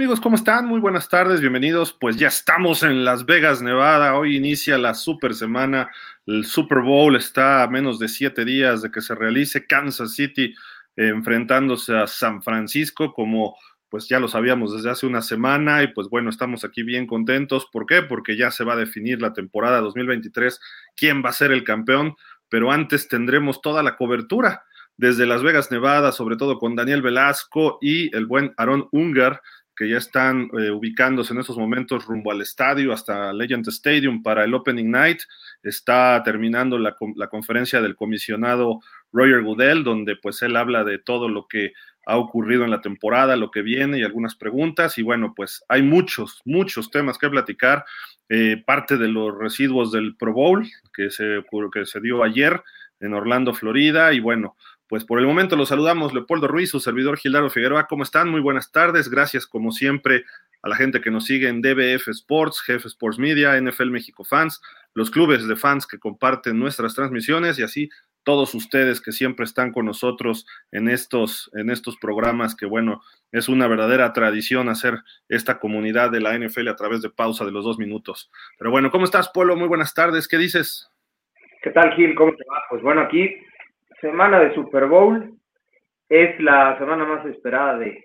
Amigos, ¿cómo están? Muy buenas tardes, bienvenidos. Pues ya estamos en Las Vegas, Nevada. Hoy inicia la super semana. El Super Bowl está a menos de siete días de que se realice. Kansas City eh, enfrentándose a San Francisco como pues ya lo sabíamos desde hace una semana y pues bueno, estamos aquí bien contentos. ¿Por qué? Porque ya se va a definir la temporada 2023, quién va a ser el campeón, pero antes tendremos toda la cobertura desde Las Vegas, Nevada, sobre todo con Daniel Velasco y el buen Aaron Ungar que ya están eh, ubicándose en estos momentos rumbo al estadio, hasta Legend Stadium para el Opening Night. Está terminando la, la, conferencia del comisionado Roger Goodell, donde pues él habla de todo lo que ha ocurrido en la temporada, lo que viene y algunas preguntas. Y bueno, pues hay muchos, muchos temas que platicar. Eh, parte de los residuos del Pro Bowl que se, que se dio ayer en Orlando, Florida. Y bueno, pues por el momento los saludamos, Leopoldo Ruiz, su servidor Gildardo Figueroa. ¿Cómo están? Muy buenas tardes. Gracias, como siempre, a la gente que nos sigue en DBF Sports, Jefe Sports Media, NFL México Fans, los clubes de fans que comparten nuestras transmisiones y así todos ustedes que siempre están con nosotros en estos, en estos programas, que bueno, es una verdadera tradición hacer esta comunidad de la NFL a través de pausa de los dos minutos. Pero bueno, ¿cómo estás, Polo? Muy buenas tardes. ¿Qué dices? ¿Qué tal, Gil? ¿Cómo te va? Pues bueno, aquí semana de Super Bowl. Es la semana más esperada de,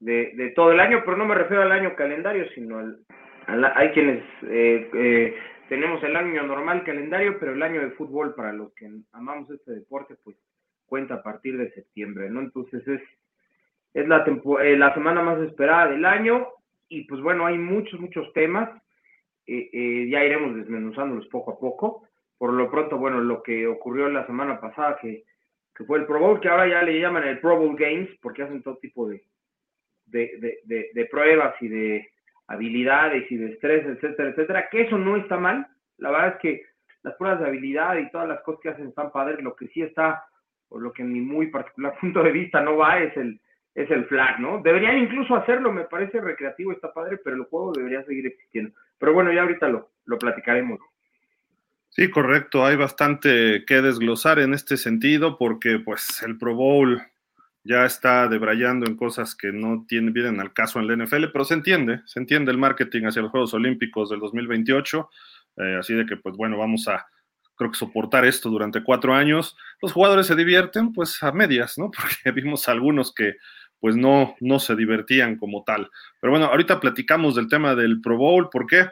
de, todo el año, pero no me refiero al año calendario, sino al, hay quienes eh, eh, tenemos el año normal calendario, pero el año de fútbol para los que amamos este deporte, pues cuenta a partir de septiembre, ¿no? Entonces es, es la, eh, la semana más esperada del año y pues bueno, hay muchos, muchos temas, ya iremos desmenuzándolos poco a poco por lo pronto, bueno, lo que ocurrió la semana pasada, que, fue el Pro Bowl, que ahora ya le llaman el Pro Bowl Games, porque hacen todo tipo de, pruebas y de habilidades y de estrés, etcétera, etcétera, que eso no está mal. La verdad es que las pruebas de habilidad y todas las cosas que hacen están padres. Lo que sí está, por lo que en mi muy particular punto de vista no va, es el, es el flag, ¿no? Deberían incluso hacerlo, me parece recreativo, está padre, pero el juego debería seguir existiendo. Pero bueno, ya ahorita lo, lo platicaremos. Sí, correcto. Hay bastante que desglosar en este sentido porque pues el Pro Bowl ya está debrayando en cosas que no tienen, vienen al caso en la NFL, pero se entiende, se entiende el marketing hacia los Juegos Olímpicos del 2028. Eh, así de que pues bueno, vamos a creo que soportar esto durante cuatro años. Los jugadores se divierten pues a medias, ¿no? Porque vimos algunos que pues no, no se divertían como tal. Pero bueno, ahorita platicamos del tema del Pro Bowl, ¿por qué?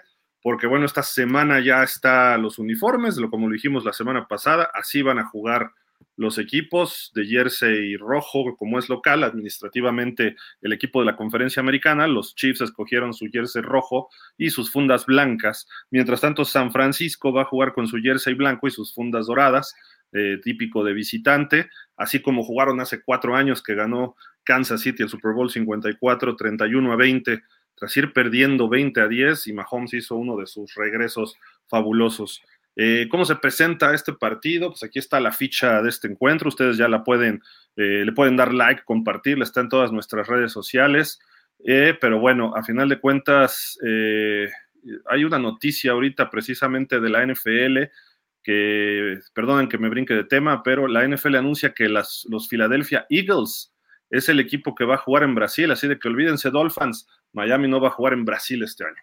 Porque bueno, esta semana ya está los uniformes, lo como lo dijimos la semana pasada, así van a jugar los equipos de jersey rojo, como es local, administrativamente el equipo de la conferencia americana, los Chiefs escogieron su jersey rojo y sus fundas blancas, mientras tanto San Francisco va a jugar con su jersey blanco y sus fundas doradas, eh, típico de visitante, así como jugaron hace cuatro años que ganó Kansas City el Super Bowl 54, 31 a 20 tras ir perdiendo 20 a 10 y Mahomes hizo uno de sus regresos fabulosos. Eh, ¿Cómo se presenta este partido? Pues aquí está la ficha de este encuentro. Ustedes ya la pueden, eh, le pueden dar like, compartirla, está en todas nuestras redes sociales. Eh, pero bueno, a final de cuentas, hay una noticia ahorita precisamente de la NFL que, perdonen que me brinque de tema, pero la NFL anuncia que las, los Philadelphia Eagles es el equipo que va a jugar en Brasil, así de que olvídense Dolphins, Miami no va a jugar en Brasil este año,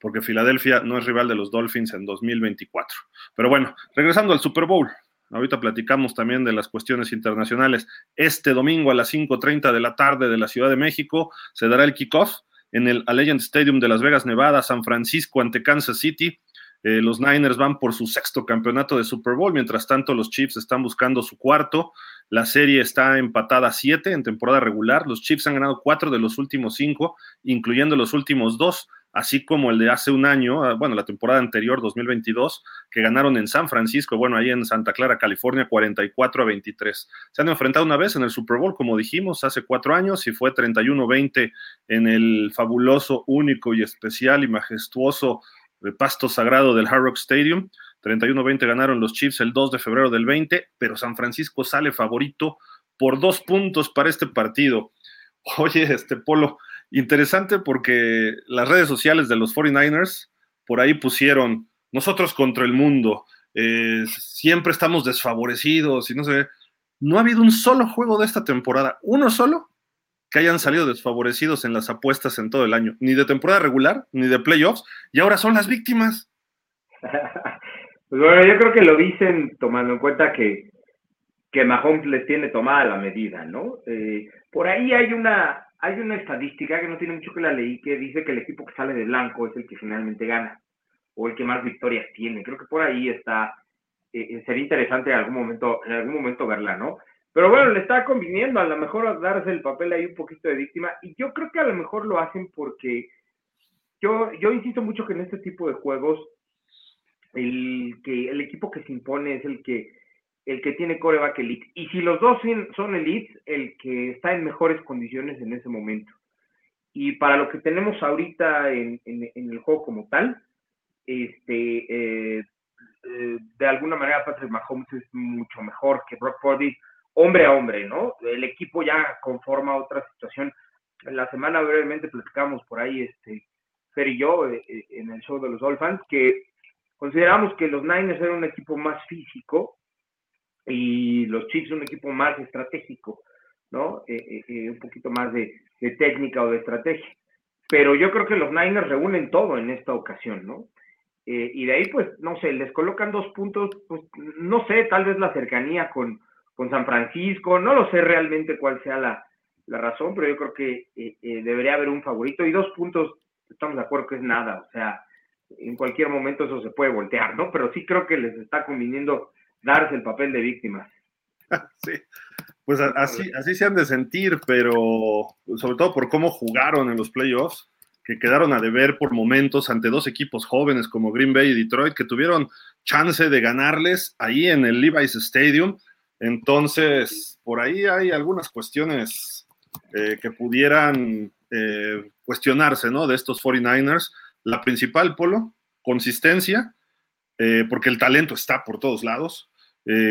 porque Filadelfia no es rival de los Dolphins en 2024. Pero bueno, regresando al Super Bowl, ahorita platicamos también de las cuestiones internacionales. Este domingo a las 5.30 de la tarde de la Ciudad de México se dará el kickoff en el Allegiant Stadium de Las Vegas, Nevada, San Francisco ante Kansas City. Eh, los Niners van por su sexto campeonato de Super Bowl, mientras tanto los Chiefs están buscando su cuarto. La serie está empatada a siete en temporada regular. Los Chiefs han ganado cuatro de los últimos cinco, incluyendo los últimos dos, así como el de hace un año, ah, bueno, la temporada anterior, 2022, que ganaron en San Francisco, bueno, ahí en Santa Clara, California, 44 a 23. Se han enfrentado una vez en el Super Bowl, como dijimos, hace cuatro años, y fue 31-20 en el fabuloso, único y especial y majestuoso el pasto sagrado del Hard Rock Stadium. 31-20 ganaron los Chiefs el 2 de febrero del 20, pero San Francisco sale favorito por dos puntos para este partido. Oye, este Polo, interesante porque las redes sociales de los 49ers por ahí pusieron nosotros contra el mundo, eh, siempre estamos desfavorecidos y no sé, no ha habido un solo juego de esta temporada, uno solo, que hayan salido desfavorecidos en las apuestas en todo el año, ni de temporada regular, ni de playoffs, y ahora son las víctimas. pues bueno, yo creo que lo dicen tomando en cuenta que, que Mahomes les tiene tomada la medida, ¿no? Eh, por ahí hay una, hay una estadística que no tiene mucho que la leí que dice que el equipo que sale de blanco es el que finalmente gana o el que más victorias tiene. Creo que por ahí está, eh, eh, sería interesante en algún momento, en algún momento verla, ¿no? Pero bueno, le está conviniendo a lo mejor darse el papel ahí un poquito de víctima y yo creo que a lo mejor lo hacen porque yo, yo insisto mucho que en este tipo de juegos el, que, el equipo que se impone es el que, el que tiene coreback elite. Y si los dos son elites, el que está en mejores condiciones en ese momento. Y para lo que tenemos ahorita en, en, el juego como tal, este, eh, eh, de alguna manera Patrick Mahomes es mucho mejor que Brock Purdy hombre a hombre, ¿no? El equipo ya conforma otra situación. La semana brevemente platicamos por ahí, este, Fer y yo, eh, eh, en el show de los Dolphins, que consideramos que los Niners eran un equipo más físico y los Chiefs un equipo más estratégico, ¿no? Eh, un poquito más de, técnica o de estrategia. Pero yo creo que los Niners reúnen todo en esta ocasión, ¿no? y de ahí, pues, no sé, les colocan dos puntos, pues, no sé, tal vez la cercanía con, con San Francisco, no lo sé realmente cuál sea la, razón, pero yo creo que eh, eh, debería haber un favorito. Y dos puntos, estamos de acuerdo que es nada, o sea, en cualquier momento eso se puede voltear, ¿no? Pero sí creo que les está conviniendo darse el papel de víctimas. Sí, pues así, así se han de sentir, pero sobre todo por cómo jugaron en los playoffs, que quedaron a deber por momentos ante dos equipos jóvenes como Green Bay y Detroit, que tuvieron chance de ganarles ahí en el Levi's Stadium entonces, por ahí hay algunas cuestiones eh, que pudieran eh, cuestionarse, ¿no? De estos 49ers. La principal, Polo, consistencia, eh, porque el talento está por todos lados.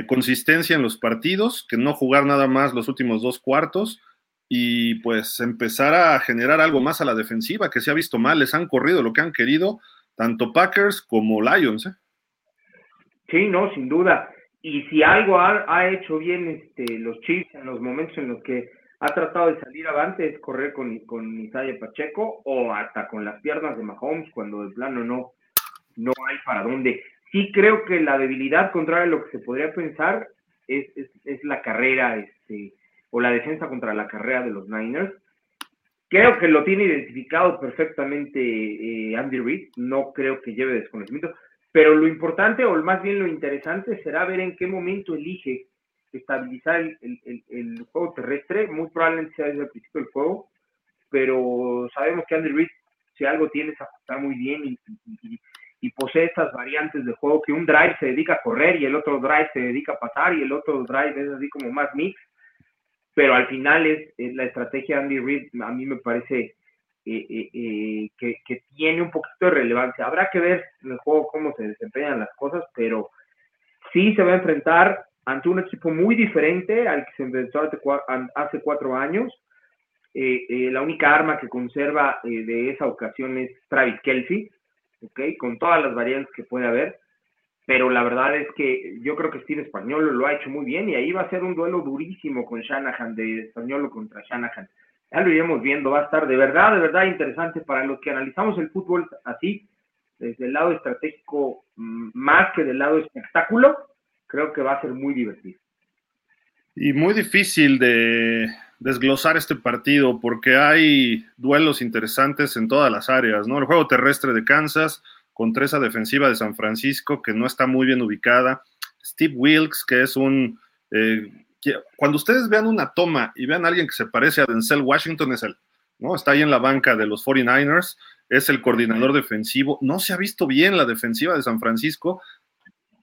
consistencia en los partidos, que no jugar nada más los últimos dos cuartos y pues empezar a generar algo más a la defensiva, que se ha visto mal, les han corrido lo que han querido, tanto Packers como Lions. Sí, no, sin duda y si algo ha, hecho bien este, los Chiefs en los momentos en los que ha tratado de salir avante es correr con, con Isaiah Pacheco o hasta con las piernas de Mahomes cuando de plano no, no hay para dónde. Sí creo que la debilidad contraria a lo que se podría pensar es, es, la carrera este, o la defensa contra la carrera de los Niners. Creo que lo tiene identificado perfectamente eh, Andy Reid, no creo que lleve desconocimiento. Pero lo importante, o más bien lo interesante, será ver en qué momento elige estabilizar el, juego terrestre. Muy probablemente sea desde el principio del juego, pero sabemos que Andy Reid, si algo tiene, es ajustar muy bien y, posee estas variantes de juego que un drive se dedica a correr y el otro drive se dedica a pasar y el otro drive es así como más mix. Pero al final es, la estrategia de Andy Reid, a mí me parece eh, eh, eh, que, que, tiene un poquito de relevancia. Habrá que ver en el juego cómo se desempeñan las cosas, pero sí se va a enfrentar ante un equipo muy diferente al que se enfrentó hace cuatro años. la única arma que conserva de esa ocasión es Travis Kelsey, ¿okay? con todas las variantes que puede haber. Pero la verdad es que yo creo que Steve Españolo lo ha hecho muy bien y ahí va a ser un duelo durísimo con Shanahan, de Españolo contra Shanahan ya lo iremos viendo, va a estar de verdad, de verdad interesante para los que analizamos el fútbol así, desde el lado estratégico mm, más que del lado espectáculo, creo que va a ser muy divertido. Y muy difícil de desglosar este partido porque hay duelos interesantes en todas las áreas, ¿no? El juego terrestre de Kansas contra esa defensiva de San Francisco que no está muy bien ubicada. Steve Wilkes, que es un eh, cuando ustedes vean una toma y vean a alguien que se parece a Denzel Washington, es él, ¿no? Está ahí en la banca de los 49ers, es el coordinador defensivo. No se ha visto bien la defensiva de San Francisco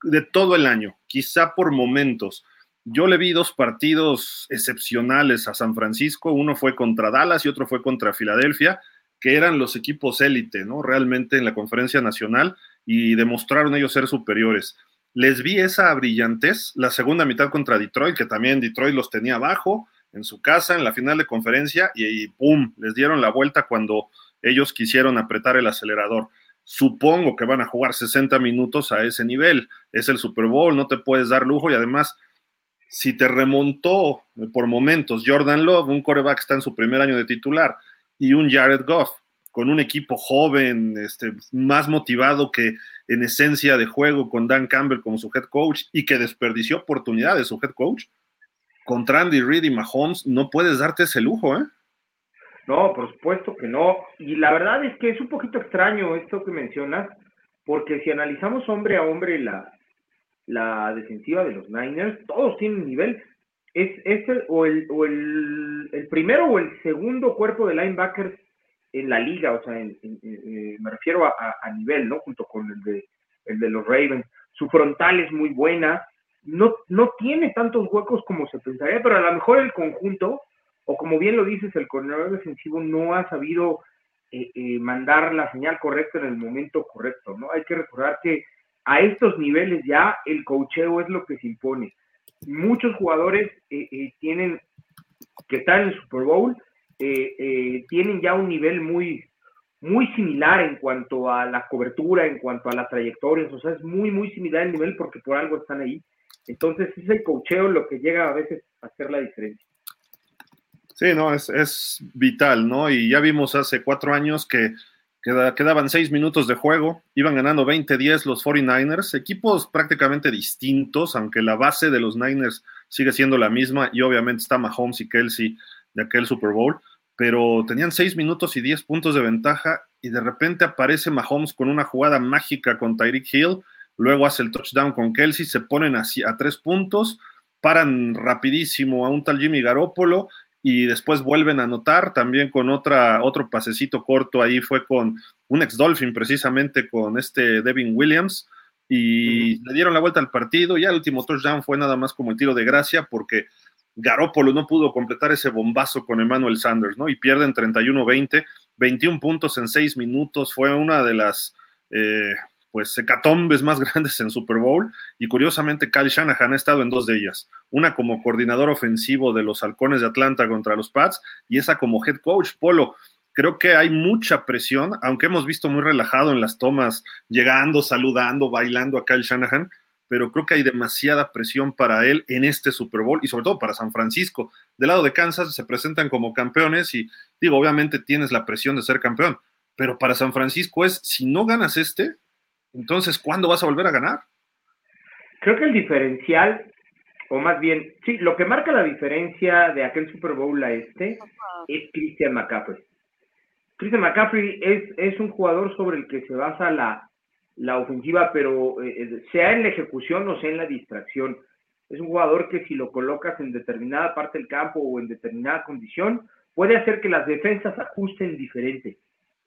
de todo el año, quizá por momentos. Yo le vi dos partidos excepcionales a San Francisco, uno fue contra Dallas y otro fue contra Filadelfia, que eran los equipos élite, ¿no? Realmente en la conferencia nacional y demostraron ellos ser superiores les vi esa brillantez la segunda mitad contra Detroit, que también Detroit los tenía abajo en su casa en la final de conferencia y, ¡pum! les dieron la vuelta cuando ellos quisieron apretar el acelerador. Supongo que van a jugar 60 minutos a ese nivel. Es el Super Bowl, no te puedes dar lujo y además si te remontó por momentos Jordan Love, un coreback está en su primer año de titular, y un Jared Goff, con un equipo joven, este, más motivado que en esencia de juego con Dan Campbell como su head coach y que desperdició oportunidades su head coach, contra Andy Reid y Mahomes, no puedes darte ese lujo, ¿eh? No, por supuesto que no. Y la verdad es que es un poquito extraño esto que mencionas, porque si analizamos hombre a hombre la, la defensiva de los Niners, todos tienen nivel. Es, es el, o, el, o el, el, primero o el segundo cuerpo de linebackers en la liga, o sea, en, eh, me refiero a, a, nivel, ¿no? Junto con el de, el de los Ravens. Su frontal es muy buena, no, no tiene tantos huecos como se pensaría, pero a lo mejor el conjunto, o como bien lo dices, el corredor defensivo no ha sabido eh, eh, mandar la señal correcta en el momento correcto, ¿no? Hay que recordar que a estos niveles ya el cocheo es lo que se impone. Muchos jugadores eh, eh, tienen que estar en el Super Bowl, eh, tienen ya un nivel muy, muy similar en cuanto a la cobertura, en cuanto a las trayectorias, o sea, es muy, muy similar el nivel porque por algo están ahí. Entonces es el cocheo lo que llega a veces a hacer la diferencia. Sí, no, es, es vital, ¿no? Y ya vimos hace cuatro años que quedaban seis minutos de juego, iban ganando 20-10 los 49ers, equipos prácticamente distintos, aunque la base de los Niners sigue siendo la misma y obviamente está Mahomes y Kelsey de aquel Super Bowl, pero tenían seis minutos y 10 puntos de ventaja y de repente aparece Mahomes con una jugada mágica con Tyreek Hill, luego hace el touchdown con Kelsey, se ponen así a tres puntos, paran rapidísimo a un tal Jimmy Garoppolo y después vuelven a anotar también con otra, otro pasecito corto, ahí fue con un ex Dolphin precisamente con este Devin Williams y le dieron la vuelta al partido, y el último touchdown fue nada más como el tiro de gracia porque Garópolo no pudo completar ese bombazo con Emmanuel Sanders, ¿no? Y pierden 31-20, 21 puntos en 6 minutos, fue una de las eh, pues hecatombes más grandes en Super Bowl y curiosamente Kyle Shanahan ha estado en dos de ellas, una como coordinador ofensivo de los Halcones de Atlanta contra los Pats y esa como head coach. Polo, creo que hay mucha presión, aunque hemos visto muy relajado en las tomas, llegando, saludando, bailando a Kyle Shanahan, pero creo que hay demasiada presión para él en este Super Bowl y sobre todo para San Francisco. Del lado de Kansas se presentan como campeones y digo, obviamente tienes la presión de ser campeón, pero para San Francisco es, si no ganas este, entonces, ¿cuándo vas a volver a ganar? Creo que el diferencial, o más bien, sí, lo que marca la diferencia de aquel Super Bowl a este es Christian McCaffrey. Christian McCaffrey es, es un jugador sobre el que se basa la, la ofensiva, pero eh, eh, sea en la ejecución o sea en la distracción. Es un jugador que si lo colocas en determinada parte del campo o en determinada condición, puede hacer que las defensas ajusten diferente.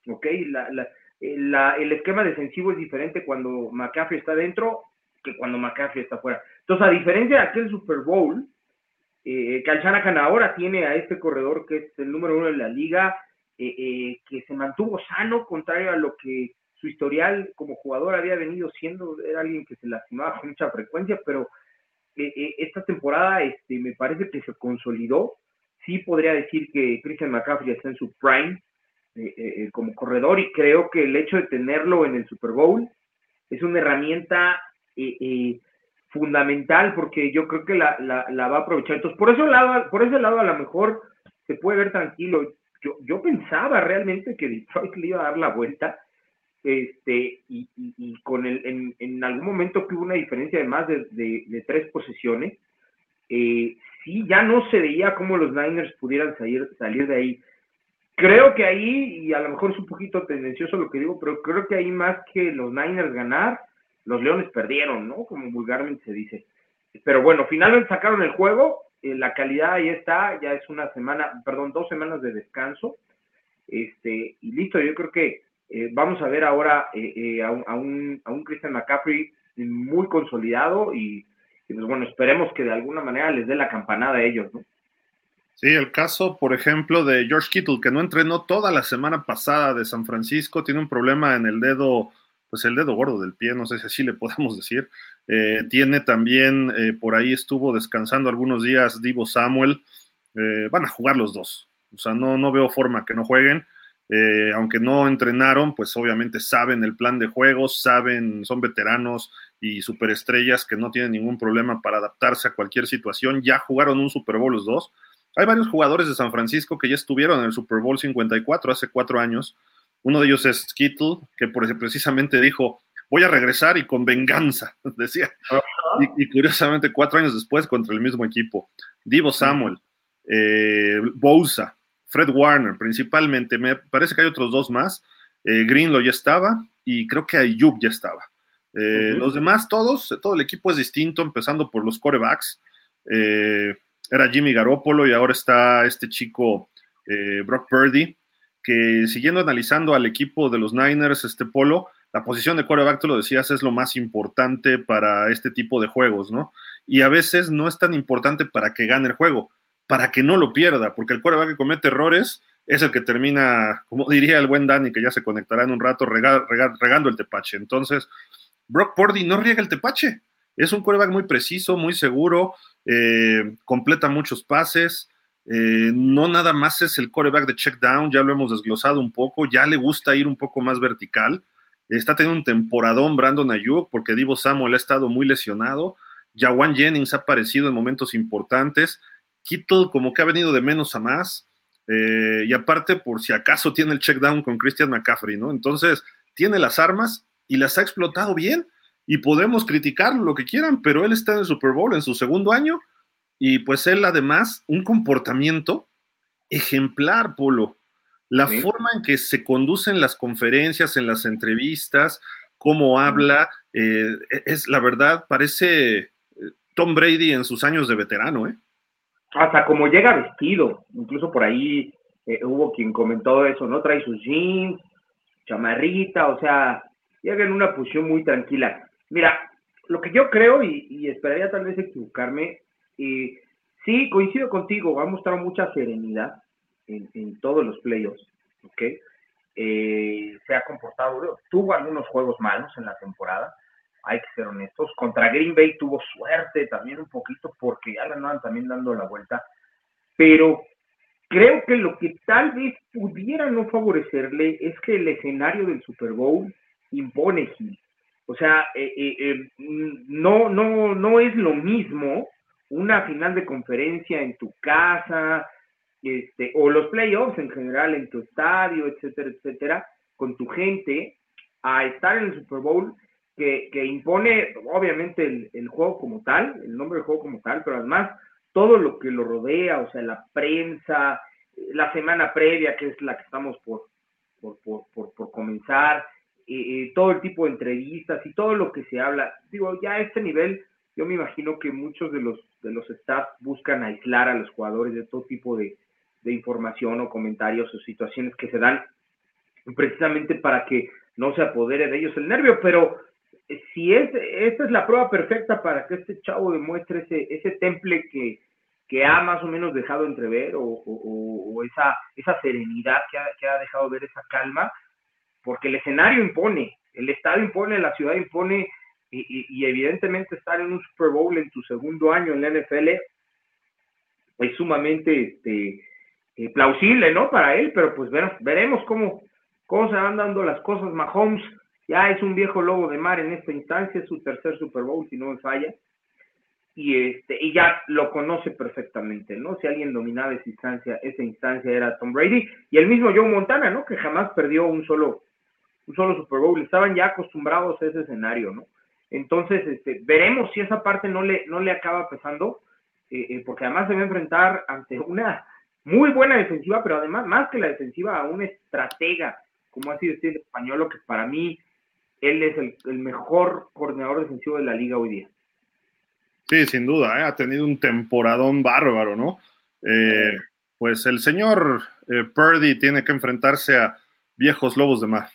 ¿Ok? La, el esquema defensivo es diferente cuando McCaffrey está dentro que cuando McCaffrey está fuera. Entonces, a diferencia de aquel Super Bowl, eh, ahora tiene a este corredor que es el número uno de la liga, eh, eh, que se mantuvo sano, contrario a lo que su historial como jugador había venido siendo, era alguien que se lastimaba con mucha frecuencia, pero eh, esta temporada este, me parece que se consolidó. Sí podría decir que Christian McCaffrey está en su prime, eh, eh, como corredor y creo que el hecho de tenerlo en el Super Bowl es una herramienta eh, fundamental porque yo creo que la, la, va a aprovechar. Entonces, por, eso lado, por ese lado a lo mejor se puede ver tranquilo. Yo, yo pensaba realmente que Detroit le iba a dar la vuelta este y, con el, en, en, algún momento que hubo una diferencia de más de, de, tres posiciones, eh, sí, ya no se veía cómo los Niners pudieran salir, salir de ahí creo que ahí, y a lo mejor es un poquito tendencioso lo que digo, pero creo que ahí más que los Niners ganar, los Leones perdieron, ¿no? Como vulgarmente se dice. Pero bueno, finalmente sacaron el juego, eh, la calidad ahí está, ya es una semana, perdón, dos semanas de descanso, este, y listo, yo creo que eh, vamos a ver ahora eh, a, un, a, un, a un Christian McCaffrey muy consolidado y, pues bueno, esperemos que de alguna manera les dé la campanada a ellos, ¿no? Sí, el caso, por ejemplo, de George Kittle, que no entrenó toda la semana pasada de San Francisco, tiene un problema en el dedo, pues el dedo gordo del pie, no sé si así le podemos decir. Eh, tiene también, eh, por ahí estuvo descansando algunos días Divo Samuel. Eh, van a jugar los dos. O sea, no, no veo forma que no jueguen. Aunque no entrenaron, pues obviamente saben el plan de juegos, saben, son veteranos y superestrellas que no tienen ningún problema para adaptarse a cualquier situación. Ya jugaron un Super Bowl los dos. Hay varios jugadores de San Francisco que ya estuvieron en el Super Bowl 54 hace cuatro años. Uno de ellos es Skittle, que precisamente dijo, voy a regresar y con venganza, decía. Y, curiosamente, cuatro años después, contra el mismo equipo. Divo Samuel, eh, Fred Warner, principalmente. Me parece que hay otros dos más. Eh, Greenlow ya estaba y creo que Ayuk ya estaba. Eh, los demás, todos, todo el equipo es distinto, empezando por los corebacks. Eh, era Jimmy Garoppolo y ahora está este chico eh, Brock Purdy, que siguiendo analizando al equipo de los Niners, este polo, la posición de coreback, tú lo decías, es lo más importante para este tipo de juegos, ¿no? Y a veces no es tan importante para que gane el juego, para que no lo pierda, porque el coreback que comete errores es el que termina, como diría el buen Danny, que ya se conectará en un rato, regando el tepache. Entonces, Brock Purdy no riega el tepache. Es un coreback muy preciso, muy seguro, eh, completa muchos pases. Eh, no nada más es el coreback de check down, ya lo hemos desglosado un poco, ya le gusta ir un poco más vertical. Está teniendo un temporadón Brandon Ayuk porque Divo Samuel ha estado muy lesionado. Jawan Jennings ha aparecido en momentos importantes. Kittle como que ha venido de menos a más. Eh, y aparte, por si acaso tiene el check down con Christian McCaffrey, ¿no? Entonces, tiene las armas y las ha explotado bien y podemos criticarlo lo que quieran, pero él está en el Super Bowl en su segundo año y pues él además un comportamiento ejemplar, Polo. La forma en que se conducen las conferencias, en las entrevistas, cómo habla, eh, es la verdad, parece eh, Tom Brady en sus años de veterano, ¿eh? Hasta como llega vestido, incluso por ahí eh, hubo quien comentó eso, ¿no? Trae sus jeans, chamarrita, o sea, llega en una posición muy tranquila. Mira, lo que yo creo, y, esperaría tal vez equivocarme, eh, sí, coincido contigo, ha mostrado mucha serenidad en, todos los playoffs, ¿ok? Eh, se ha comportado, tuvo algunos juegos malos en la temporada, hay que ser honestos. Contra Green Bay tuvo suerte también un poquito porque ya le andaban también dando la vuelta, pero creo que lo que tal vez pudiera no favorecerle es que el escenario del Super Bowl impone Gil. O sea, eh, eh, eh, no, no, no es lo mismo una final de conferencia en tu casa, este, o los playoffs en general en tu estadio, etcétera, etcétera, con tu gente, a estar en el Super Bowl que, impone obviamente el, juego como tal, el nombre del juego como tal, pero además todo lo que lo rodea, o sea, la prensa, la semana previa, que es la que estamos por, por, por, por comenzar, todo el tipo de entrevistas y todo lo que se habla. Digo, ya a este nivel, yo me imagino que muchos de los, de los staff buscan aislar a los jugadores de todo tipo de, información o comentarios o situaciones que se dan precisamente para que no se apodere de ellos el nervio, pero si es, esta es la prueba perfecta para que este chavo demuestre ese, ese temple que, que ha más o menos dejado entrever o, esa, esa serenidad que ha, que ha dejado ver esa calma, porque el escenario impone, el estadio impone, la ciudad impone, y, evidentemente estar en un Super Bowl en tu segundo año en la NFL es sumamente este, eh, plausible, ¿no? Para él, pero pues veremos cómo, cómo se van dando las cosas. Mahomes ya es un viejo lobo de mar en esta instancia, es su tercer Super Bowl, si no me falla. Y, este, y ya lo conoce perfectamente, ¿no? Si alguien dominaba esa instancia, esa instancia era Tom Brady y el mismo Joe Montana, ¿no? Que jamás perdió un solo, un solo Super Bowl, estaban ya acostumbrados a ese escenario, ¿no? Entonces, este, veremos si esa parte no le, no le acaba pesando, eh, eh, porque además se va a enfrentar ante una muy buena defensiva, pero además, más que la defensiva, a un estratega, como ha sido este español, que para mí él es el, mejor coordinador defensivo de la liga hoy día. Sí, sin duda, ¿eh? ha tenido un temporadón bárbaro, ¿no? pues el señor Purdy tiene que enfrentarse a viejos lobos de mar.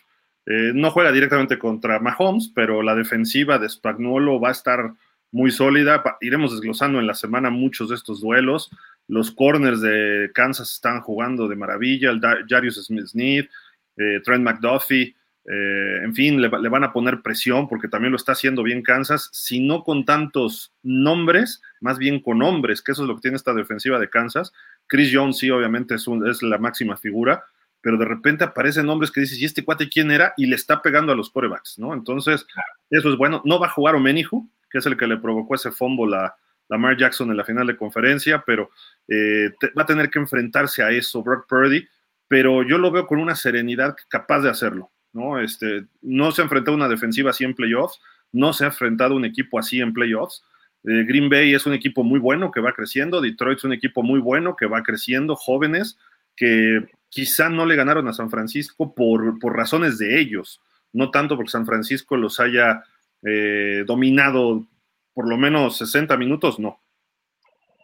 Eh, no juega directamente contra Mahomes, pero la defensiva de Spagnuolo va a estar muy sólida. Iremos desglosando en la semana muchos de estos duelos. Los corners de Kansas están jugando de maravilla. El Jarius Smith, eh, Trent McDuffie, eh, en fin, le, van a poner presión porque también lo está haciendo bien Kansas, si no con tantos nombres, más bien con hombres, que eso es lo que tiene esta defensiva de Kansas. Chris Jones sí, obviamente es, es la máxima figura, pero de repente aparecen nombres que dices, ¿y este cuate quién era? Y le está pegando a los corebacks, ¿no? Entonces, eso es bueno. No va a jugar Omenihu, que es el que le provocó ese fumble a Lamar Jackson en la final de conferencia, pero eh, va a tener que enfrentarse a eso Brock Purdy, pero yo lo veo con una serenidad capaz de hacerlo, ¿no? Este, no se ha enfrentado una defensiva así en playoffs, no se ha enfrentado un equipo así en playoffs. Eh, Green Bay es un equipo muy bueno que va creciendo, Detroit es un equipo muy bueno que va creciendo, jóvenes que quizá no le ganaron a San Francisco por, por razones de ellos, no tanto porque San Francisco los haya eh, dominado por lo menos 60 minutos, no.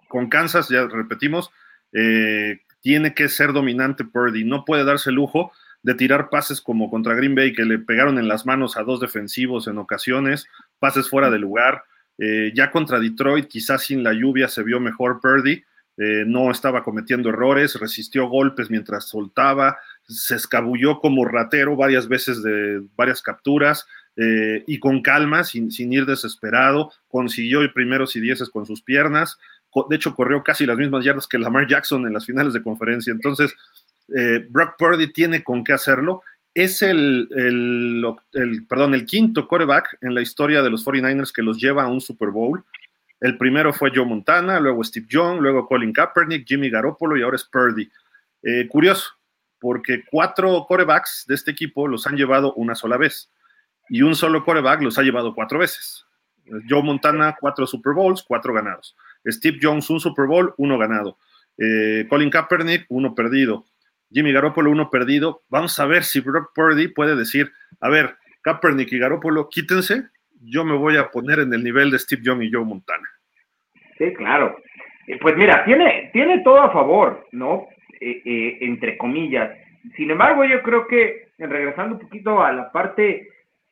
Con Kansas, ya repetimos, eh, tiene que ser dominante Purdy, no puede darse lujo de tirar pases como contra Green Bay, que le pegaron en las manos a dos defensivos en ocasiones, pases fuera de lugar. Eh, ya contra Detroit, quizás sin la lluvia se vio mejor Purdy, eh, no estaba cometiendo errores, resistió golpes mientras soltaba, se escabulló como ratero varias veces de varias capturas eh, y con calma, sin, ir desesperado, consiguió primeros y dieces con sus piernas, de hecho corrió casi las mismas yardas que Lamar Jackson en las finales de conferencia, entonces eh, Brock Purdy tiene con qué hacerlo. Es el, el, perdón, el quinto quarterback en la historia de los 49ers que los lleva a un Super Bowl. El primero fue Joe Montana, luego Steve Young, luego Colin Kaepernick, Jimmy Garoppolo y ahora es Purdy. Eh, curioso, porque cuatro corebacks de este equipo los han llevado una sola vez y un solo coreback los ha llevado cuatro veces. Joe Montana, cuatro Super Bowls, cuatro ganados. Steve Jones, un Super Bowl, uno ganado. Eh, Colin Kaepernick, uno perdido. Jimmy Garoppolo, uno perdido. Vamos a ver si Brock Purdy puede decir, a ver, Kaepernick y Garoppolo, quítense, yo me voy a poner en el nivel de Steve Young y Joe Montana. Sí, claro. Eh, pues mira, tiene, tiene todo a favor, ¿no? Eh, eh, entre comillas. Sin embargo, yo creo que, regresando un poquito a la parte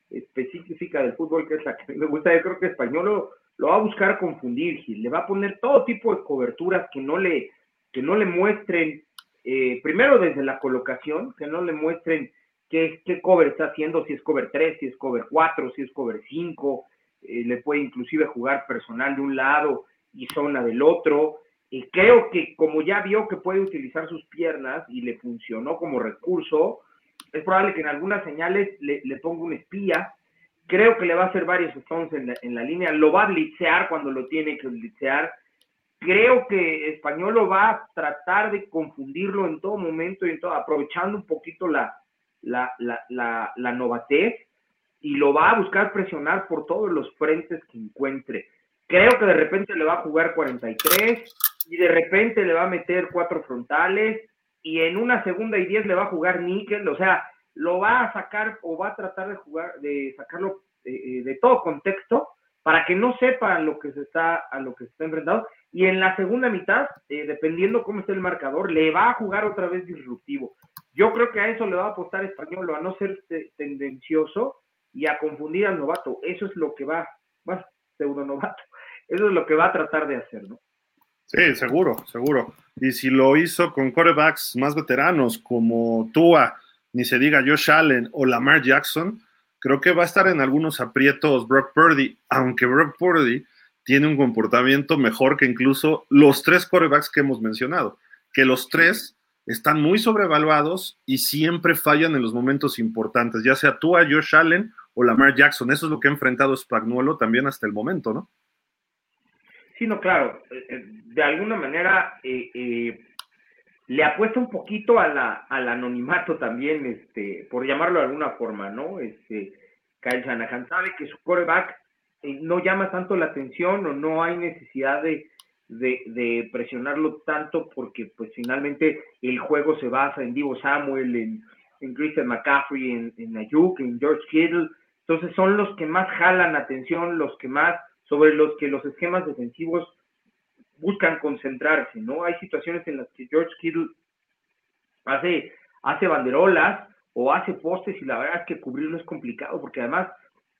específica del fútbol, que es la que me gusta, yo creo que Español lo, lo va a buscar confundir, Gil. Le va a poner todo tipo de coberturas que no le, que no le muestren, primero desde la colocación, que no le muestren qué, qué cover está haciendo, si es cover 3, si es cover 4, si es cover 5, le puede inclusive jugar personal de un lado, y zona del otro. Y creo que como ya vio que puede utilizar sus piernas y le funcionó como recurso, es probable que en algunas señales le, ponga un espía. Creo que le va a hacer varios stones en la, en la línea. Lo va a blitzear cuando lo tiene que blitzear. Creo que Español lo va a tratar de confundirlo en todo momento y en todo, aprovechando un poquito la, la, la, la novatez y lo va a buscar presionar por todos los frentes que encuentre. Creo que de repente le va a jugar 43 y de repente le va a meter cuatro frontales y en una segunda y 10 le va a jugar níquel, o sea, lo va a sacar o va a tratar de jugar, de sacarlo eh, eh, de, todo contexto para que no sepa lo que se está, a lo que se está enfrentando. Y en la segunda mitad, eh, dependiendo cómo esté el marcador, le va a jugar otra vez disruptivo. Yo creo que a eso le va a apostar español, a no ser tendencioso y a confundir al novato. Eso es lo que va, va pseudo novato. Eso es lo que va a tratar de hacer, ¿no? Sí, seguro, seguro. Y si lo hizo con quarterbacks más veteranos como Tua, ni se diga Josh Allen o Lamar Jackson, creo que va a estar en algunos aprietos Brock Purdy, aunque Brock Purdy tiene un comportamiento mejor que incluso los tres quarterbacks que hemos mencionado, que los tres están muy sobrevaluados y siempre fallan en los momentos importantes, ya sea Tua, Josh Allen o Lamar Jackson. Eso es lo que ha enfrentado Spagnuolo también hasta el momento, ¿no? Sí, no, claro. Eh, eh, de alguna manera eh, le apuesta un poquito a al anonimato también, este, por llamarlo de alguna forma, ¿no? Este, Kyle Shanahan sabe que su coreback no llama tanto la atención o no hay necesidad de, de, presionarlo tanto porque pues finalmente el juego se basa en Divo Samuel, en, en Christian McCaffrey, en, en Ayuk, en George Kittle. Entonces son los que más jalan atención, los que más sobre los que los esquemas defensivos buscan concentrarse, ¿no? Hay situaciones en las que George Kittle hace, hace banderolas o hace postes y la verdad es que cubrirlo es complicado porque además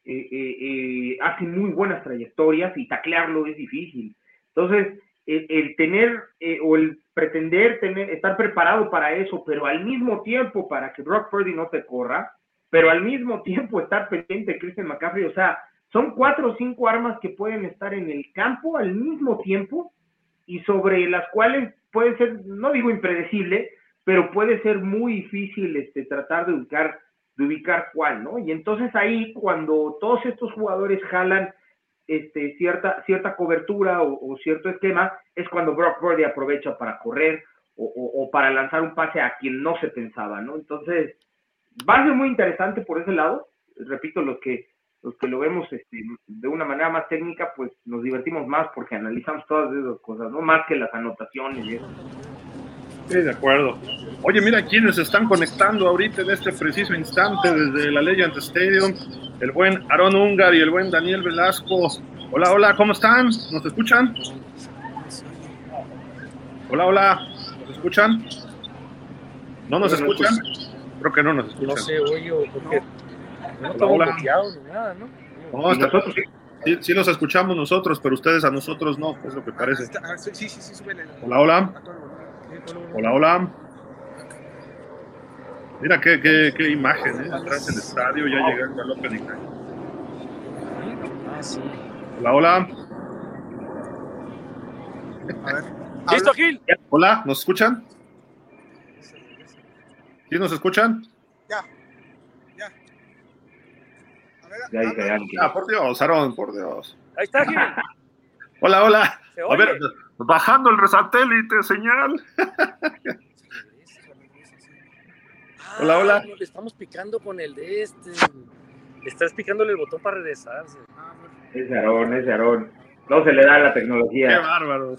eh, eh, eh, hace muy buenas trayectorias y taclearlo es difícil. Entonces, el, tener o el pretender tener, estar preparado para eso, pero al mismo tiempo para que Brock Purdy no te corra, pero al mismo tiempo estar pendiente de Christian McCaffrey, o sea, son cuatro o cinco armas que pueden estar en el campo al mismo tiempo y sobre las cuales puede ser, no digo impredecible, pero puede ser muy difícil este, tratar de ubicar, de ubicar cuál, ¿no? Y entonces ahí cuando todos estos jugadores jalan este, cierta, cierta cobertura o, cierto esquema, es cuando Brock Purdy aprovecha para correr o, para lanzar un pase a quien no se pensaba, ¿no? Entonces, va a ser muy interesante por ese lado. Repito, los que, los que lo vemos este, de una manera más técnica, pues nos divertimos más porque analizamos todas esas cosas, no más que las anotaciones y eso. Sí, de acuerdo. Oye, mira quiénes se están conectando ahorita en este preciso instante desde la Legend Stadium. El buen Aaron Ungar y el buen Daniel Velasco. Hola, hola, ¿cómo están? ¿Nos escuchan? Hola, hola, ¿nos escuchan? ¿No nos escuchan? Creo que no nos escuchan. No sé, oye, porque no estamos bloqueados ni nada, ¿no? No, nosotros sí. Sí, nos escuchamos nosotros, pero ustedes a nosotros no, es lo que parece. Ah, sí, sí, sí, Hola, hola. Hola, hola. Mira qué, qué, qué imagen, ¿eh? Atrás del estadio, ya llegando al Opening Hola, hola. A ver. ¿Listo, Gil? Hola, ¿nos escuchan? ¿Sí nos escuchan? Ya. Ya. A ver, ya, ya, ya. por Dios, Aaron, por Dios. Ahí está, Gil. Hola, hola. A ver, bajando el resatélite, señal. hola, hola. Ah, le estamos picando con el de este. Estás picándole el botón para regresarse. Es Aarón, es Aarón. No se le da la tecnología. Qué bárbaro.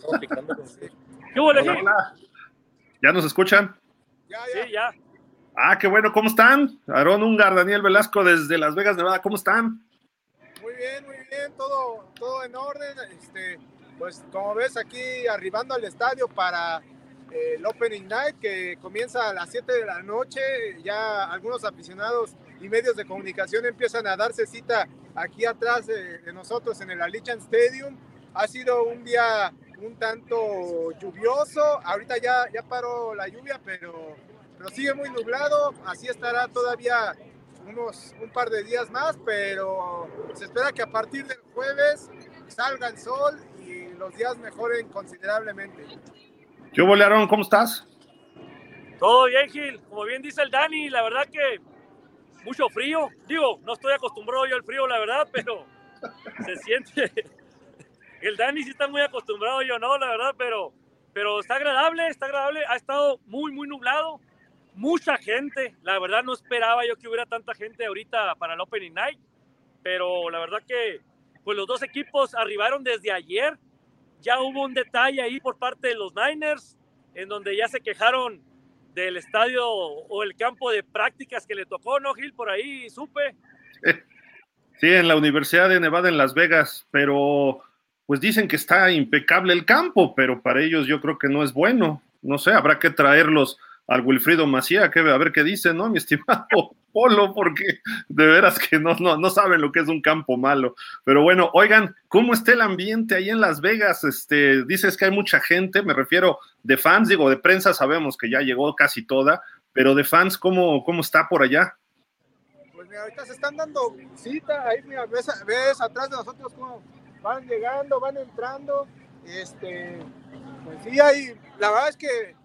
¿Qué hola, ¿Ya nos escuchan? Ya, ya. Sí, ya. Ah, qué bueno. ¿Cómo están? Aarón Ungar, Daniel Velasco desde Las Vegas, Nevada. ¿Cómo están? Muy bien, muy bien. Todo, todo en orden. Este, pues como ves aquí arribando al estadio para eh, el Opening Night que comienza a las 7 de la noche. Ya algunos aficionados y medios de comunicación empiezan a darse cita aquí atrás de, nosotros en el Allegiant Stadium. Ha sido un día un tanto lluvioso. Ahorita ya, ya paró la lluvia, pero, pero sigue muy nublado. Así estará todavía unos un par de días más, pero se espera que a partir del jueves salga el sol los días mejoren considerablemente. ¿Qué bolearon? ¿Cómo estás? Todo bien, Gil. Como bien dice el Dani, la verdad que mucho frío. Digo, no estoy acostumbrado yo al frío, la verdad, pero se siente. El Dani sí está muy acostumbrado, yo no, la verdad, pero, pero está agradable, está agradable. Ha estado muy, muy nublado. Mucha gente, la verdad no esperaba yo que hubiera tanta gente ahorita para el Opening Night, pero la verdad que pues los dos equipos arribaron desde ayer ya hubo un detalle ahí por parte de los Niners, en donde ya se quejaron del estadio o el campo de prácticas que le tocó, ¿no, Gil? Por ahí supe. Sí, en la Universidad de Nevada en Las Vegas, pero pues dicen que está impecable el campo, pero para ellos yo creo que no es bueno. No sé, habrá que traerlos al Wilfrido Macía, que a ver qué dice, ¿no, mi estimado Polo? Porque de veras que no, no, no saben lo que es un campo malo. Pero bueno, oigan, ¿cómo está el ambiente ahí en Las Vegas? Este, dices que hay mucha gente, me refiero de fans, digo, de prensa sabemos que ya llegó casi toda, pero de fans, ¿cómo, cómo está por allá? Pues mira, ahorita se están dando cita, ahí mira, ves, ves atrás de nosotros cómo van llegando, van entrando, este, pues sí, hay, la verdad es que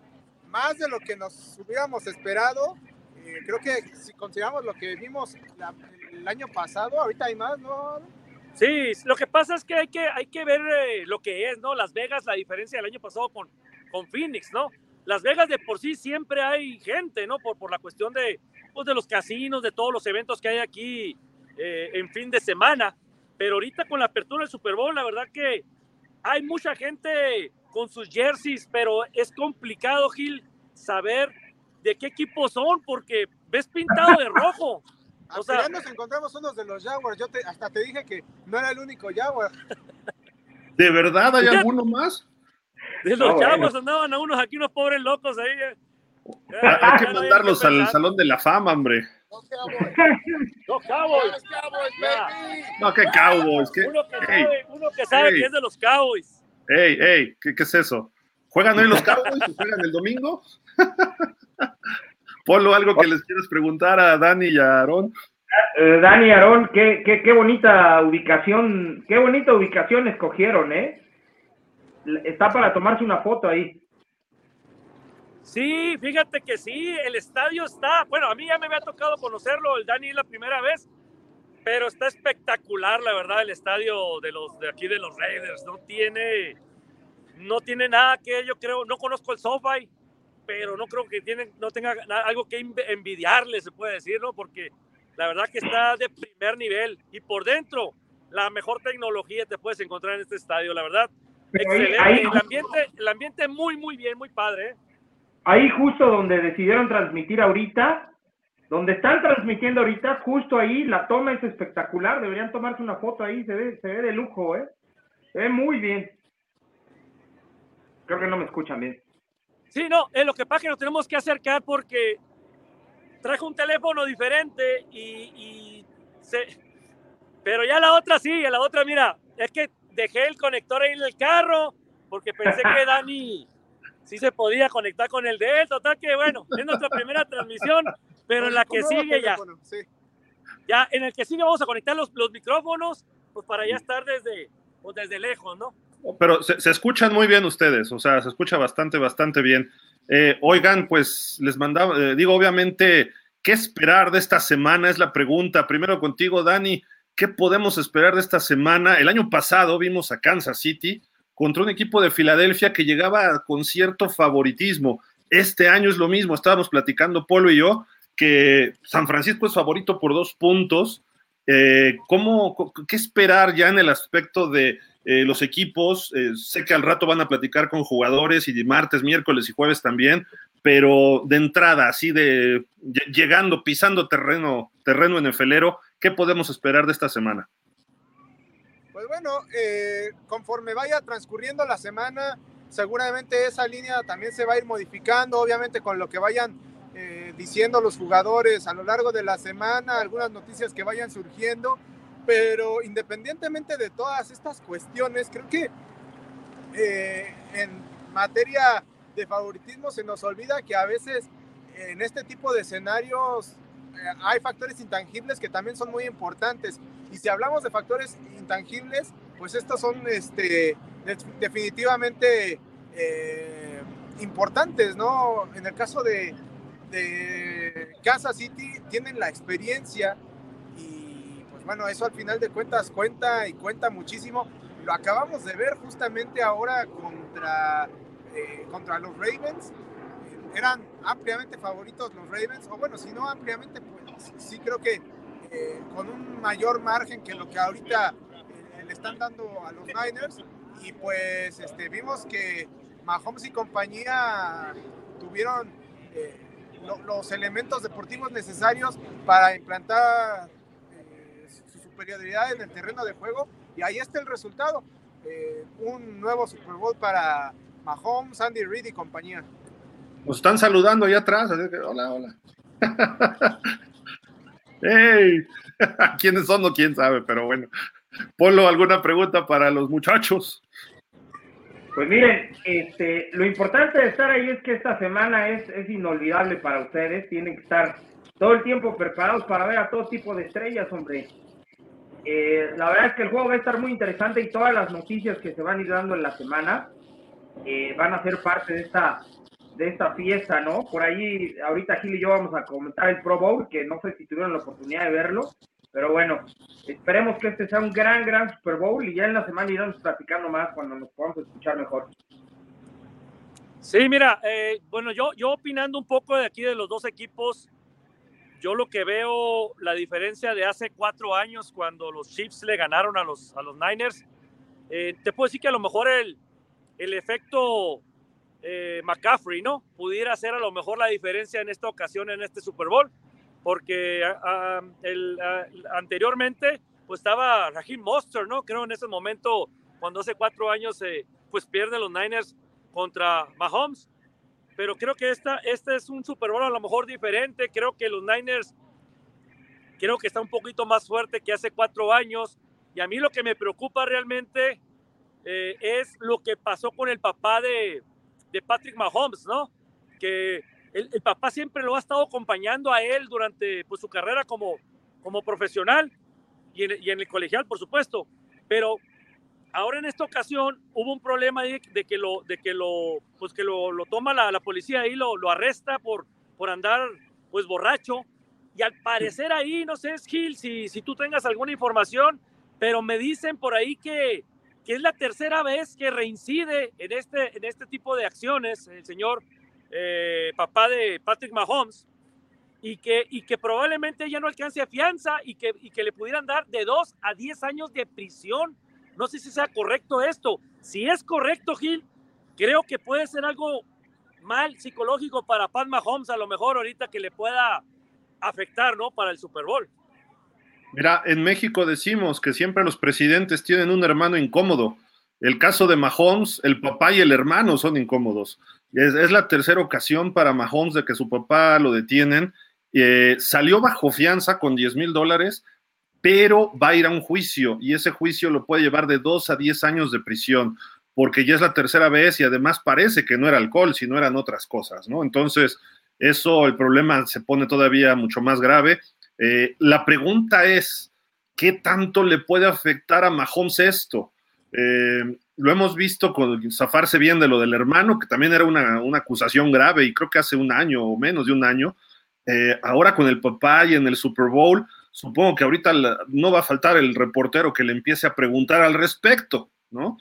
más de lo que nos hubiéramos esperado. Eh, creo que si consideramos lo que vimos el año pasado, ahorita hay más, ¿no? Sí, lo que pasa es que hay que, hay que ver eh, lo que es, ¿no? Las Vegas, la diferencia del año pasado con, con Phoenix, ¿no? Las Vegas de por sí siempre hay gente, ¿no? Por, por la cuestión de, pues, de los casinos, de todos los eventos que hay aquí eh, en fin de semana. Pero ahorita con la apertura del Super Bowl, la verdad que hay mucha gente con sus jerseys, pero es complicado, Gil, saber de qué equipo son porque ves pintado de rojo. O sea, ya nos encontramos unos de los Jaguars. Yo hasta te dije que no era el único Jaguar. ¿De verdad hay alguno más? De los Jaguars andaban a unos aquí, unos pobres locos ahí. Eh. hay que mandarlos al Salón de la Fama, hombre. Los Cowboys. Los Cowboys. No, qué Cowboys. Uno que sabe, uno que, sabe que es de los Cowboys. Ey, ey, ¿qué, ¿qué, es eso? ¿Juegan hoy los Cowboys o juegan el domingo? Polo, algo que les quieres preguntar a Dani y a Aarón. Eh, Dani y Aarón, qué, qué, qué bonita ubicación, qué bonita ubicación escogieron, ¿eh? Está para tomarse una foto ahí. Sí, fíjate que sí, el estadio está, bueno, a mí ya me había tocado conocerlo, el Dani la primera vez, pero está espectacular, la verdad, el estadio de los de aquí de los Raiders, no tiene no tiene nada que yo creo, no conozco el SoFi, pero no creo que tienen, no tenga algo que envidiarle, se puede decir, ¿no? Porque la verdad que está de primer nivel y por dentro la mejor tecnología te puedes encontrar en este estadio, la verdad. excelente. el ambiente, el ambiente muy, muy bien, muy padre. ¿eh? Ahí justo donde decidieron transmitir ahorita, donde están transmitiendo ahorita, justo ahí la toma es espectacular. Deberían tomarse una foto ahí, se ve, se ve de lujo, ¿eh? Se ve muy bien. Creo que no me escuchan bien. Sí, no, es lo que pasa que nos tenemos que acercar porque traje un teléfono diferente y, se... Pero ya la otra sí, la otra, mira, es que dejé el conector ahí en el carro porque pensé que Dani sí se podía conectar con el de él. Total que, bueno, es nuestra primera transmisión, pero en la que sigue ya. Ya, en el que sigue vamos a conectar los, los micrófonos, pues para ya estar desde, pues desde lejos, ¿no? Pero se, escuchan muy bien ustedes, o sea, se escucha bastante, bastante bien. Eh, oigan, pues les mandaba, eh, digo, obviamente, ¿qué esperar de esta semana? Es la pregunta. Primero contigo, Dani, ¿qué podemos esperar de esta semana? El año pasado vimos a Kansas City contra un equipo de Filadelfia que llegaba con cierto favoritismo. Este año es lo mismo, estábamos platicando Polo y yo, que San Francisco es favorito por dos puntos. Eh, ¿cómo, ¿Qué esperar ya en el aspecto de eh, los equipos, eh, sé que al rato van a platicar con jugadores y de martes, miércoles y jueves también, pero de entrada, así de llegando, pisando terreno, terreno NFLero, ¿qué podemos esperar de esta semana? Pues bueno, conforme vaya transcurriendo la semana, seguramente esa línea también se va a ir modificando, obviamente con lo que vayan diciendo los jugadores a lo largo de la semana, algunas noticias que vayan surgiendo pero independientemente de todas estas cuestiones, creo que eh, en materia de favoritismo se nos olvida que a veces en este tipo de escenarios eh, hay factores intangibles que también son muy importantes. Y si hablamos de factores intangibles, pues estos son este, definitivamente eh, importantes, ¿no? En el caso de, de Kansas City, tienen la experiencia bueno, eso al final de cuentas cuenta y cuenta muchísimo. Lo acabamos de ver justamente ahora contra, eh, contra los Ravens. Eran ampliamente favoritos los Ravens, o bueno, si no ampliamente, pues sí creo que eh, con un mayor margen que lo que ahorita eh, le están dando a los Niners. Y pues este, vimos que Mahomes y compañía tuvieron los elementos deportivos necesarios para implantar superioridad en el terreno de juego y ahí está el resultado. Eh, un nuevo Super Bowl para Mahomes, Andy Reid y compañía. Nos están saludando allá atrás. hola, hola. hey, ¿quiénes son? No, quién sabe, pero bueno. Polo, ¿alguna pregunta para los muchachos? Pues miren, este, lo importante de estar ahí es que esta semana es, es inolvidable para ustedes. Tienen que estar todo el tiempo preparados para ver a todo tipo de estrellas, hombre. Eh, la verdad es que el juego va a estar muy interesante y todas las noticias que se van a ir dando en la semana eh, van a ser parte de esta, de esta fiesta, ¿no? Por ahí, ahorita Gil y yo vamos a comentar el Pro Bowl, que no sé si tuvieron la oportunidad de verlo, pero bueno, esperemos que este sea un gran, gran Super Bowl y ya en la semana iremos platicando más cuando nos podamos escuchar mejor. Sí, mira, eh, bueno, yo, yo opinando un poco de aquí de los dos equipos, yo lo que veo, la diferencia de hace cuatro años cuando los Chiefs le ganaron a los, a los Niners, eh, te puedo decir que a lo mejor el, el efecto eh, McCaffrey, ¿no? Pudiera ser a lo mejor la diferencia en esta ocasión, en este Super Bowl, porque el, anteriormente pues estaba Raheem Monster, ¿no? Creo en ese momento, cuando hace cuatro años eh, pues pierden los Niners contra Mahomes pero creo que esta, este es un Super Bowl a lo mejor diferente. Creo que los Niners, creo que está un poquito más fuerte que hace cuatro años. Y a mí lo que me preocupa realmente eh, es lo que pasó con el papá de, de Patrick Mahomes, ¿no? Que el, el, papá siempre lo ha estado acompañando a él durante pues, su carrera como, como profesional y en, y el colegial, por supuesto. Pero ahora en esta ocasión hubo un problema de, que lo, de que lo, pues que lo, toma la, la, policía ahí, lo, lo arresta por, por andar pues borracho. Y al parecer ahí, no sé, Gil, si, si tú tengas alguna información, pero me dicen por ahí que, que es la tercera vez que reincide en este, en este tipo de acciones el señor eh, papá de Patrick Mahomes y que, y que probablemente ya no alcance fianza y que, y que le pudieran dar de 2 a 10 años de prisión. No sé si sea correcto esto. Si es correcto, Gil, creo que puede ser algo mal psicológico para Pat Mahomes, a lo mejor ahorita que le pueda afectar, ¿no? Para el Super Bowl. Mira, en México decimos que siempre los presidentes tienen un hermano incómodo. El caso de Mahomes, el papá y el hermano son incómodos. Es, la tercera ocasión para Mahomes de que su papá lo detienen. Eh, salió bajo fianza con 10 mil dólares, pero va a ir a un juicio y ese juicio lo puede llevar de 2 a 10 años de prisión, porque ya es la tercera vez y además parece que no era alcohol, sino eran otras cosas, ¿no? Entonces, eso, el problema se pone todavía mucho más grave. Eh, la pregunta es, ¿qué tanto le puede afectar a Mahomes esto? Eh, lo hemos visto con zafarse bien de lo del hermano, que también era una, una, acusación grave y creo que hace un año o menos de un año. Eh, ahora con el papá y en el Super Bowl, supongo que ahorita no va a faltar el reportero que le empiece a preguntar al respecto, ¿no?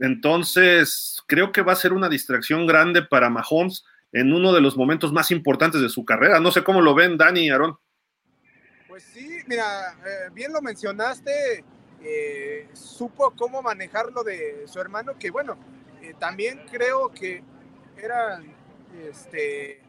Entonces, creo que va a ser una distracción grande para Mahomes en uno de los momentos más importantes de su carrera. No sé cómo lo ven, Dani y Aarón. Pues sí, mira, eh, bien lo mencionaste, eh, supo cómo manejarlo de su hermano, que bueno, eh, también creo que eran, este,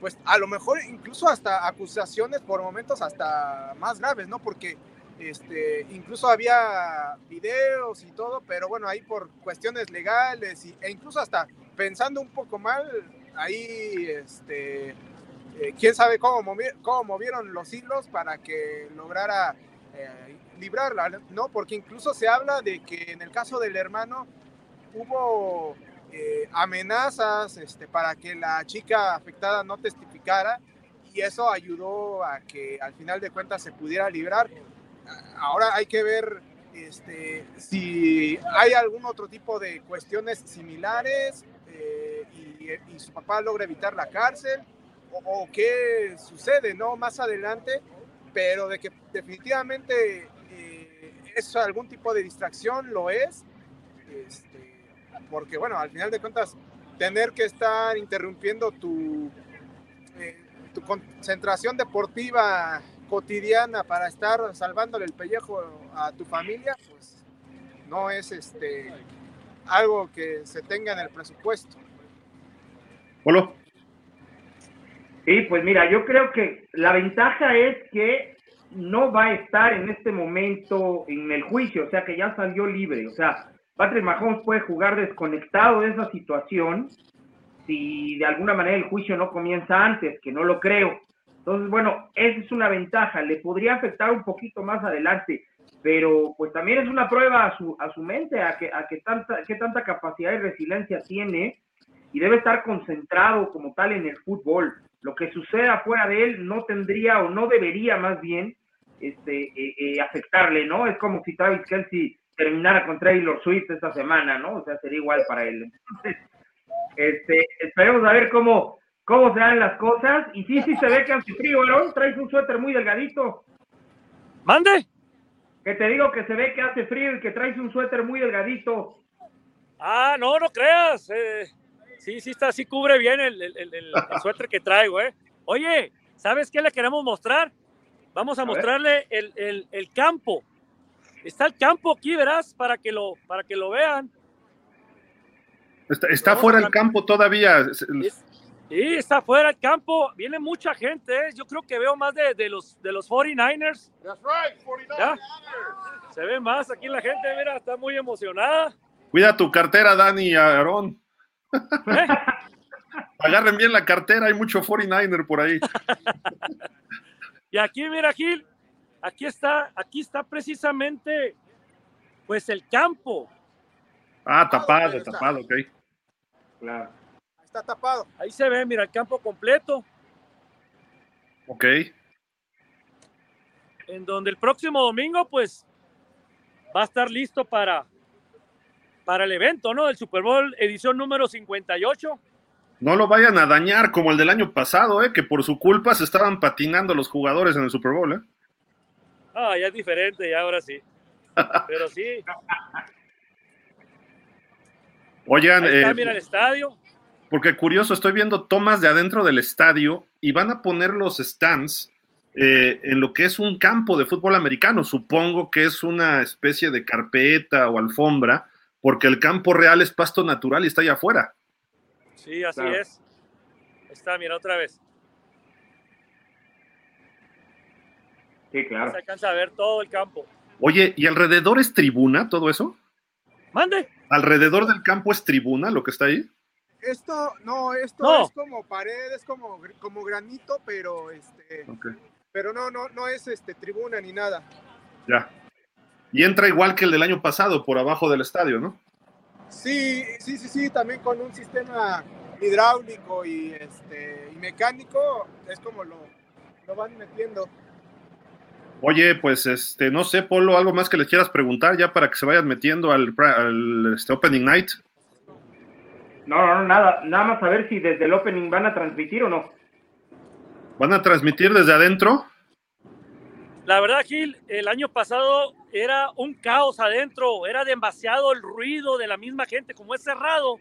pues a lo mejor incluso hasta acusaciones por momentos hasta más graves, ¿no? Porque este, incluso había videos y todo, pero bueno, ahí por cuestiones legales y, e incluso hasta pensando un poco mal, ahí, este, eh, quién sabe cómo, cómo, movieron los hilos para que lograra eh, librarla, ¿no? Porque incluso se habla de que en el caso del hermano hubo eh, amenazas este, para que la chica afectada no testificara y eso ayudó a que al final de cuentas se pudiera librar. Ahora hay que ver este, si hay algún otro tipo de cuestiones similares eh, y, y, su papá logra evitar la cárcel o, o, qué sucede no más adelante, pero de que definitivamente eh, es algún tipo de distracción, lo es. Este, porque bueno, al final de cuentas, tener que estar interrumpiendo tu, eh, tu concentración deportiva cotidiana para estar salvándole el pellejo a tu familia, pues no es este algo que se tenga en el presupuesto. Polo. Sí, pues mira, yo creo que la ventaja es que no va a estar en este momento en el juicio, o sea que ya salió libre, o sea, Patrick Mahomes puede jugar desconectado de esa situación si de alguna manera el juicio no comienza antes, que no lo creo. Entonces, bueno, esa es una ventaja, le podría afectar un poquito más adelante, pero pues también es una prueba a su, a su mente, a que, a que tanta, qué tanta capacidad y resiliencia tiene y debe estar concentrado como tal en el fútbol. Lo que suceda fuera de él no tendría o no debería más bien este, eh, eh, afectarle, ¿no? Es como si Travis Kelsey terminara con Taylor Swift esta semana, ¿no? O sea, sería igual para él. Entonces, este, esperemos a ver cómo, cómo se dan las cosas. Y sí, sí se ve que hace frío, Aaron. Traes un suéter muy delgadito. ¿Mande? Que te digo que se ve que hace frío y que traes un suéter muy delgadito. Ah, no, no creas. Eh, sí, sí está, sí cubre bien el, el, el, el suéter que traigo, ¿eh? Oye, ¿sabes qué le queremos mostrar? Vamos a, a mostrarle el, el, el, campo. Está el campo aquí, verás, para que lo, para que lo vean. Está, está fuera el campo todavía. Sí, está fuera el campo. Viene mucha gente. ¿eh? Yo creo que veo más de, de, los, de los 49ers. That's right, 49ers. ¿Ya? Se ve más aquí la gente, mira, está muy emocionada. Cuida tu cartera, Dani y Aarón. ¿Eh? Agarren bien la cartera, hay mucho 49er por ahí. y aquí, mira, Gil, aquí está, aquí está precisamente, pues el campo. Ah, tapado, tapado, ok. Claro. Está tapado. Ahí se ve, mira, el campo completo. Ok. En donde el próximo domingo, pues, va a estar listo para, para el evento, ¿no? El Super Bowl edición número 58. No lo vayan a dañar como el del año pasado, ¿eh? que por su culpa se estaban patinando los jugadores en el Super Bowl. ¿eh? Ah, ya es diferente, ya ahora sí. Pero sí. Oigan, Ahí está, eh, mira el estadio. porque curioso, estoy viendo tomas de adentro del estadio y van a poner los stands eh, en lo que es un campo de fútbol americano. Supongo que es una especie de carpeta o alfombra, porque el campo real es pasto natural y está allá afuera. Sí, así Claro. es. Ahí está, mira otra vez. Sí, claro. Se alcanza a ver todo el campo. Oye, ¿y alrededor es tribuna todo eso? Mande. ¿Alrededor del campo es tribuna lo que está ahí? Esto, no, esto No. es como pared, es como, como granito, pero este, Ok, pero no, no, no es este tribuna ni nada. ya. Y entra igual que el del año pasado, por abajo del estadio, ¿no? Sí, sí, sí, sí, también con un sistema hidráulico y este y mecánico es como lo, lo van metiendo. Oye, pues este, no sé, Polo, algo más que les quieras preguntar ya para que se vayan metiendo al, pra- al, este, Opening Night. No, no, no, nada. Nada más a ver si desde el opening van a transmitir o no. ¿Van a transmitir desde adentro? La verdad, Gil, el año pasado era un caos adentro, era demasiado el ruido de la misma gente, como es cerrado.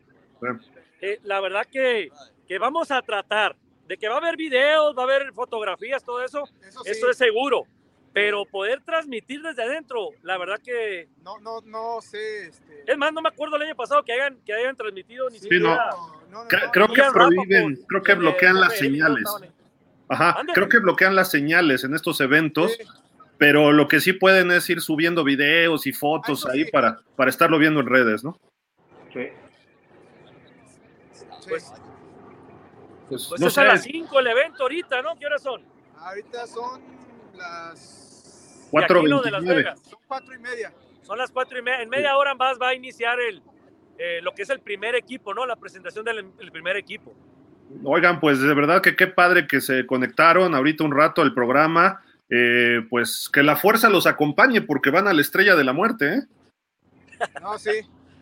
Eh, la verdad que, que vamos a tratar de que va a haber videos, va a haber fotografías, todo eso, Eso sí, eso es seguro. Pero poder transmitir desde adentro, la verdad que... no, no, no sé, este. Es más, no me acuerdo el año pasado que hayan, que hayan transmitido ni Sí, siquiera... no, no, no, Cre- no, creo no, que prohíben, creo que eh, bloquean las señales. Ajá, Ande. creo que bloquean las señales en estos eventos, Sí. Pero lo que sí pueden es ir subiendo videos y fotos Ah, ahí sí. para, para estarlo viendo en redes, ¿no? Sí. Pues, Pues, pues no es a las sé, 5 el evento ahorita, ¿no? ¿Qué horas son? Ahorita son las De aquí, ¿no? De Las 4.29. Vegas. son cuatro y media. Son las cuatro y media. En media hora más va a iniciar el, eh, lo que es el primer equipo, ¿no? La presentación del el primer equipo. Oigan, pues de verdad que qué padre que se conectaron ahorita un rato al programa. Eh, pues que la fuerza los acompañe porque van a la estrella de la muerte, ¿eh? No, sí,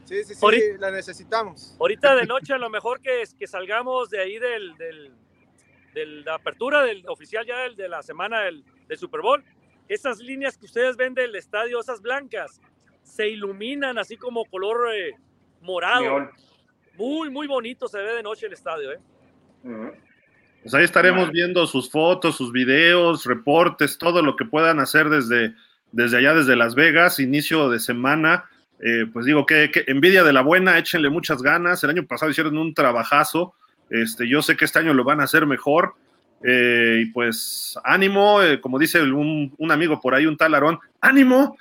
sí, sí, sí, Ahorita- la necesitamos. Ahorita de noche a lo mejor que, que salgamos de ahí del, del, de la apertura del oficial ya del- de la semana del, del Super Bowl. Esas líneas que ustedes ven del estadio, esas blancas, se iluminan así como color eh, morado. Muy, muy bonito se ve de noche el estadio, ¿eh? Pues ahí estaremos Vale. viendo sus fotos, sus videos, reportes, todo lo que puedan hacer desde, desde allá, desde Las Vegas, inicio de semana. Eh, pues digo que, que envidia de la buena, échenle muchas ganas. El año pasado hicieron un trabajazo. Este, yo sé que este año lo van a hacer mejor. Eh, y pues ánimo, eh, como dice un, un amigo por ahí, un tal Aarón, ánimo.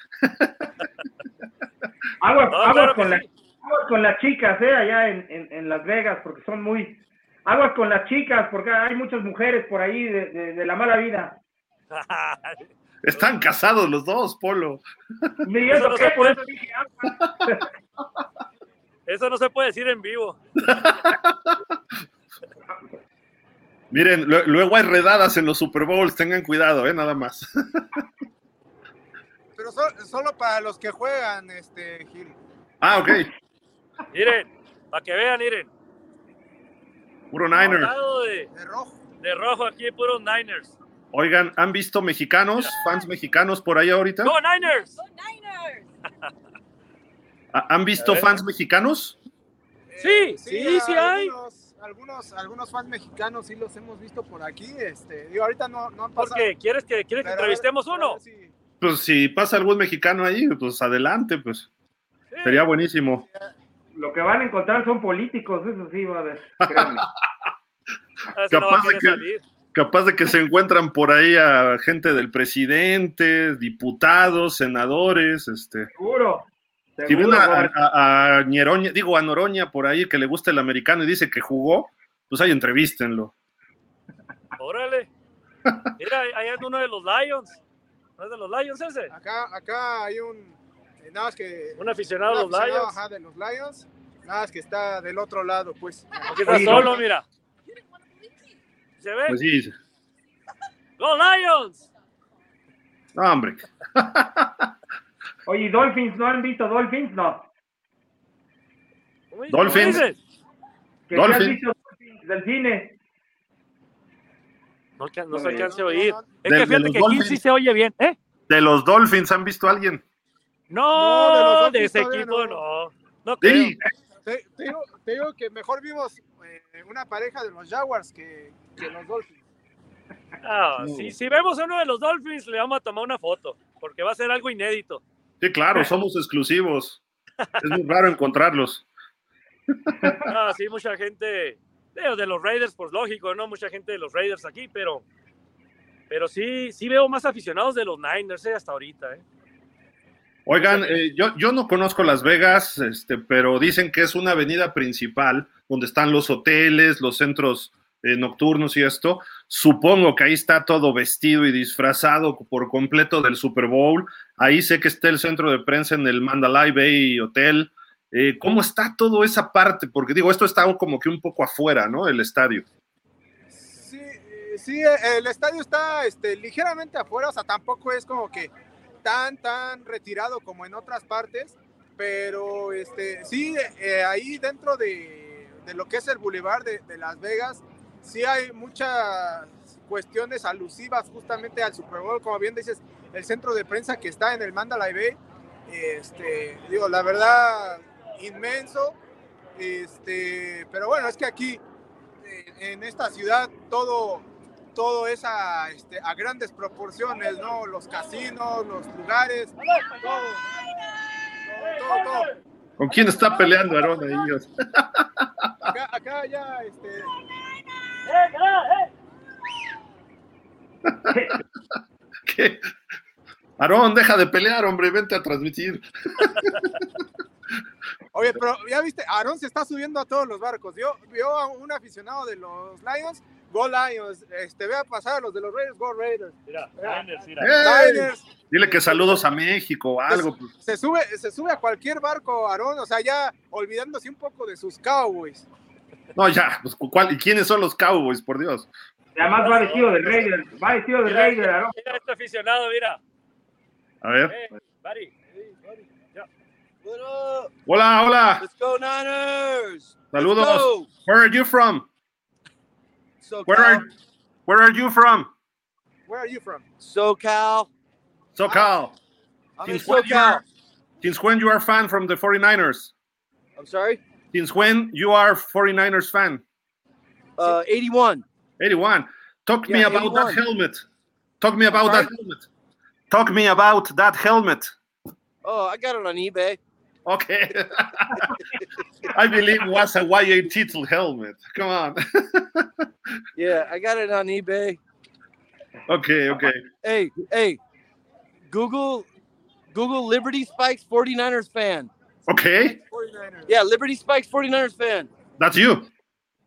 Aguas, No, aguas con, la- aguas con las chicas, ¿eh? Allá en, en, en Las Vegas, porque son muy... Aguas con las chicas, porque hay muchas mujeres por ahí de, de- de la mala vida. Están casados los dos, Polo. Y Eso no qué, se por puede. eso dije aguas. Eso no se puede decir en vivo. Miren, lue- luego hay redadas en los Super Bowls, tengan cuidado, eh, nada más. Pero so- solo para los que juegan, este Gil. Ah, ok. Miren, para que vean, miren. Puro Niner. Lado de, De rojo. de rojo aquí, puros Niners. Oigan, ¿han visto mexicanos, fans mexicanos por ahí ahorita? ¡Go Niners! ¿Ha- ¿Han visto fans mexicanos? Sí, sí, sí hay. algunos, Algunos, algunos fans mexicanos sí los hemos visto por aquí. Este, digo, ahorita no, no han ¿Por pasado. qué? ¿Quieres que, ¿quieres que ver- entrevistemos uno? si- Pues si pasa algún mexicano ahí, pues adelante, pues Sí. sería buenísimo. Lo que van a encontrar son políticos, eso sí, va a ver. créanme. Ese no va a capaz de que- salir. Capaz de que se encuentran por ahí a gente del presidente, diputados, senadores, este. Seguro. Si ven seguro, a, a- a Ñeroña- digo a Noroña por ahí que le gusta el americano y dice que jugó, pues ahí entrevístenlo. Órale. Mira, ahí hay uno de los Lions. ¿No es de los Lions ese? Acá, acá hay un. Eh, Nada más que. Un aficionado los Lions. ajá, de los Lions. Nada más que está del otro lado, pues. Aquí está Oye, solo, no. mira. ¿Se ve? Pues sí, ¡Los Lions! no, hombre. Oye, ¿y Dolphins, ¿no han visto Dolphins? No. Dolphins. Que Dolphins. ya has visto Dolphins del cine. No, no se alcance a no, oír. no. Es De- que fíjate que aquí Dolphins. sí se oye bien. ¿Eh? De los Dolphins, ¿han visto a alguien? No, No, de los de, ese equipo no. no. No creo. Sí. Te, te digo, te digo que mejor vimos eh, una pareja de los Jaguars que, que los Dolphins. Ah, No. si, si vemos a uno de los Dolphins, le vamos a tomar una foto, porque va a ser algo inédito. Sí, claro, somos exclusivos. Es muy raro encontrarlos. Ah, sí, mucha gente de, de los Raiders, pues lógico, ¿no? Mucha gente de los Raiders aquí, pero, pero sí, sí veo más aficionados de los Niners eh, hasta ahorita, ¿eh? Oigan, eh, yo, yo no conozco Las Vegas, este, pero dicen que es una avenida principal donde están los hoteles, los centros eh, nocturnos y esto. Supongo que ahí está todo vestido y disfrazado por completo del Super Bowl. Ahí sé que está el centro de prensa en el Mandalay Bay Hotel. Eh, ¿Cómo está toda esa parte? Porque digo, esto está como que un poco afuera, ¿no? El estadio. Sí, sí, el estadio está este, ligeramente afuera, o sea, tampoco es como que tan, tan retirado como en otras partes, pero este, sí, eh, ahí dentro de, de lo que es el Boulevard de, de Las Vegas, sí hay muchas cuestiones alusivas justamente al Super Bowl, como bien dices, el centro de prensa que está en el Mandalay Bay, este, digo, la verdad, inmenso, este, pero bueno, es que aquí en- en esta ciudad todo todo es a, este, a grandes proporciones, ¿no? Los casinos, los lugares, todo, todo, todo, todo. ¿Con quién está peleando Aaron ahí? Acá, acá ya, este, ¿Qué? Aarón, deja de pelear, hombre, vente a transmitir. oye, pero ya viste, Aarón se está subiendo a todos los barcos. Vio, vio a un aficionado de los Lions, Go Lions, este, ve a pasar a los de los Raiders, Go Raiders. Mira, Niners, mira. Dile que saludos a México o algo. pues. se sube, se sube a cualquier barco, Aarón, o sea, ya olvidándose un poco de sus Cowboys. No, ya, pues, ¿cuál- ¿y quiénes son los Cowboys, por Dios? Además va vestido de Raider, va vestido de Mira, Raider, ¿no? mira este aficionado, mira. A ver. Eh, buddy. Hey, buddy. Up? Hola, hola. Let's go Niners! Saludos. Go! Where are you from? SoCal. Where are, where are you from? Where are you from? SoCal. SoCal. I'm in Since when, you are, SoCal. since when you are fan from the 49ers? I'm sorry? Since when you are 49ers fan? Uh, 81. 81. Talk me Yeah, about that helmet. Talk me about that helmet. Talk me about that helmet. Oh, I got it on eBay. Okay. I believe was a YA title helmet. Come on. Yeah, I got it on eBay. okay, okay. Hey, hey, Google, Google Liberty Spikes 49ers fan. Okay. 49ers. Yeah, Liberty Spikes 49ers fan. That's you.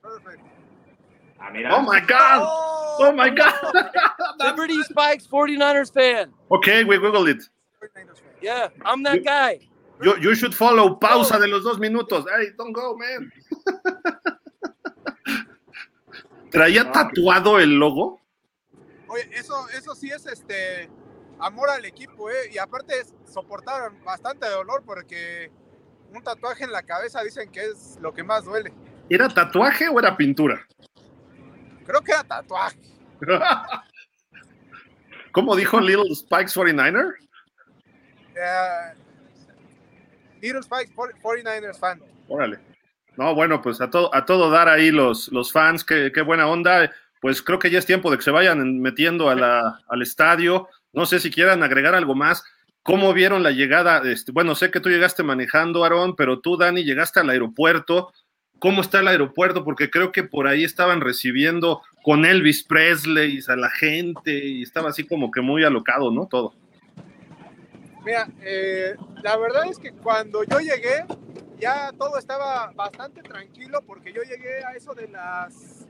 Perfect. I mean, Oh my God. Oh, oh my oh, God. Oh. Liberty Spikes 49ers fan. okay, we Google it. 49ers fan. Yeah, I'm that guy. You, you should follow pausa de los dos minutos. Hey, don't go, man. ¿Traía tatuado el logo? Oye, eso, eso sí es este amor al equipo, ¿eh? Y aparte es- soportaron bastante dolor porque un tatuaje en la cabeza dicen que es lo que más duele. ¿Era tatuaje o era pintura? Creo que era tatuaje. ¿Cómo dijo Little Spikes 49er? Eh, Little Spikes 49ers fan. Órale. No, bueno, pues a todo, a todo dar ahí los, los fans, qué, qué buena onda. Pues creo que ya es tiempo de que se vayan metiendo al estadio. No sé si quieran agregar algo más. ¿Cómo vieron la llegada? Este, bueno, sé que tú llegaste manejando, Aarón, pero tú, Dani, llegaste al aeropuerto. ¿Cómo está el aeropuerto? Porque creo que por ahí estaban recibiendo con Elvis Presley a la gente y estaba así como que muy alocado, ¿no? Todo. Mira, eh, la verdad es que cuando yo llegué, ya todo estaba bastante tranquilo porque yo llegué a eso de las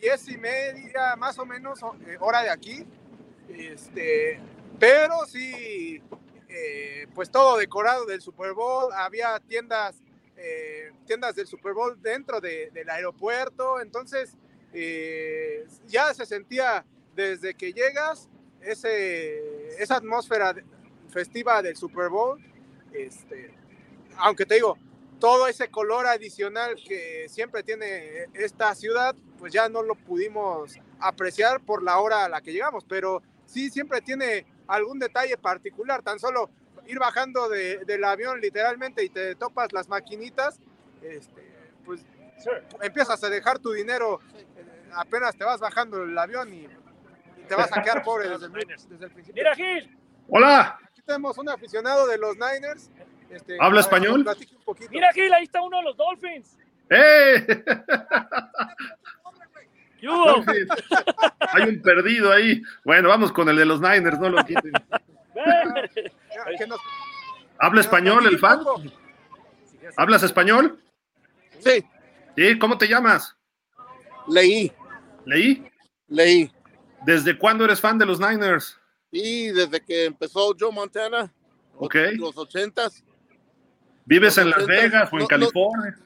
diez y media, más o menos, eh, hora de aquí. Este, pero sí, eh, pues todo decorado del Super Bowl, había tiendas, tiendas del Super Bowl dentro de- del aeropuerto, entonces ya se sentía desde que llegas ese, esa atmósfera festiva del Super Bowl. Este, aunque te digo, todo ese color adicional que siempre tiene esta ciudad, pues ya no lo pudimos apreciar por la hora a la que llegamos, pero sí siempre tiene algún detalle particular, tan solo ir bajando de, del avión literalmente y te topas las maquinitas, este, pues empiezas a dejar tu dinero, eh, apenas te vas bajando el avión y, y te vas a quedar pobre desde desde el principio. Mira, Gil. Hola, Aquí tenemos un aficionado de los Niners. Este, ¿Habla español? platique un poquito. Mira, Gil, ahí está uno de los Dolphins. ¡eh! ¿Qué hubo? Hay un perdido ahí. Bueno, vamos con el de los Niners, no lo quiten. Nos- ¿Habla español el fan? ¿Hablas español? Sí, Sí, ¿cómo te llamas? leí, Leí. leí. ¿Desde cuándo eres fan de los Niners? Y desde que empezó Joe Montana, Ok. los ochentas, ¿Vives en Las Vegas o en no. California?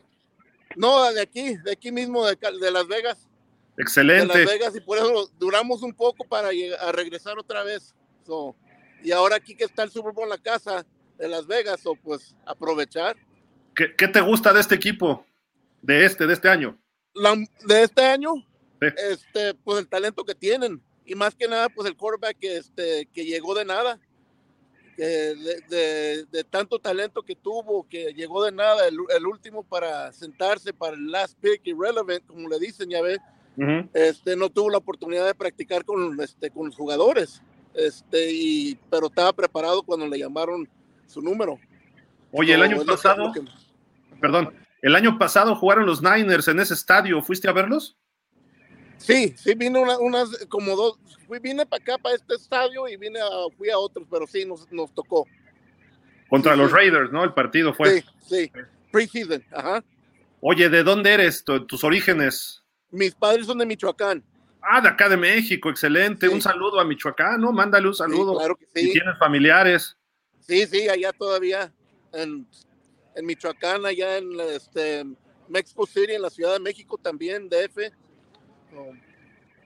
no, de aquí, de aquí mismo, de, de Las Vegas, de Las Excelente. Vegas, y por eso duramos un poco para llegar, a regresar otra vez. So, y ahora aquí que está el Super Bowl en la casa de Las Vegas, o pues aprovechar. ¿Qué, qué te gusta de este equipo? De este, de este año. La- de este año, Sí. este, pues el talento que tienen y más que nada, pues el quarterback que, este, que llegó de nada, que de, de- de tanto talento que tuvo, que llegó de nada, el, el último para sentarse para el last pick irrelevant, como le dicen, ya ves, Ujú. este, no tuvo la oportunidad de practicar con, este, con los jugadores, este, y, pero estaba preparado cuando le llamaron su número. Oye, el año pasado, que- perdón, el año pasado jugaron los Niners en ese estadio. ¿Fuiste a verlos? Sí, sí, vine una- unas como dos, fui, vine para acá, para este estadio y vine a, fui a otros, pero sí, nos, nos tocó. Contra Sí, los sí. Raiders, ¿no? El partido fue. Sí, sí, preseason, ajá. Oye, ¿de dónde eres? Tu- tus orígenes. Mis padres son de Michoacán. Ah, de acá de México, excelente. Sí. Un saludo a Michoacán, ¿no? Mándale un saludo. claro que Si sí. tienes familiares. Sí, sí, allá todavía, en, en Michoacán, allá en este, Mexico City, en la Ciudad de México también, DF.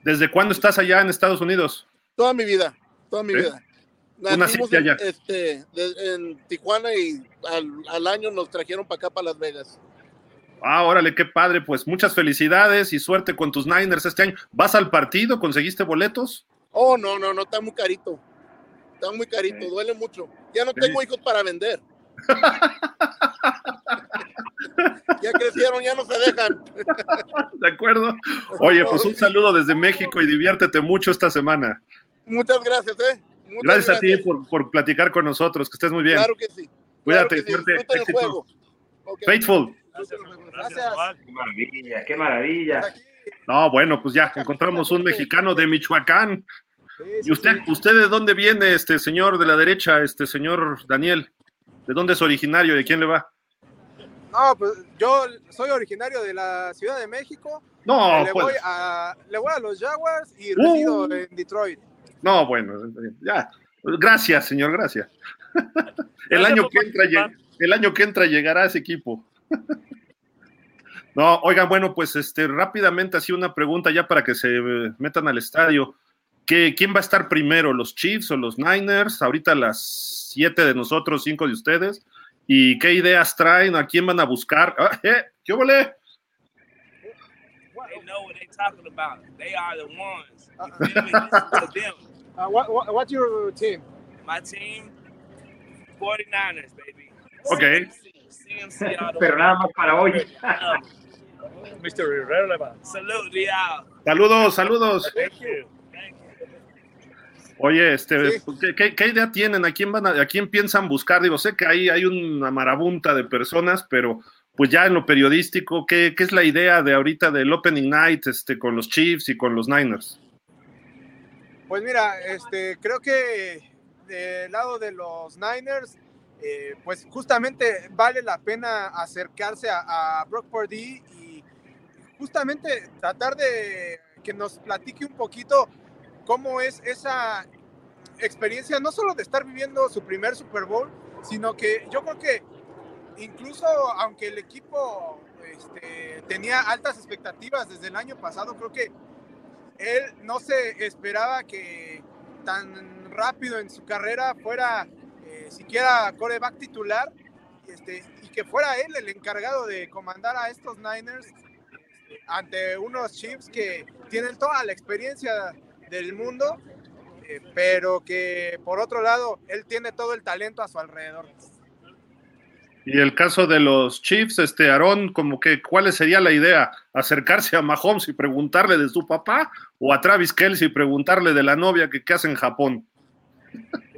¿Desde cuándo estás allá en Estados Unidos? toda mi vida, toda mi ¿Sí? vida. Nacimos allá. este, de- en Tijuana y al, al año nos trajeron para acá, para Las Vegas. Ah, órale, qué padre. Pues muchas felicidades y suerte con tus Niners este año. ¿Vas al partido? ¿Conseguiste boletos? Oh, no, no, no, está muy carito. Está muy carito, duele mucho. Ya no tengo hijos para vender. ya crecieron, ya no se dejan. ¿De acuerdo? Oye, pues un saludo desde México y diviértete mucho esta semana. Muchas gracias, ¿eh? Muchas Gracias, a ti por, por platicar con nosotros. Que estés muy bien. Claro que sí. Cuídate, claro que sí. suerte, Disfruten el éxito. juego. Ok. Faithful. Gracias, Gracias. Qué maravilla, qué maravilla. No, bueno, pues ya encontramos un mexicano de Michoacán. sí, ¿Y usted, sí. usted de dónde viene, este señor de la derecha, este señor Daniel? ¿De dónde es originario? ¿De quién le va? No, pues yo soy originario de la Ciudad de México. No, le, pues, voy a, le voy a los Jaguars y Uh. resido en Detroit. no, bueno, ya. Gracias, señor, gracias. El año que entra, el año que entra llegará ese equipo. No, oigan, bueno, pues este rápidamente así una pregunta ya para que se eh, metan al estadio. ¿Qué, ¿Quién va a estar primero, los Chiefs o los Niners? Ahorita las siete de nosotros, cinco de ustedes. ¿Y qué ideas traen? ¿A quién van a buscar? Ah, eh, ¿Qué ole? They know what they talking about. They are the ones. Uh, You feel me? Listen to them. Uh, what, what, what's your team? My team, 49ers, baby. Okay. CMC, CMC Pero nada más para hoy. Mr. Irrelevant. y'all. Saludos, saludos. Thank you. Oye, este, Sí. ¿qué, qué, qué idea tienen? ¿A quién van a, a quién piensan buscar? Digo, sé que ahí hay una marabunta de personas, pero pues ya en lo periodístico, ¿qué, qué es la idea de ahorita del Opening Night este, con los Chiefs y con los Niners? Pues mira, este, creo que del lado de los Niners, eh, pues justamente vale la pena acercarse a, a Brock Purdy y justamente tratar de que nos platique un poquito cómo es esa experiencia, no solo de estar viviendo su primer Super Bowl, sino que yo creo que incluso aunque el equipo este, tenía altas expectativas desde el año pasado, creo que él no se esperaba que tan rápido en su carrera fuera eh, siquiera coreback titular este, y que fuera él el encargado de comandar a estos Niners ante unos Chiefs que tienen toda la experiencia del mundo, eh, pero que por otro lado él tiene todo el talento a su alrededor. Y el caso de los Chiefs, este Aarón, como que, ¿cuál sería la idea? ¿Acercarse a Mahomes y preguntarle de su papá? ¿O a Travis Kelsey y preguntarle de la novia que qué hace en Japón?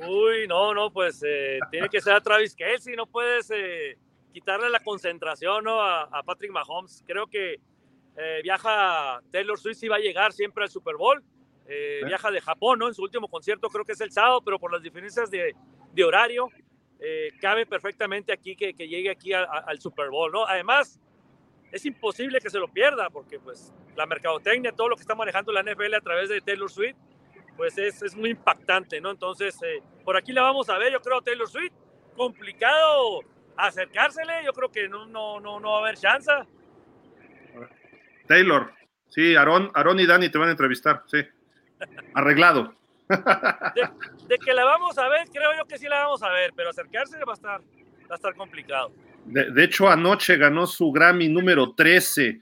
Uy, no, no, pues eh, tiene que ser a Travis Kelsey, no puedes eh, quitarle la concentración ¿no? a, a, Patrick Mahomes. Creo que eh, viaja Taylor Swift y va a llegar siempre al Super Bowl. Eh, viaja de Japón, ¿no? En su último concierto creo que es el sábado, pero por las diferencias de, de horario, eh, cabe perfectamente aquí que, que llegue aquí a, a, al Super Bowl, ¿no? Además, es imposible que se lo pierda, porque pues la mercadotecnia, todo lo que está manejando la NFL a través de Taylor Swift, pues es, es muy impactante, ¿no? Entonces, eh, por aquí la vamos a ver, yo creo, Taylor Swift. Complicado acercársele, yo creo que no, no, no, no va a haber chance. Taylor, sí, Aaron, Aaron y Dani te van a entrevistar, sí. Arreglado. De, de, que la vamos a ver, creo yo que sí la vamos a ver, pero acercarse va a estar, va a estar complicado. De, de hecho, anoche ganó su Grammy número 13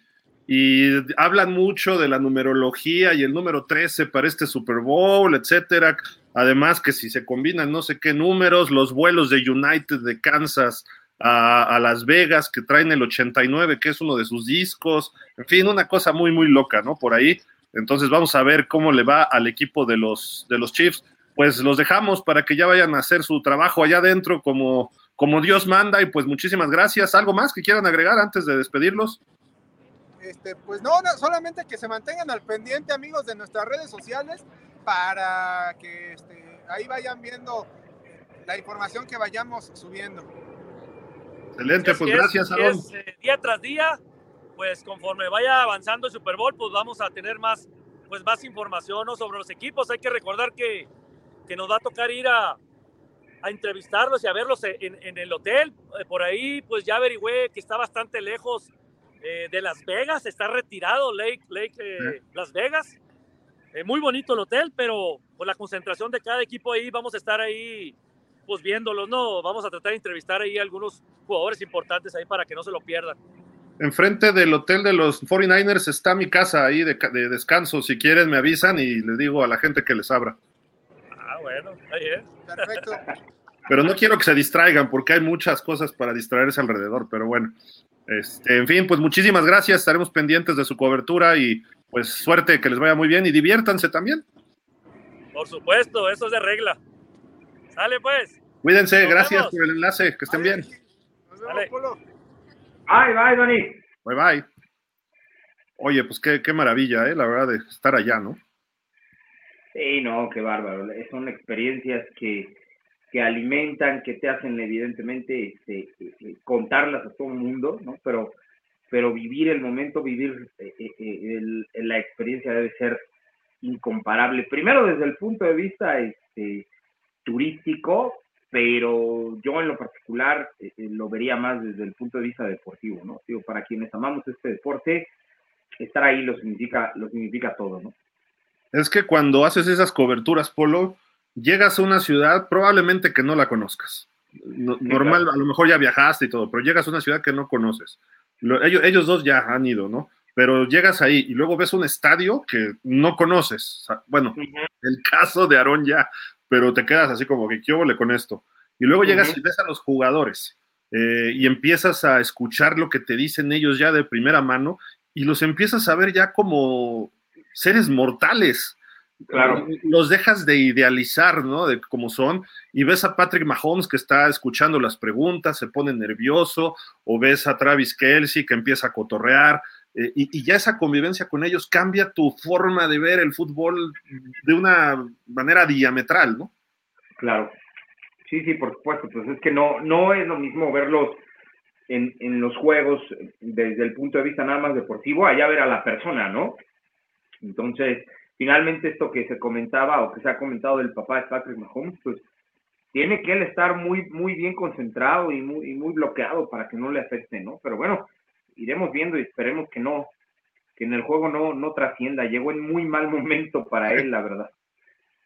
y hablan mucho de la numerología y el número 13 para este Super Bowl, etcétera. Además que si se combinan no sé qué números, los vuelos de United de Kansas a, a, Las Vegas que traen el 89, que es uno de sus discos, en fin, una cosa muy, muy loca, ¿no? Por ahí. Entonces vamos a ver cómo le va al equipo de los, de los Chiefs. Pues los dejamos para que ya vayan a hacer su trabajo allá adentro como, como Dios manda y pues muchísimas gracias. ¿Algo más que quieran agregar antes de despedirlos? Este, pues no, no, solamente que se mantengan al pendiente, amigos, de nuestras redes sociales para que este, ahí vayan viendo la información que vayamos subiendo. Excelente, pues gracias, Aaron. Es, eh, día tras día, pues conforme vaya avanzando el Super Bowl, pues vamos a tener más, pues más información ¿no? sobre los equipos. Hay que recordar que, que nos va a tocar ir a, a entrevistarlos y a verlos en, en, el hotel. Eh, Por ahí, pues ya averigüé que está bastante lejos eh, de Las Vegas, está retirado Lake, Lake eh, Las Vegas. Eh, muy bonito el hotel, pero por la concentración de cada equipo ahí vamos a estar ahí pues viéndolos, ¿no? Vamos a tratar de entrevistar ahí a algunos jugadores importantes ahí para que no se lo pierdan. Enfrente del hotel de los 49ers está mi casa ahí de, de descanso. Si quieren me avisan y les digo a la gente que les abra. Ah, bueno, ahí es. Perfecto. Pero no quiero que se distraigan porque hay muchas cosas para distraerse alrededor, pero bueno. Este, en fin, pues muchísimas gracias, estaremos pendientes de su cobertura y pues suerte, que les vaya muy bien y diviértanse también. Por supuesto, eso es de regla. Sale pues. Cuídense, Nos gracias vemos. por el enlace, que estén Ay, bien. Nos vemos, Polo. Bye, bye, Dani. Bye bye. Oye, pues qué, qué maravilla, ¿eh? la verdad, de estar allá, ¿no? Sí, no, qué bárbaro. Son experiencias que, que alimentan, que te hacen evidentemente este, eh, contarlas a todo el mundo, ¿no? Pero, pero vivir el momento, vivir eh, eh, el, la experiencia debe ser incomparable. Primero desde el punto de vista este, turístico, pero yo en lo particular eh, lo vería más desde el punto de vista deportivo, ¿no? Digo, para quienes amamos este deporte, estar ahí lo significa, lo significa todo, ¿no? Es que cuando haces esas coberturas, Polo, llegas a una ciudad probablemente que no la conozcas. No, sí, normal, claro. a lo mejor ya viajaste y todo, pero llegas a una ciudad que no conoces. Lo, ellos, ellos, dos ya han ido, ¿no? Pero llegas ahí y luego ves un estadio que no conoces. Bueno, uh -huh. el caso de Aarón ya, pero te quedas así como que, ¿qué con esto? Y luego llegas uh -huh. y ves a los jugadores eh, y empiezas a escuchar lo que te dicen ellos ya de primera mano y los empiezas a ver ya como seres mortales. Claro. Los dejas de idealizar, ¿no? De cómo son, y ves a Patrick Mahomes que está escuchando las preguntas, se pone nervioso, o ves a Travis Kelsey que empieza a cotorrear, eh, y, ya esa convivencia con ellos cambia tu forma de ver el fútbol de una manera diametral, ¿no? Claro. Sí, sí, por supuesto. Pues es que no, no es lo mismo verlos en, en los juegos desde el punto de vista nada más deportivo, allá ver a la persona, ¿no? Entonces, finalmente esto que se comentaba o que se ha comentado del papá de Patrick Mahomes, pues tiene que él estar muy, muy bien concentrado y muy, y muy bloqueado para que no le afecte, ¿no? Pero bueno, iremos viendo y esperemos que no, que en el juego no, no trascienda. Llegó en muy mal momento para él, la verdad.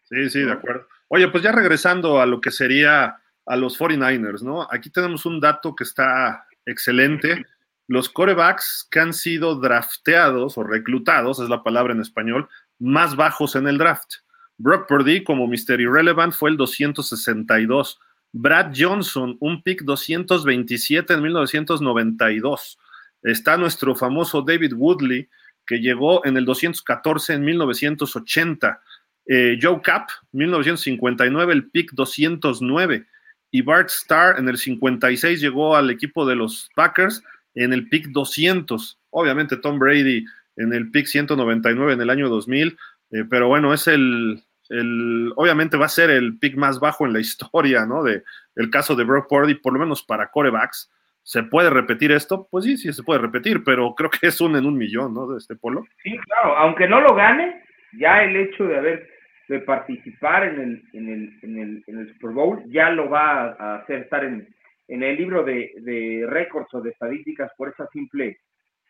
Sí, sí, de acuerdo. Oye, pues ya regresando a lo que sería a los 49ers, ¿no? Aquí tenemos un dato que está excelente. Los corebacks que han sido drafteados o reclutados, es la palabra en español, más bajos en el draft. Brock Purdy como Mr. Irrelevant fue el 262. Brad Johnson, un pick 227 en 1992. Está nuestro famoso David Woodley, que llegó en el 214 en 1980. Eh, Joe Cap, 1959, el pick 209. Y Bart Starr en el 56 llegó al equipo de los Packers en el pick 200. Obviamente Tom Brady en el pick 199 en el año 2000, eh, pero bueno, es el, el, obviamente va a ser el pick más bajo en la historia, ¿no? De el caso de Brock Purdy, por lo menos para corebacks. ¿Se puede repetir esto? Pues sí, sí se puede repetir, pero creo que es un en un millón, ¿no? De este polo. Sí, claro, aunque no lo gane, ya el hecho de haber de participar en el, en el, en el, en el Super Bowl ya lo va a hacer estar en, en el libro de, de récords o de estadísticas por esa simple,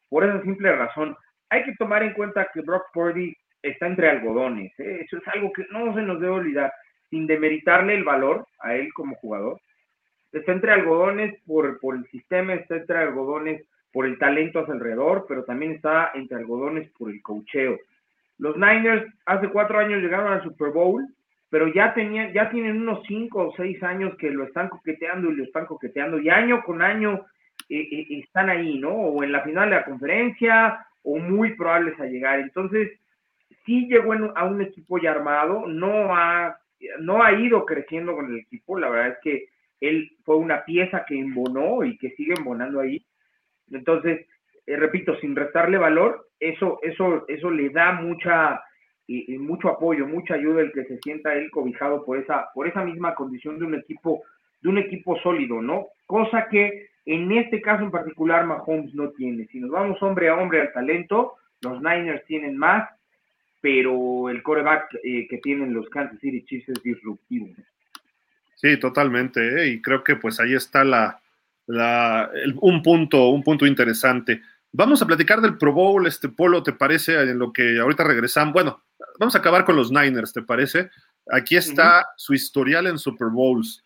por esa simple razón. Hay que tomar en cuenta que Brock Purdy está entre algodones. ¿eh? Eso es algo que no se nos debe olvidar, sin demeritarle el valor a él como jugador. Está entre algodones por, por el sistema, está entre algodones por el talento a su alrededor, pero también está entre algodones por el cocheo. Los Niners hace cuatro años llegaron al Super Bowl, pero ya tenían, ya tienen unos cinco o seis años que lo están coqueteando y lo están coqueteando, y año con año eh, eh, están ahí, ¿no? O en la final de la conferencia, o muy probables a llegar. Entonces, sí llegó a un equipo ya armado, no ha, no ha ido creciendo con el equipo, la verdad es que él fue una pieza que embonó y que sigue embonando ahí. Entonces, eh, repito, sin restarle valor, eso, eso, eso le da mucha, y, mucho apoyo, mucha ayuda el que se sienta él cobijado por esa, por esa misma condición de un equipo, de un equipo sólido, ¿no? Cosa que en este caso en particular Mahomes no tiene. Si nos vamos hombre a hombre al talento, los Niners tienen más, pero el coreback eh, que tienen los Kansas City Chiefs es disruptivo. Sí, totalmente, ¿eh? y creo que pues ahí está la, la un punto, un punto interesante. Vamos a platicar del Pro Bowl, este Polo, ¿te parece? En lo que ahorita regresamos. Bueno, vamos a acabar con los Niners, ¿te parece? Aquí está su historial en Super Bowls.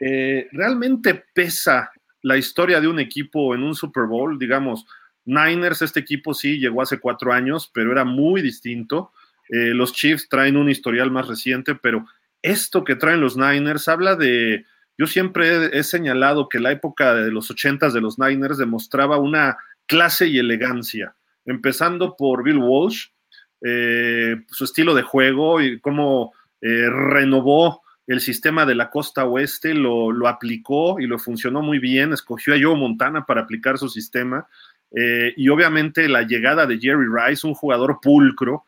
Eh, ¿Realmente pesa la historia de un equipo en un Super Bowl? Digamos, Niners, este equipo sí llegó hace cuatro años, pero era muy distinto. Eh, los Chiefs traen un historial más reciente, pero esto que traen los Niners habla de. Yo siempre he, señalado que la época de los ochentas de los Niners demostraba una clase y elegancia, empezando por Bill Walsh, eh, su estilo de juego y cómo eh, renovó el sistema de la costa oeste, lo, lo, aplicó y lo funcionó muy bien, escogió a Joe Montana para aplicar su sistema eh, y obviamente la llegada de Jerry Rice, un jugador pulcro,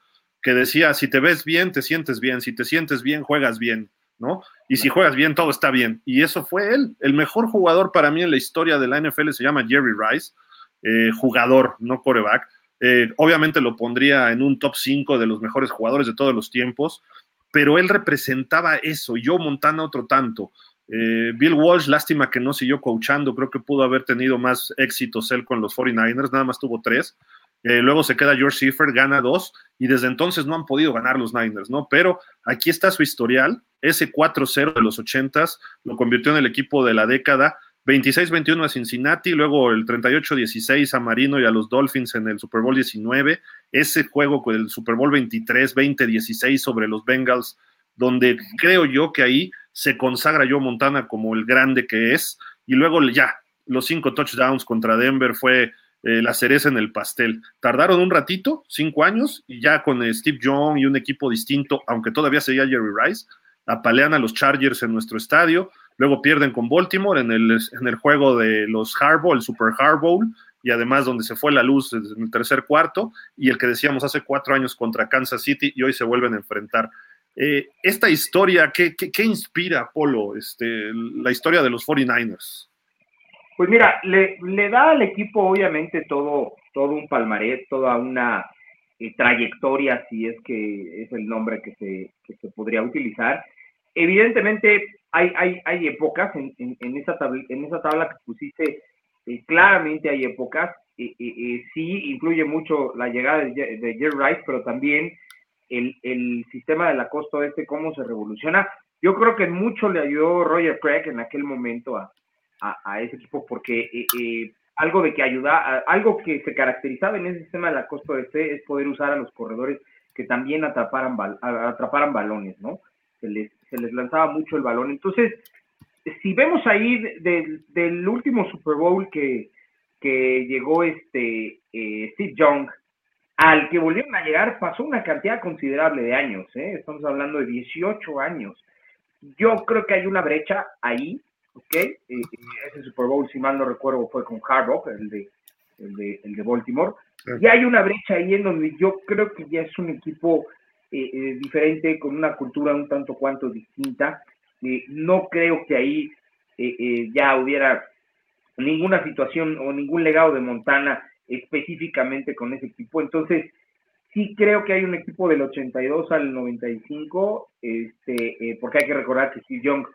que decía, si te ves bien, te sientes bien, si te sientes bien, juegas bien, ¿no? Y si juegas bien, todo está bien. Y eso fue él. El mejor jugador para mí en la historia de la NFL se llama Jerry Rice eh, jugador, no coreback. Eh, obviamente lo pondría en un top 5 de los mejores jugadores de todos los tiempos, pero él representaba eso, yo Montana otro tanto. Eh, Bill Walsh, lástima que no siguió coachando, creo que pudo haber tenido más éxitos él con los 49ers, nada más tuvo tres. Luego se queda George Seifert, gana dos, y desde entonces no han podido ganar los Niners, ¿no? Pero aquí está su historial, ese 4-0 de los 80s lo convirtió en el equipo de la década, 26-21 a Cincinnati, luego el 38-16 a Marino y a los Dolphins en el Super Bowl 19, ese juego con el Super Bowl 23, 20-16 sobre los Bengals, donde creo yo que ahí se consagra Joe Montana como el grande que es, y luego ya, los cinco touchdowns contra Denver fue eh, la cereza en el pastel. Tardaron un ratito, cinco años, y ya con Steve Young y un equipo distinto, aunque todavía seguía Jerry Rice, apalean a los Chargers en nuestro estadio, Luego pierden con Baltimore en el, en el juego de los Harbaugh, el Super Harbaugh, y además donde se fue la luz en el tercer cuarto, y el que decíamos hace cuatro años contra Kansas City, y hoy se vuelven a enfrentar. Eh, esta historia, ¿qué, qué, inspira, Polo, este, la historia de los 49ers? Pues mira, le, le, da al equipo obviamente todo, todo un palmarés, toda una eh, trayectoria, si es que es el nombre que se, se podría utilizar. Evidentemente, hay, hay, hay épocas en, en, esa tabla, en esa tabla que pusiste, eh, claramente hay épocas, eh, eh, sí influye mucho la llegada de, de Jerry Rice, pero también el, el, sistema de la costa oeste, cómo se revoluciona, yo creo que mucho le ayudó Roger Craig en aquel momento a, a, ese equipo porque eh, eh, algo de que ayuda, algo que se caracterizaba en ese sistema de la costa oeste es poder usar a los corredores que también atraparan, atraparan balones, ¿no? Se les, se les lanzaba mucho el balón. Entonces, si vemos ahí de- del- del último Super Bowl que, que llegó este eh, Steve Young, al que volvieron a llegar, pasó una cantidad considerable de años, ¿eh? estamos hablando de 18 años. Yo creo que hay una brecha ahí, ¿ok? Ese Super Bowl, si mal no recuerdo, fue con Harbaugh, el de, el de, el de Baltimore. Sí. Y hay una brecha ahí en donde yo creo que ya es un equipo eh, eh, diferente, con una cultura un tanto cuanto distinta. Eh, no creo que ahí eh, eh, ya hubiera ninguna situación o ningún legado de Montana específicamente con ese equipo. Entonces, sí creo que hay un equipo del 82 al 95, este, porque hay que recordar que Steve Young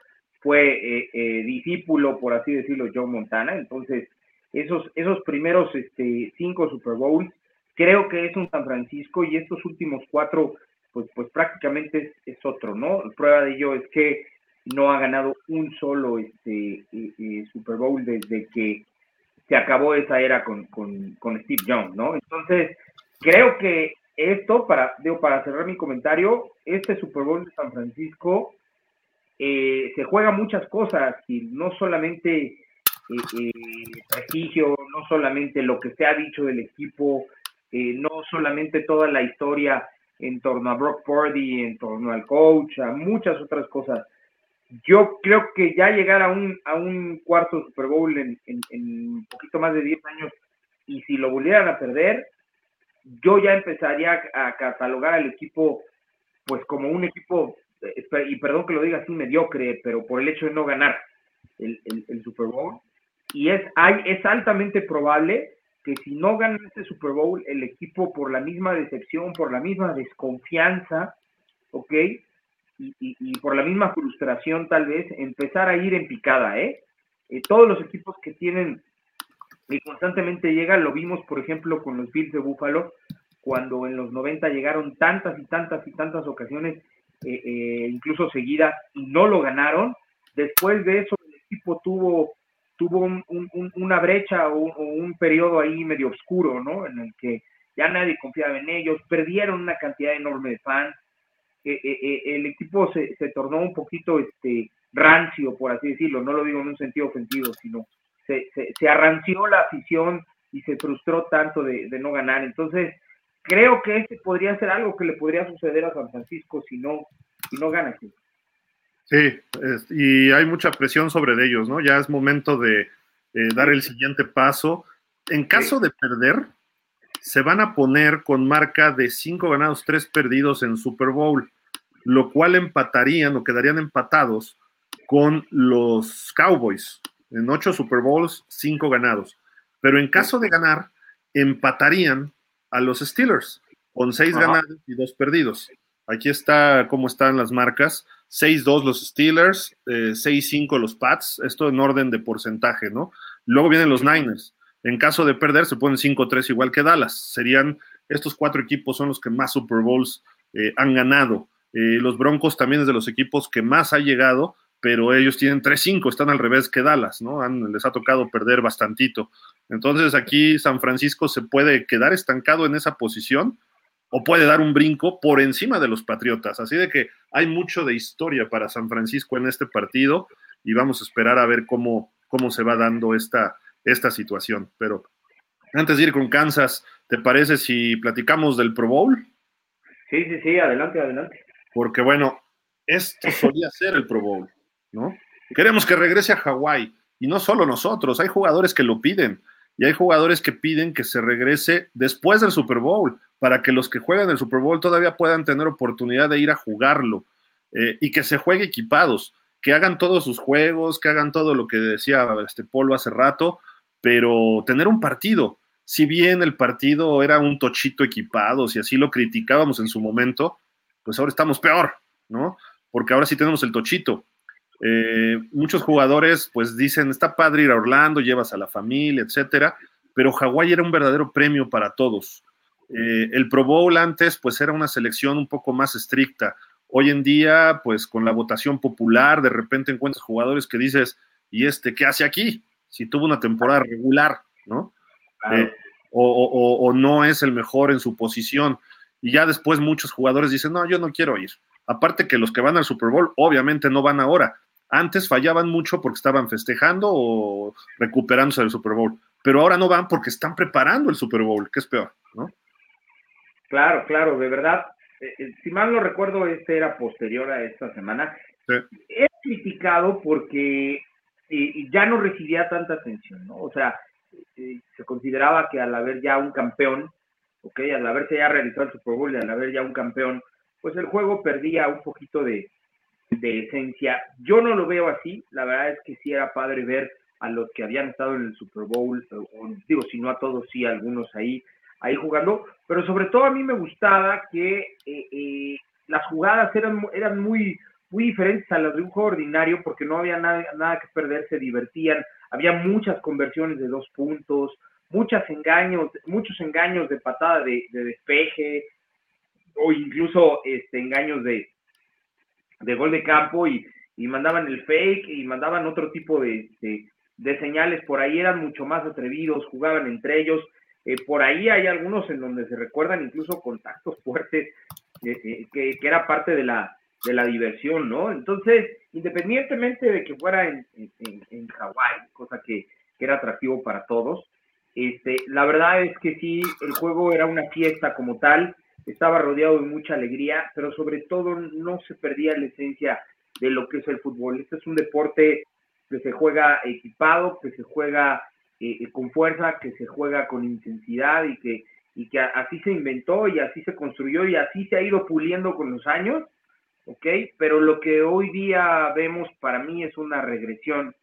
fue eh, eh, discípulo, por así decirlo, John Montana. Entonces, esos, esos primeros este, cinco Super Bowls, creo que es un San Francisco y estos últimos cuatro, pues, pues prácticamente es, es otro, ¿no? Prueba de ello es que no ha ganado un solo este, eh, eh, Super Bowl desde que se acabó esa era con, con, con Steve Young, ¿no? Entonces, creo que esto, para, digo, para cerrar mi comentario, este Super Bowl de San Francisco eh, se juega muchas cosas y no solamente eh, eh, prestigio, no solamente lo que se ha dicho del equipo, eh, no solamente toda la historia en torno a Brock Purdy, en torno al coach, a muchas otras cosas. Yo creo que ya llegar a un, a un cuarto Super Bowl en, un poquito más de 10 años y si lo volvieran a perder, yo ya empezaría a catalogar al equipo pues como un equipo, y perdón que lo diga así, mediocre, pero por el hecho de no ganar el, el, Super Bowl. Y es, hay, es altamente probable que si no ganan este Super Bowl, el equipo por la misma decepción, por la misma desconfianza, ¿ok? Y, y, por la misma frustración tal vez, empezar a ir en picada, ¿eh? eh todos los equipos que tienen y constantemente llegan, lo vimos por ejemplo con los Bills de Buffalo, cuando en los 90 llegaron tantas y tantas y tantas ocasiones, eh, eh, incluso seguidas, y no lo ganaron. Después de eso, el equipo tuvo, tuvo un, un, una brecha o, un periodo ahí medio oscuro, ¿no? En el que ya nadie confiaba en ellos, perdieron una cantidad enorme de fans. Eh, el equipo se, se, tornó un poquito este, rancio, por así decirlo, no lo digo en un sentido ofensivo, sino se, se, se arranció la afición y se frustró tanto de, de no ganar. Entonces, creo que este podría ser algo que le podría suceder a San Francisco si no, si no gana aquí. Sí, es, y hay mucha presión sobre ellos, ¿no? Ya es momento de eh, dar el siguiente paso. En caso sí. de perder, se van a poner con marca de cinco ganados, tres perdidos en Super Bowl, lo cual empatarían o quedarían empatados con los Cowboys. En ocho Super Bowls, cinco ganados. Pero en caso de ganar, empatarían a los Steelers, con seis Ajá. ganados y dos perdidos. Aquí está cómo están las marcas. 6-2 los Steelers, eh, 6-5 los Pats, esto en orden de porcentaje, ¿no? Luego vienen los Niners. En caso de perder, se ponen 5-3 igual que Dallas. Serían, estos cuatro equipos son los que más Super Bowls eh, han ganado. Eh, los Broncos también es de los equipos que más ha llegado, pero ellos tienen 3-5, están al revés que Dallas, ¿no? Han, les ha tocado perder bastantito. Entonces aquí San Francisco se puede quedar estancado en esa posición o puede dar un brinco por encima de los Patriotas. Así de que hay mucho de historia para San Francisco en este partido y vamos a esperar a ver cómo, cómo se va dando esta, esta situación. Pero antes de ir con Kansas, ¿te parece si platicamos del Pro Bowl? Sí, sí, sí, adelante, adelante. Porque bueno, esto solía ser el Pro Bowl, ¿no? Queremos que regrese a Hawái y no solo nosotros, hay jugadores que lo piden y hay jugadores que piden que se regrese después del Super Bowl para que los que juegan el Super Bowl todavía puedan tener oportunidad de ir a jugarlo eh, y que se juegue equipados, que hagan todos sus juegos, que hagan todo lo que decía este Polo hace rato, pero tener un partido. Si bien el partido era un tochito equipado, si así lo criticábamos en su momento, pues ahora estamos peor, ¿no? Porque ahora sí tenemos el tochito. Eh, muchos jugadores pues dicen, está padre ir a Orlando, llevas a la familia, etcétera, pero Hawái era un verdadero premio para todos. Eh, el Pro Bowl antes pues era una selección un poco más estricta. Hoy en día, pues con la votación popular, de repente encuentras jugadores que dices, ¿y este qué hace aquí? Si tuvo una temporada regular, ¿no? Claro. Eh, o, o- o no es el mejor en su posición. Y ya después muchos jugadores dicen, no, yo no quiero ir. Aparte que los que van al Super Bowl, obviamente no van ahora. Antes fallaban mucho porque estaban festejando o recuperándose del Super Bowl. Pero ahora no van porque están preparando el Super Bowl, que es peor, ¿no? Claro, claro, de verdad. eh, eh, si mal no recuerdo, este era posterior a esta semana. Sí. He criticado porque eh, ya no recibía tanta atención, ¿no? O sea, eh, se consideraba que al haber ya un campeón, ok, al haberse ya realizado el Super Bowl y al haber ya un campeón, pues el juego perdía un poquito de, de esencia. Yo no lo veo así, la verdad es que sí era padre ver a los que habían estado en el Super Bowl, o, digo, si no a todos, sí a algunos ahí, ahí jugando, pero sobre todo a mí me gustaba que eh, eh, las jugadas eran, eran muy, muy diferentes a las de un juego ordinario porque no había nada, nada que perder, se divertían, había muchas conversiones de dos puntos, muchos engaños, muchos engaños de patada de, de despeje, o incluso este, engaños de, de gol de campo y, y mandaban el fake y mandaban otro tipo de, de, señales por ahí, eran mucho más atrevidos, jugaban entre ellos. Eh, por ahí hay algunos en donde se recuerdan incluso contactos fuertes, eh, eh, que, que era parte de la, de la diversión, ¿no? Entonces, independientemente de que fuera en, en, en Hawái, cosa que, que era atractivo para todos, este, la verdad es que sí, el juego era una fiesta como tal, estaba rodeado de mucha alegría, pero sobre todo no se perdía la esencia de lo que es el fútbol. Este es un deporte que se juega equipado, que se juega eh, con fuerza, que se juega con intensidad y que, y que así se inventó y así se construyó y así se ha ido puliendo con los años, ¿ok? Pero lo que hoy día vemos para mí es una regresión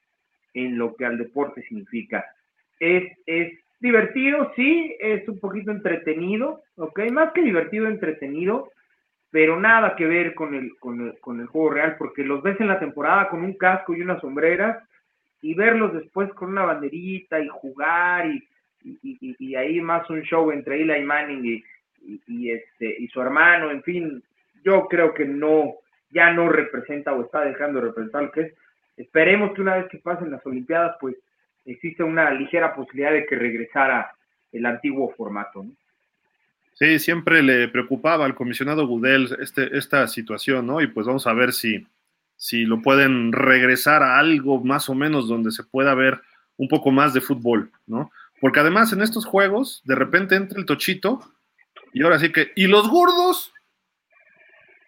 en lo que al deporte significa. Es, es divertido, sí, es un poquito entretenido, ¿ok? Más que divertido, entretenido, pero nada que ver con el, con el, con el juego real, porque los ves en la temporada con un casco y unas sombreras, y verlos después con una banderita y jugar, y, y, y, ahí más un show entre Eli Manning y, este, y su hermano, en fin, yo creo que no, ya no representa o está dejando de representar lo que es. Esperemos que una vez que pasen las Olimpiadas, pues existe una ligera posibilidad de que regresara el antiguo formato. ¿no? Sí, siempre le preocupaba al comisionado Gudel este, esta situación, ¿no? Y pues vamos a ver si, si lo pueden regresar a algo más o menos donde se pueda ver un poco más de fútbol, ¿no? Porque además en estos juegos, de repente entra el tochito y ahora sí que, ¿y los gordos?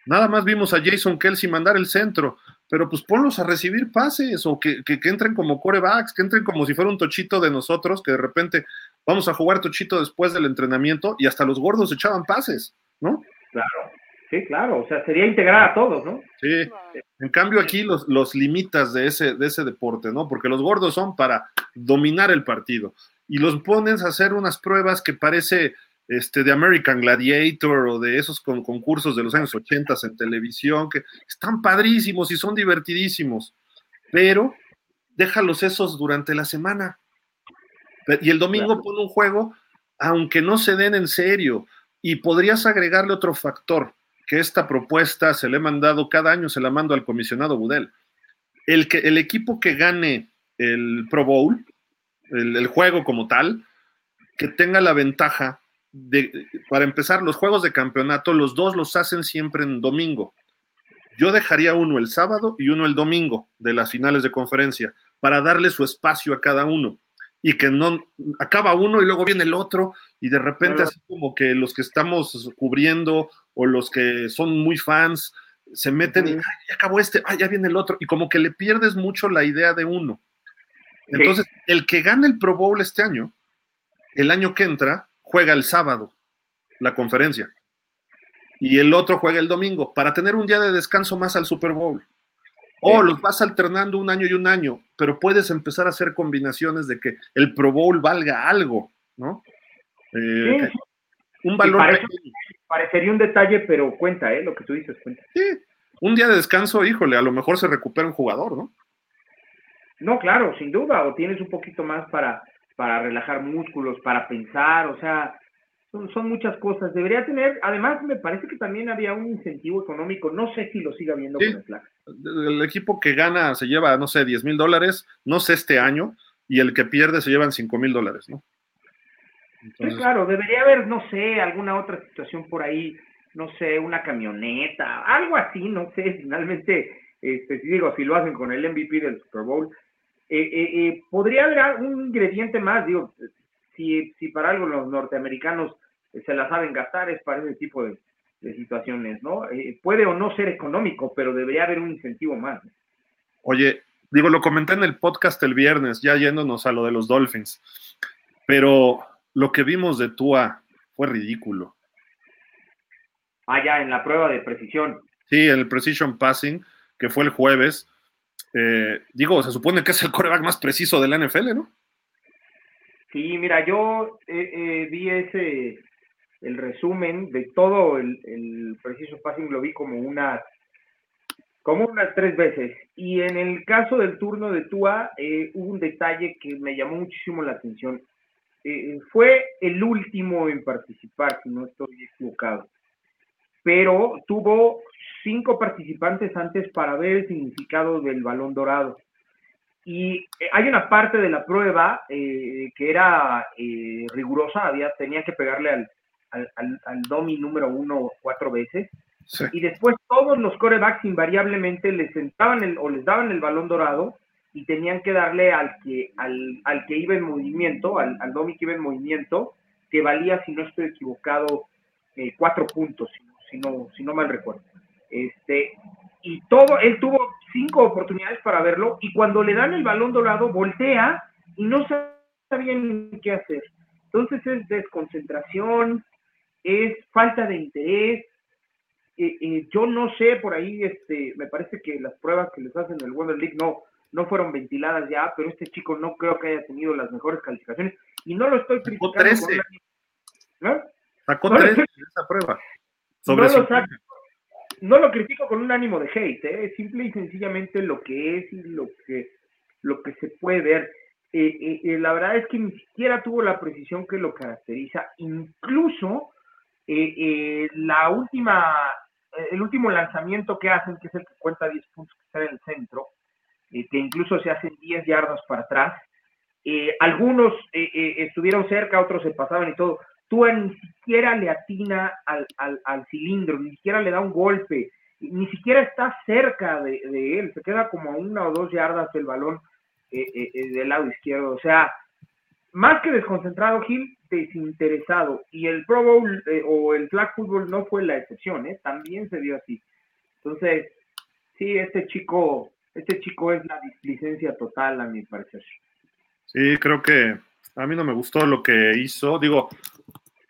Nada más vimos a Jason Kelsey mandar el centro, pero pues ponlos a recibir pases o que, que, que, entren como corebacks, que entren como si fuera un tochito de nosotros, que de repente vamos a jugar tochito después del entrenamiento y hasta los gordos echaban pases, ¿no? Claro, sí, claro, o sea, sería integrar a todos, ¿no? Sí, en cambio aquí los, los limitas de ese, de ese deporte, ¿no? Porque los gordos son para dominar el partido y los pones a hacer unas pruebas que parece este, de American Gladiator o de esos con, concursos de los años 80 en televisión, que están padrísimos y son divertidísimos, pero déjalos esos durante la semana. Y el domingo claro. pone un juego, aunque no se den en serio, y podrías agregarle otro factor, que esta propuesta se le he mandado cada año, se la mando al comisionado Budel. El, que, el equipo que gane el Pro Bowl, el, el juego como tal, que tenga la ventaja de, para empezar, los juegos de campeonato, los dos los hacen siempre en domingo. Yo dejaría uno el sábado y uno el domingo de las finales de conferencia para darle su espacio a cada uno y que no acaba uno y luego viene el otro y de repente así como que los que estamos cubriendo o los que son muy fans se meten y ay, ya acabó este, ay, ya viene el otro y como que le pierdes mucho la idea de uno. Entonces, sí. el que gane el Pro Bowl este año, el año que entra, juega el sábado la conferencia y el otro juega el domingo para tener un día de descanso más al Super Bowl. O los vas alternando un año y un año, pero puedes empezar a hacer combinaciones de que el Pro Bowl valga algo, ¿no? Eh, sí. Un valor. Parece, parecería un detalle, pero cuenta, ¿eh? Lo que tú dices, cuenta. Sí. Un día de descanso, híjole, a lo mejor se recupera un jugador, ¿no? No, claro, sin duda, o tienes un poquito más para, para relajar músculos, para pensar, o sea, son, son muchas cosas. Debería tener, además me parece que también había un incentivo económico, no sé si lo siga viendo Sí. con el flag. El equipo que gana se lleva, no sé, 10 mil dólares, no sé este año, y el que pierde se llevan 5 mil dólares, ¿no? Sí, Entonces, claro, debería haber, no sé, alguna otra situación por ahí, no sé, una camioneta, algo así, no sé, finalmente, este, digo, si lo hacen con el MVP del Super Bowl, eh, eh, eh, podría haber un ingrediente más, digo, si, si para algo los norteamericanos se la saben gastar es para ese tipo de, de situaciones, ¿no? Puede o no ser económico, pero debería haber un incentivo más. Oye, digo, lo comenté en el podcast el viernes, ya yéndonos a lo de los Dolphins, pero lo que vimos de Tua fue ridículo. Allá en la prueba de precisión. Sí, el Precision Passing, que fue el jueves, eh, digo, se supone que es el coreback más preciso de la NFL, ¿no? Sí, mira, yo eh, eh, vi ese, el resumen de todo el, el preciso passing, lo vi como unas, como unas tres veces. Y en el caso del turno de Tua, eh, hubo un detalle que me llamó muchísimo la atención. Eh, fue el último en participar, si no estoy equivocado. Pero tuvo cinco participantes antes para ver el significado del balón dorado. Y eh, hay una parte de la prueba eh, que era eh, rigurosa, había, tenía que pegarle al, al, al, al domi número uno cuatro veces, Sí. y después todos los corebacks invariablemente les sentaban el, o les daban el balón dorado y tenían que darle al que, al, al que iba en movimiento, al, al domi que iba en movimiento, que valía, si no estoy equivocado, eh, cuatro puntos, si, si, no, si no mal recuerdo. Este, y todo, él tuvo cinco oportunidades para verlo, y cuando le dan el balón dorado, voltea y no sabía ni qué hacer. Entonces es desconcentración, es falta de interés. Eh, eh, yo no sé, por ahí, este, me parece que las pruebas que les hacen en el Wonder League no, no fueron ventiladas ya, pero este chico no creo que haya tenido las mejores calificaciones, y no lo estoy Sacó criticando. 13. con ¿no? Sacó No, tres no. en esa prueba. No lo 50. saco. no lo critico con un ánimo de hate, ¿eh? es simple y sencillamente lo que es y lo que, lo que se puede ver. Eh, eh, eh, la verdad es que ni siquiera tuvo la precisión que lo caracteriza, incluso eh, eh, la última, eh, el último lanzamiento que hacen, que es el que cuenta 10 puntos que está en el centro, eh, que incluso se hacen 10 yardas para atrás, eh, algunos eh, eh, estuvieron cerca, otros se pasaban y todo. Tua ni siquiera le atina al, al, al cilindro, ni siquiera le da un golpe, ni siquiera está cerca de, de él, se queda como a una o dos yardas del balón eh, eh, eh, del lado izquierdo. O sea, más que desconcentrado, Gil, desinteresado. Y el Pro Bowl o el flag football no fue la excepción, ¿eh? también se dio así. Entonces, sí, este chico, este chico es la displicencia total, a mi parecer. Sí, creo que a mí no me gustó lo que hizo. Digo,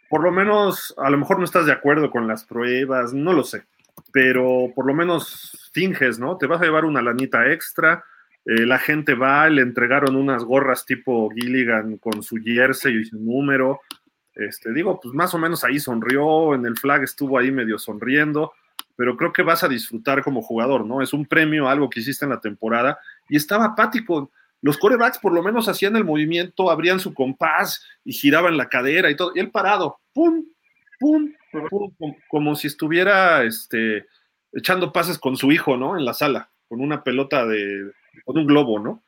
por lo menos, a lo mejor no estás de acuerdo con las pruebas, no lo sé, pero por lo menos finges, ¿no? Te vas a llevar una lanita extra. eh, la gente va, le entregaron unas gorras tipo Gilligan con su jersey y su número. Este, digo, pues más o menos ahí sonrió, en el flag estuvo ahí medio sonriendo, pero creo que vas a disfrutar como jugador, ¿no? Es un premio, algo que hiciste en la temporada, y estaba apático. Los corebacks por lo menos hacían el movimiento, abrían su compás y giraban la cadera y todo, y él parado, pum, pum, pum, como, si estuviera este, echando pases con su hijo, ¿no? En la sala, con una pelota de, con un globo, ¿no?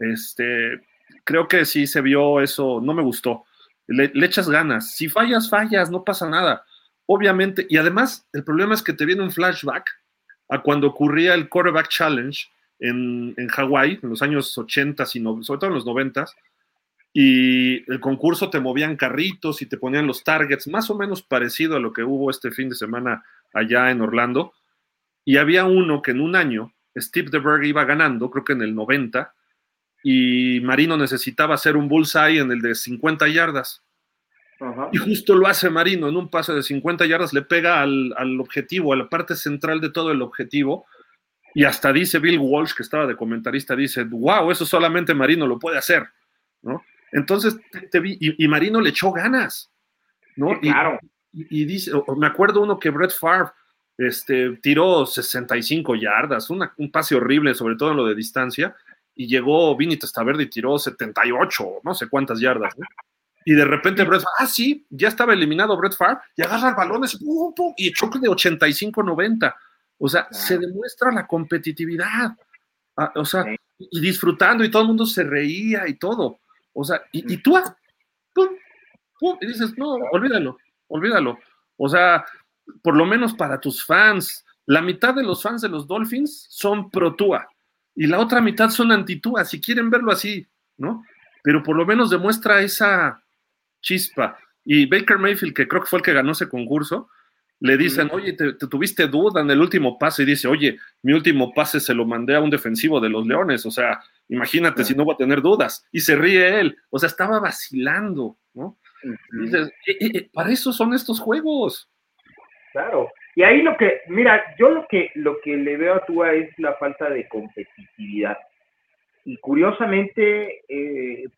Este, creo que sí se vio eso, no me gustó. Le, le echas ganas, si fallas, fallas, no pasa nada. Obviamente, y además el problema es que te viene un flashback a cuando ocurría el Quarterback Challenge en, en Hawái, en los años 80 y no, sobre todo en los 90 y el concurso te movían carritos y te ponían los targets, más o menos parecido a lo que hubo este fin de semana allá en Orlando. Y había uno que en un año, Steve DeBerg iba ganando, creo que en el 90, y Marino necesitaba hacer un bullseye en el de 50 yardas. Ajá. Y justo lo hace Marino en un pase de 50 yardas, le pega al, al, objetivo, a la parte central de todo el objetivo. Y hasta dice Bill Walsh, que estaba de comentarista, dice, wow, eso solamente Marino lo puede hacer, ¿no? Entonces, te, te vi, y, y, Marino le echó ganas, ¿no? Sí, claro. Y, y, dice, me acuerdo uno que Brett Favre este, tiró 65 yardas, una, un pase horrible, sobre todo en lo de distancia, y llegó Vinny Testaverde y tiró 78, no sé cuántas yardas, ¿no? Y de repente Brett Favre, ah, sí, ya estaba eliminado Brett Favre, y agarra el balón pum, y choque de 85-90. O sea, se demuestra la competitividad. Ah, o sea, y disfrutando, y todo el mundo se reía y todo. O sea, y, y tú, ah, pum, pum, y dices, no, olvídalo, olvídalo. O sea, por lo menos para tus fans, la mitad de los fans de los Dolphins son pro Tua y la otra mitad son anti Tua, si quieren verlo así, ¿no? Pero por lo menos demuestra esa chispa. Y Baker Mayfield, que creo que fue el que ganó ese concurso, le dicen, oye, te, tuviste duda en el último pase y dice, oye, mi último pase se lo mandé a un defensivo de los Leones, o sea, imagínate si no va a tener dudas. Y se ríe él, o sea, estaba vacilando, ¿no? dices, eh, eh, eh, para eso son estos juegos. Claro. Y ahí lo que, mira, yo lo que, lo que le veo a Tua es la falta de competitividad. Y curiosamente,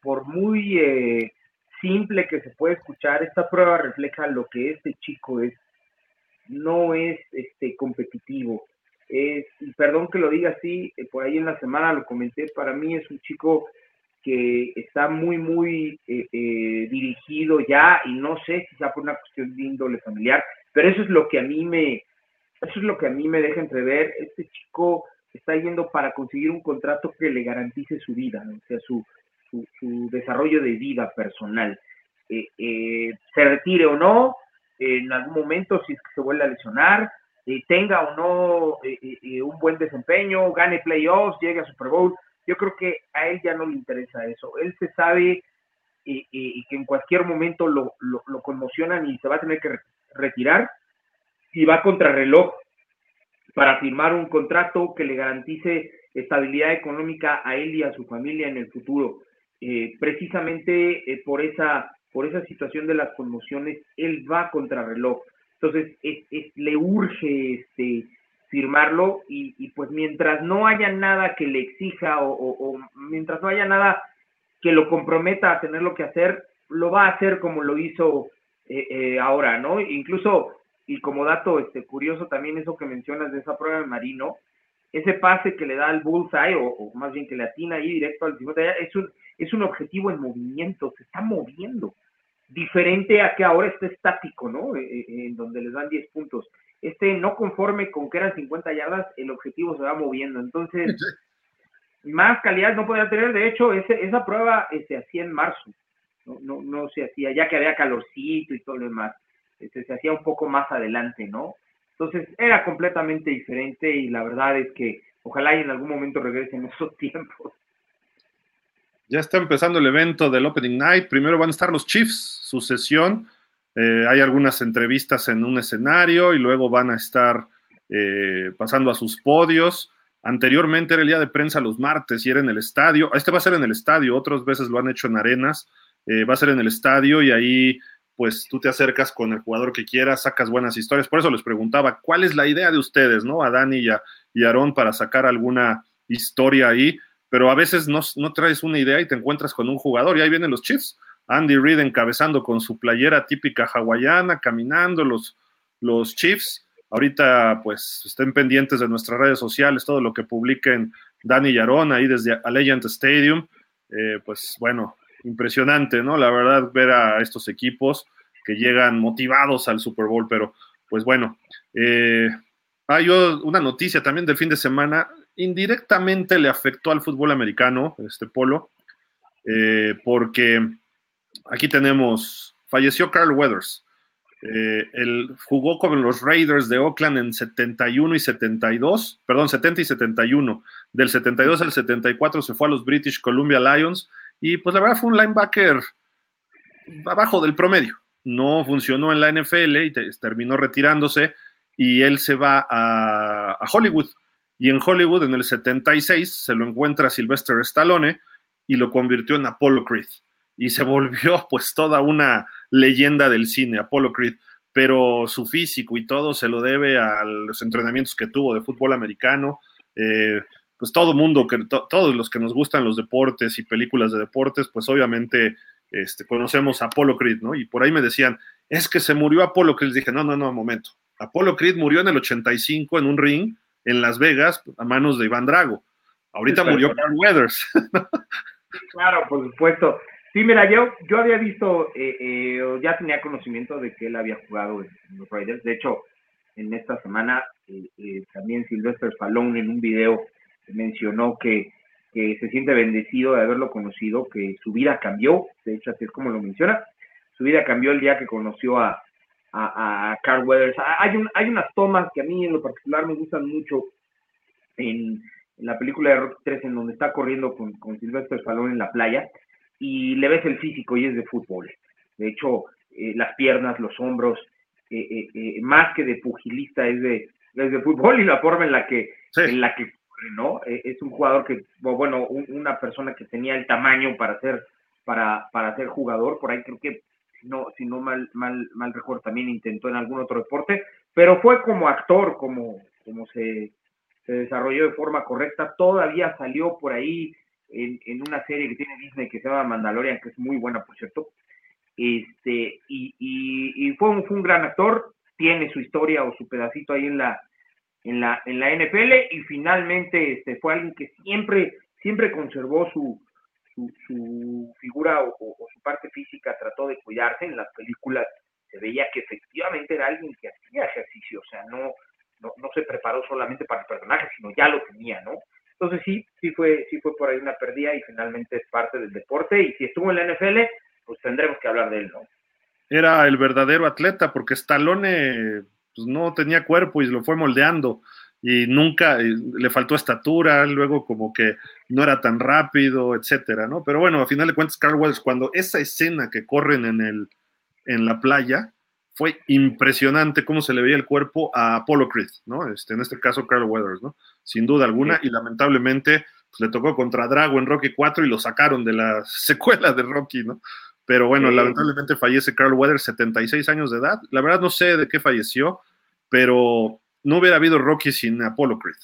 por muy simple que se puede escuchar, esta prueba refleja lo que este chico es. No es este competitivo. Es, y perdón que lo diga así, por ahí en la semana lo comenté, para mí es un chico que está muy, muy eh, eh, dirigido ya, y no sé si por una cuestión de índole familiar, pero eso es lo que a mí me, eso es lo que a mí me deja entrever. Este chico está yendo para conseguir un contrato que le garantice su vida, o sea, su, su, desarrollo de vida personal. Eh, se retire o no, en algún momento, si es que se vuelve a lesionar, tenga o no un buen desempeño, gane playoffs, llegue a Super Bowl, yo creo que a él ya no le interesa eso. Él se sabe y, que en cualquier momento lo, lo, conmocionan y se va a tener que retirar y va contra reloj para firmar un contrato que le garantice estabilidad económica a él y a su familia en el futuro. Eh, precisamente eh, por esa por esa situación de las conmociones, él va contra reloj. Entonces, le urge este, firmarlo y, pues mientras no haya nada que le exija o, mientras no haya nada que lo comprometa a tener lo que hacer, lo va a hacer como lo hizo eh, eh, ahora, ¿no? Incluso, y como dato este, curioso también eso que mencionas de esa prueba de Marino, ese pase que le da al bullseye, o, más bien que le atina ahí directo al 50, es un, es un objetivo en movimiento, se está moviendo, diferente a que ahora esté estático, ¿no? Eh, en donde les dan 10 puntos este no conforme con que eran 50 yardas, el objetivo se va moviendo. Entonces, más calidad no podía tener. De hecho, ese, esa prueba se hacía en marzo. No, no, no se hacía, ya que había calorcito y todo lo demás. Este, se hacía un poco más adelante, ¿no? Entonces, era completamente diferente y la verdad es que ojalá y en algún momento regresen esos tiempos. Ya está empezando el evento del Opening Night. Primero van a estar los Chiefs, su sesión eh, hay algunas entrevistas en un escenario y luego van a estar eh, pasando a sus podios. Anteriormente era el día de prensa los martes y era en el estadio. Este va a ser en el estadio, otras veces lo han hecho en arenas. Eh, va a ser en el estadio y ahí pues tú te acercas con el jugador que quieras, sacas buenas historias. Por eso les preguntaba, ¿cuál es la idea de ustedes, no? A Dani y a, y para sacar alguna historia ahí, pero a veces no, no traes una idea y te encuentras con un jugador y ahí vienen los Chiefs Andy Reid encabezando con su playera típica hawaiana, caminando los, los Chiefs. Ahorita, pues, estén pendientes de nuestras redes sociales, todo lo que publiquen Dani Yarón ahí desde Allegiant Stadium. Eh, pues, bueno, impresionante, ¿no? La verdad, ver a estos equipos que llegan motivados al Super Bowl, pero, pues, bueno. Eh, hay una noticia también del fin de semana, indirectamente le afectó al fútbol americano, este polo, eh, porque aquí tenemos, falleció Carl Weathers. Eh, él jugó con los Raiders de Oakland en 71 y 72, perdón, 70 y 71. Del 72 al 74 se fue a los British Columbia Lions y pues la verdad fue un linebacker abajo del promedio. No funcionó en la NFL y terminó retirándose y él se va a, a Hollywood. Y en Hollywood en el 76 se lo encuentra Sylvester Stallone y lo convirtió en Apollo Creed y se volvió pues toda una leyenda del cine, Apollo Creed, pero su físico y todo se lo debe a los entrenamientos que tuvo de fútbol americano. Eh, pues todo mundo, que, todos los que nos gustan los deportes y películas de deportes, pues obviamente este, conocemos a Apollo Creed, ¿no? Y por ahí me decían, es que se murió Apollo Creed. Dije, no, no, no, momento. Apollo Creed murió en el 85 en un ring en Las Vegas a manos de Iván Drago. Ahorita murió Carl Weathers. claro, por supuesto. Sí, mira, yo, yo había visto, eh, eh, ya tenía conocimiento de que él había jugado en, en los Raiders. De hecho, en esta semana eh, eh, también Sylvester Stallone en un video mencionó que, que se siente bendecido de haberlo conocido, que su vida cambió, de hecho así es como lo menciona, su vida cambió el día que conoció a, a, a Carl Weathers. Hay, un, hay unas tomas que a mí en lo particular me gustan mucho en, en la película de Rock 3 en donde está corriendo con, con Sylvester Stallone en la playa y le ves el físico y es de fútbol. De hecho, eh, las piernas, los hombros, eh, eh, más que de pugilista es de, es de fútbol y la forma en la que, Sí. en la que corre, ¿no? Eh, es un jugador que, bueno, un- una persona que tenía el tamaño para ser, para, para ser jugador, por ahí creo que, si no, si no mal, mal, mal recuerdo, también intentó en algún otro deporte, pero fue como actor, como, como se, se desarrolló de forma correcta, todavía salió por ahí en, en una serie que tiene Disney que se llama Mandalorian, que es muy buena, por cierto, este, y, y, y fue, un, fue un gran actor, tiene su historia o su pedacito ahí en la, en la, en la NFL y finalmente este, fue alguien que siempre, siempre conservó su, su, figura o, o- o su parte física, trató de cuidarse en las películas, se veía que efectivamente era alguien que hacía ejercicio, o sea, no, no, no se preparó solamente para el personaje, sino ya lo tenía, ¿no? Entonces sí, sí fue, sí fue por ahí una pérdida y finalmente es parte del deporte y si estuvo en la NFL, pues tendremos que hablar de él, ¿no? Era el verdadero atleta porque Stallone pues, no tenía cuerpo y lo fue moldeando y nunca y le faltó estatura, luego como que no era tan rápido, etcétera, ¿no? Pero bueno, a final de cuentas, Carl Weathers, cuando esa escena que corren en, el, en la playa, fue impresionante cómo se le veía el cuerpo a Apollo Creed, ¿no? Este, en este caso, Carl Weathers, ¿no? Sin duda alguna, y lamentablemente pues, le tocó contra Drago en Rocky 4 y lo sacaron de la secuela de Rocky, ¿no? Pero bueno, Sí. lamentablemente fallece Carl Weathers, 76 años de edad. La verdad no sé de qué falleció, pero no hubiera habido Rocky sin Apollo Creed.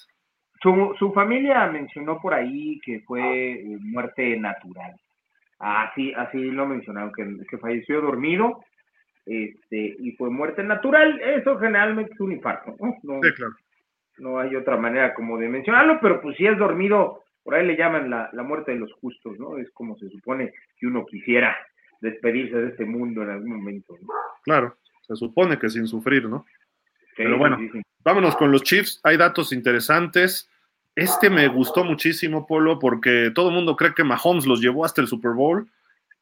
Su, su familia mencionó por ahí que fue eh, muerte natural. Así, así lo mencionaron, que, que falleció dormido este, y fue muerte natural. Eso generalmente es un infarto, ¿no? No, Sí, claro. no hay otra manera como de mencionarlo, pero pues si es dormido, por ahí le llaman la, la muerte de los justos, ¿no? Es como se supone que uno quisiera despedirse de este mundo en algún momento. ¿no? Claro, se supone que sin sufrir, ¿no? Pero bueno. Vámonos con los Chiefs. Hay datos interesantes. Este me gustó muchísimo, Polo, porque todo el mundo cree que Mahomes los llevó hasta el Super Bowl.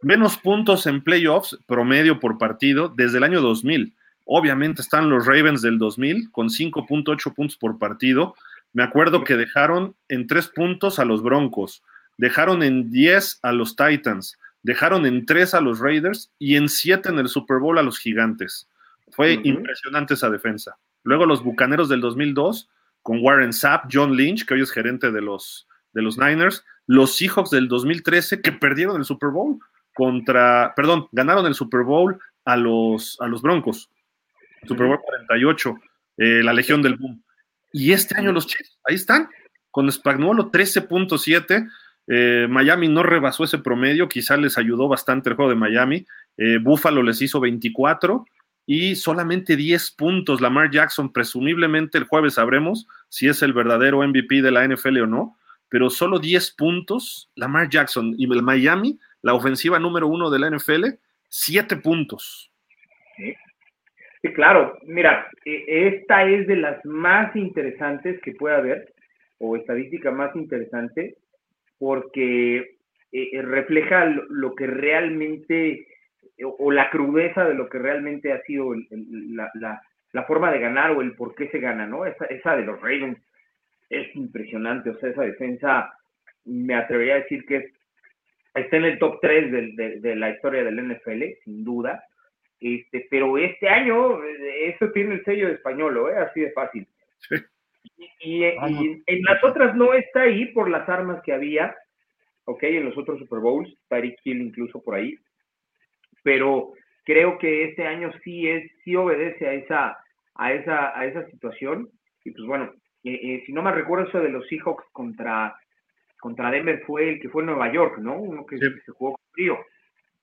Menos puntos en playoffs promedio por partido desde el año 2000. Obviamente están los Ravens del 2000 con 5.8 puntos por partido. Me acuerdo que dejaron en 3 puntos a los Broncos, dejaron en 10 a los Titans, dejaron en 3 a los Raiders y en 7 en el Super Bowl a los Gigantes. Fue impresionante esa defensa. Luego los Bucaneros del 2002 con Warren Sapp, John Lynch, que hoy es gerente de los, de los Niners, los Seahawks del 2013 que perdieron el Super Bowl contra, perdón, ganaron el Super Bowl a los, a los Broncos. Super Bowl 48, eh, la Legión del Boom. Y este año los Chiefs, ahí están, con Spagnuolo 13.7. Eh, Miami no rebasó ese promedio, quizá les ayudó bastante el juego de Miami. Eh, Buffalo les hizo 24 y solamente 10 puntos. Lamar Jackson, presumiblemente el jueves sabremos si es el verdadero MVP de la NFL o no, pero solo 10 puntos. Lamar Jackson y el Miami, la ofensiva número uno de la NFL, 7 puntos. Sí, claro. Mira, eh, esta es de las más interesantes que puede haber, o estadística más interesante, porque eh, refleja lo que realmente, o, la crudeza de lo que realmente ha sido el- el- la, la- la forma de ganar o el por qué se gana, ¿no? Esa, esa de los Ravens es impresionante, o sea, esa defensa, me atrevería a decir que es- está en el top 3 del- de, de la historia del NFL, sin duda. Este, pero este año eh, eso tiene el sello de español, ¿eh? así de fácil. Sí. Y, y- y en las otras no está ahí por las armas que había, ok, en los otros Super Bowls, Tyreek Hill incluso por ahí, pero creo que este año sí es, sí obedece a esa, a esa, a esa situación. Y pues bueno, eh, eh, si no me recuerdo eso de los Seahawks contra, contra Denver fue el que fue en Nueva York, ¿no? Uno que, Sí. que se jugó con frío.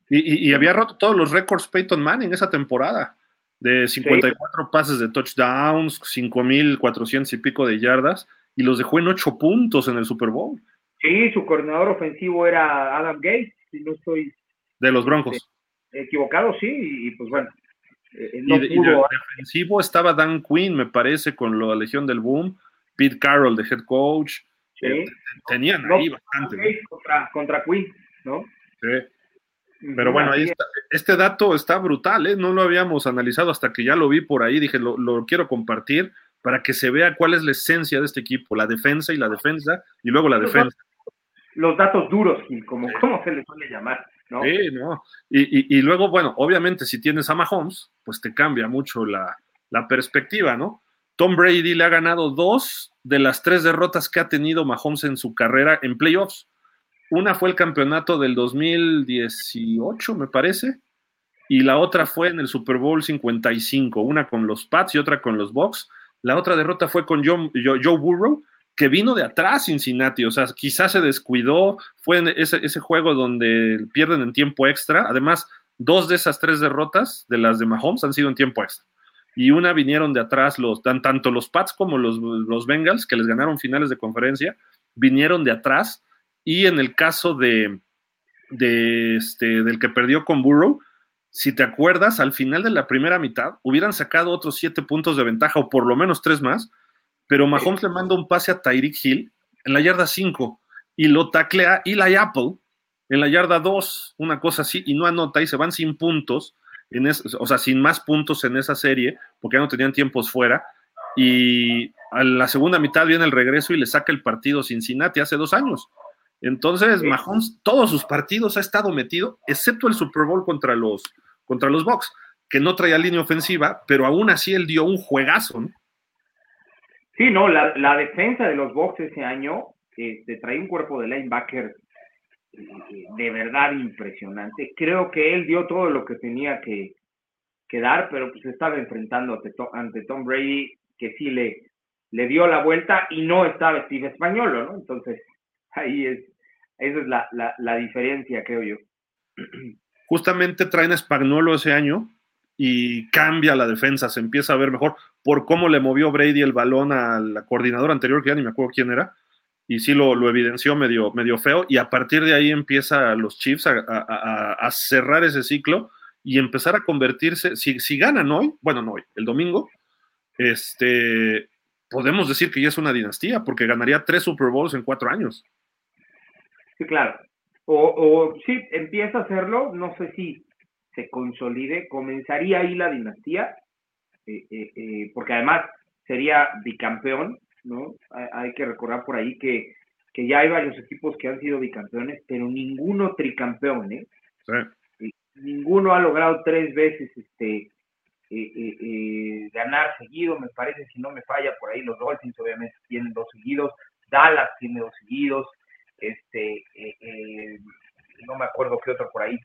Y, y- y había roto todos los récords Peyton Manning esa temporada, de 54 pases de touchdowns, 5.400 y pico de yardas, y los dejó en 8 puntos en el Super Bowl. Sí, su coordinador ofensivo era Adam Gates, si no estoy, De los Broncos. Equivocado, sí, y, y pues bueno. eh, Y, no y de- pudo- de defensivo estaba Dan Quinn, me parece, con la Legión del Boom, Pete Carroll de head coach. sí. Eh, tenían No, ahí bastante. contra, contra Queen, ¿no? Sí. Pero bueno, ahí está. Este dato está brutal, ¿eh? No lo habíamos analizado hasta que ya lo vi por ahí. Dije, lo, lo quiero compartir para que se vea cuál es la esencia de este equipo, la defensa y la defensa, y luego la Los defensa. Los datos duros, Gil, como, como se les suele llamar, Sí, ¿no? Y, luego, bueno, obviamente, si tienes a Mahomes, pues te cambia mucho la, la perspectiva, ¿no? Tom Brady le ha ganado dos de las tres derrotas que ha tenido Mahomes en su carrera en playoffs. Una fue el campeonato del 2018, me parece, y la otra fue en el Super Bowl 55, una con los Pats y otra con los Bucks. La otra derrota fue con Joe Burrow, que vino de atrás Cincinnati, o sea, quizás se descuidó, fue ese, ese juego donde pierden en tiempo extra, además, dos de esas tres derrotas de las de Mahomes han sido en tiempo extra. Y una vinieron de atrás, los, tan- tanto los Pats como los, los Bengals, que les ganaron finales de conferencia, vinieron de atrás. Y en el caso de, de este, del que perdió con Burrow, si te acuerdas, al final de la primera mitad hubieran sacado otros siete puntos de ventaja o por lo menos tres más, pero Mahomes le manda un pase a Tyreek Hill en la yarda 5 y lo taclea Eli Apple en la yarda 2, una cosa así, y no anota y se van sin puntos, en es- o sea, sin más puntos en esa serie, porque ya no tenían tiempos fuera. Y a la segunda mitad viene el regreso y le saca el partido Cincinnati hace dos años. Entonces. Mahomes, todos sus partidos ha estado metido, excepto el Super Bowl contra los, contra los Bucks, que no traía línea ofensiva, pero aún así él dio un juegazo, ¿no? Sí, no, la, la defensa de los Bucks ese año este, trae un cuerpo de linebacker eh, de verdad impresionante. Creo que él dio todo lo que tenía que, dar, pero pues estaba enfrentando ante Tom Brady, que sí le, le dio la vuelta y no estaba Steve Españolo, ¿no? Entonces, ahí es, esa es la, la, la diferencia, creo yo. justamente traen a Spagnolo ese año y cambia la defensa, se empieza a ver mejor por cómo le movió Brady el balón a la coordinadora anterior, que ya ni me acuerdo quién era, y sí lo, lo evidenció medio, feo, y a partir de ahí empieza los Chiefs a cerrar ese ciclo y empezar a convertirse, si, si ganan hoy, bueno, no hoy, el domingo, este, podemos decir que ya es una dinastía, porque ganaría tres Super Bowls en cuatro años. Sí, claro. O, o sí, empieza a hacerlo, no sé si se consolide, comenzaría ahí la dinastía, eh, eh, eh, porque además sería bicampeón, ¿no? Hay, hay que recordar por ahí que, que ya hay varios equipos que han sido bicampeones, pero ninguno tricampeón, ¿eh? Sí. Ninguno ha logrado tres veces este ganar seguido, me parece, si no me falla por ahí, los Dolphins obviamente tienen dos seguidos, Dallas tiene dos seguidos, este, no me acuerdo qué otro por ahí.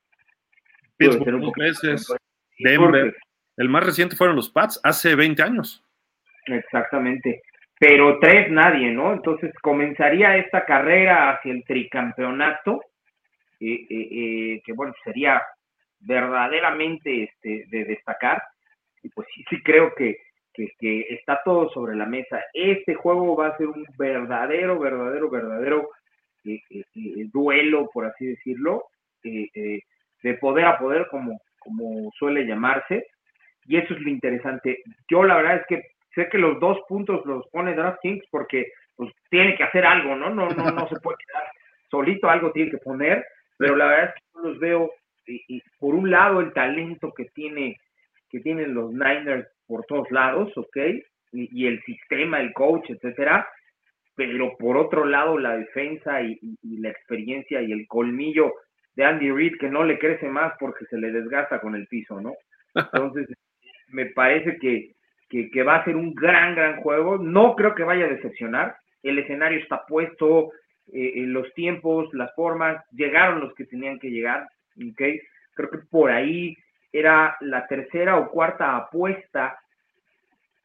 Pittsburgh dos veces, Denver. El más reciente fueron los Pats, hace 20 años. Exactamente. Pero tres nadie, ¿no? Entonces comenzaría esta carrera hacia el tricampeonato, eh, eh, eh, que bueno, sería verdaderamente este, de destacar. Y pues sí, sí creo que, que, que está todo sobre la mesa. Este juego va a ser un verdadero, verdadero, verdadero eh, eh, eh, duelo, por así decirlo, de poder a poder, como, como suele llamarse. Y eso es lo interesante. Yo la verdad es que sé que los dos puntos los pone DraftKings porque pues, tiene que hacer algo, ¿no? No, no, no se puede quedar solito, algo tiene que poner, pero la verdad es que yo los veo, y, y por un lado el talento que tiene que tienen los Niners por todos lados, ¿ok? Y, y el sistema, el coach, etcétera, pero por otro lado la defensa y, y- y la experiencia y el colmillo de Andy Reid que no le crece más porque se le desgasta con el piso, ¿no? Entonces, me parece que, que, va a ser un gran, gran juego. No creo que vaya a decepcionar. El escenario está puesto, eh, los tiempos, las formas, llegaron los que tenían que llegar, ¿ok? Creo que por ahí era la tercera o cuarta apuesta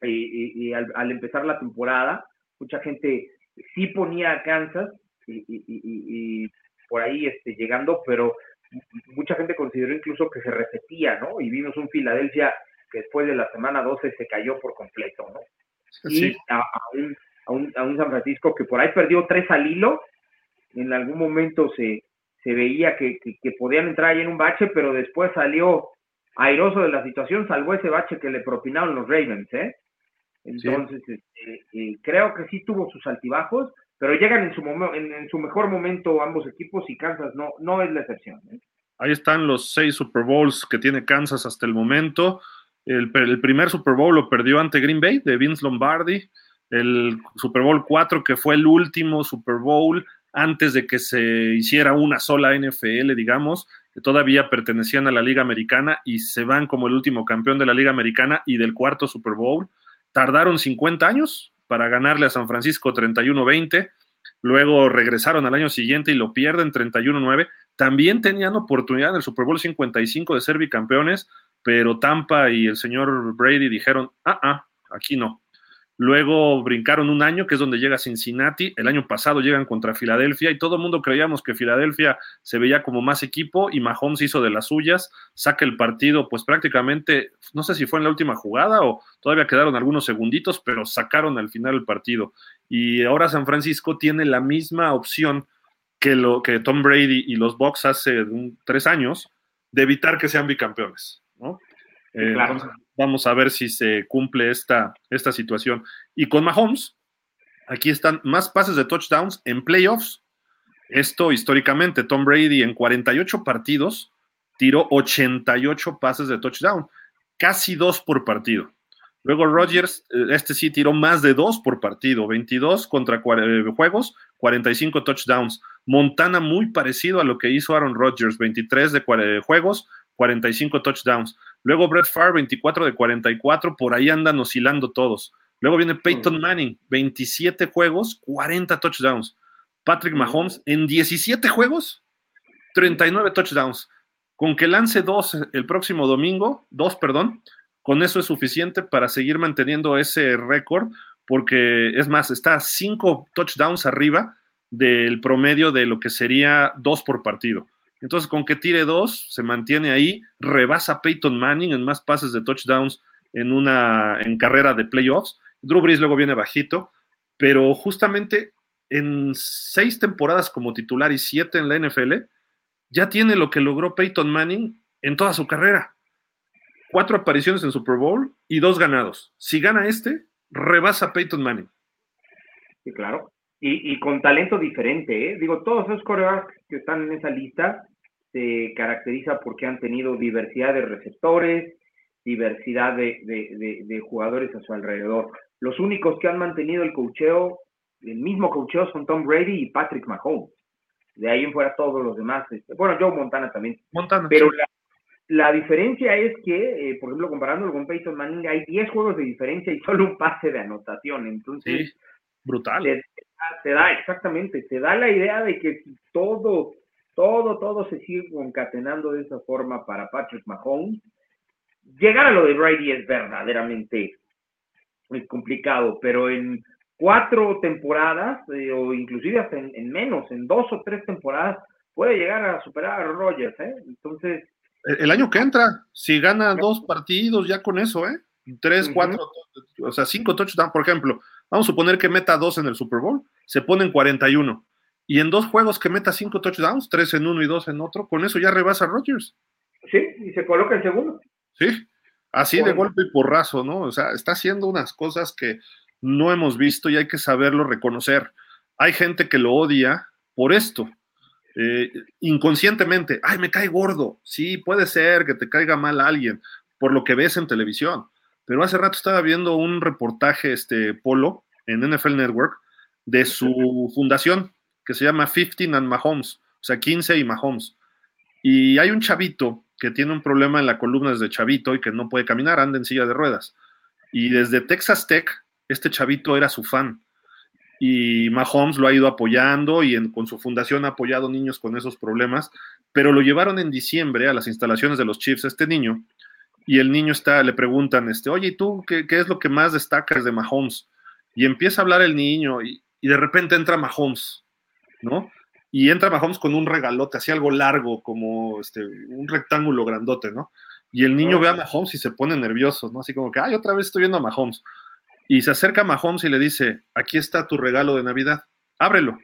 eh, eh, al, al empezar la temporada. Mucha gente sí ponía a Kansas y por ahí este, llegando, pero mucha gente consideró incluso que se repetía, ¿no? Y vimos un Filadelfia que después de la semana 12 se cayó por completo, ¿no? Y Sí. a, a un, a, un, a un San Francisco que por ahí perdió tres al hilo, en algún momento se, se veía que, que, que podían entrar ahí en un bache, pero después salió airoso de la situación, salvó ese bache que le propinaron los Ravens, ¿eh? Entonces, este, eh, creo que sí tuvo sus altibajos, pero llegan en su, momen- en, en su mejor momento ambos equipos y Kansas no, no es la excepción. ¿eh? Ahí están los seis Super Bowls que tiene Kansas hasta el momento. El, primer Super Bowl lo perdió ante Green Bay de Vince Lombardi. El Super Bowl 4, que fue el último Super Bowl antes de que se hiciera una sola NFL, digamos, que todavía pertenecían a la Liga Americana y se van como el último campeón de la Liga Americana y del cuarto Super Bowl. Tardaron 50 años para ganarle a San Francisco 31-20. Luego regresaron al año siguiente y lo pierden 31-9 también tenían oportunidad en el Super Bowl 55 de ser bicampeones, pero Tampa y el señor Brady dijeron, ah, ah, aquí no. Luego brincaron un año, que es donde llega Cincinnati. El año pasado llegan contra Filadelfia y todo el mundo creíamos que Filadelfia se veía como más equipo y Mahomes hizo de las suyas, saca el partido, pues prácticamente, no sé si fue en la última jugada o todavía quedaron algunos segunditos, pero sacaron al final el partido. Y ahora San Francisco tiene la misma opción que, lo, que Tom Brady y los Bucks hace tres años de evitar que sean bicampeones. Eh, claro. entonces, vamos a ver si se cumple esta, esta situación. Y con Mahomes, aquí están más pases de touchdowns en playoffs. Esto históricamente, Tom Brady en 48 partidos tiró 88 pases de touchdown, casi dos por partido. Luego Rodgers, eh, este sí tiró más de dos por partido, 22 contra eh, juegos, 45 touchdowns. Montana muy parecido a lo que hizo Aaron Rodgers, 23 de juegos, 45 touchdowns. Luego Brett Favre, 24 de 44, por ahí andan oscilando todos. Luego viene Peyton Manning, 27 juegos, 40 touchdowns. Patrick Mahomes, en 17 juegos, 39 touchdowns. Con que lance dos el próximo domingo, dos, perdón, con eso es suficiente para seguir manteniendo ese récord, porque es más, está cinco touchdowns arriba del promedio de lo que sería dos por partido. Entonces, con que tire dos, se mantiene ahí, rebasa Peyton Manning en más pases de touchdowns en una en carrera de playoffs. Drew Brees luego viene bajito, pero justamente en seis temporadas como titular y siete en la NFL, ya tiene lo que logró Peyton Manning en toda su carrera. Cuatro apariciones en Super Bowl y dos ganados. Si gana este, rebasa Peyton Manning. Sí, claro. Y, y, con talento diferente, ¿eh? Digo, todos esos corebacks que están en esa lista se caracteriza porque han tenido diversidad de receptores, diversidad de, de, de, de, jugadores a su alrededor. Los únicos que han mantenido el cocheo, el mismo cocheo, son Tom Brady y Patrick Mahomes. De ahí en fuera todos los demás. Este, bueno, Joe Montana también. Montana. Pero sí. la, la, diferencia es que, eh, por ejemplo, comparándolo con Peyton Manning, hay 10 juegos de diferencia y solo un pase de anotación. Entonces, sí, brutal. Se, se da, exactamente, se da la idea de que todo, todo, todo se sigue concatenando de esa forma para Patrick Mahomes, llegar a lo de Brady es verdaderamente muy complicado, pero en cuatro temporadas, eh, o inclusive hasta en, en, menos, en dos o tres temporadas, puede llegar a superar a Rogers, ¿eh? Entonces... El, el año que entra, si gana dos partidos, ya con eso, ¿eh? Tres, uh -huh. cuatro, o sea, cinco touchdowns, por ejemplo. Vamos a suponer que meta dos en el Super Bowl, se ponen 41. Y en dos juegos que meta cinco touchdowns, tres en uno y dos en otro, con eso ya rebasa a Rodgers. Sí, y se coloca el segundo. Sí, así de golpe y porrazo, ¿no? O sea, está haciendo unas cosas que no hemos visto y hay que saberlo reconocer. Hay gente que lo odia por esto, eh, inconscientemente. Ay, me cae gordo. Sí, puede ser que te caiga mal alguien por lo que ves en televisión. Pero hace rato estaba viendo un reportaje, este Polo, en NFL Network, de su fundación, que se llama 15 and Mahomes, o sea, 15 y Mahomes. Y hay un chavito que tiene un problema en la columna desde chavito y que no puede caminar, anda en silla de ruedas. Y desde Texas Tech, este chavito era su fan. Y Mahomes lo ha ido apoyando y en, con su fundación ha apoyado niños con esos problemas, pero lo llevaron en diciembre a las instalaciones de los Chiefs, este niño, y el niño está, le preguntan, este, oye, ¿y tú qué, qué, es lo que más destacas de Mahomes? Y empieza a hablar el niño y, y, de repente entra Mahomes, ¿no? Y entra Mahomes con un regalote, así algo largo, como este, un rectángulo grandote, ¿no? Y el niño oh. ve a Mahomes y se pone nervioso, ¿no? Así como que, ay, otra vez estoy viendo a Mahomes. Y se acerca a Mahomes y le dice, aquí está tu regalo de Navidad, ábrelo.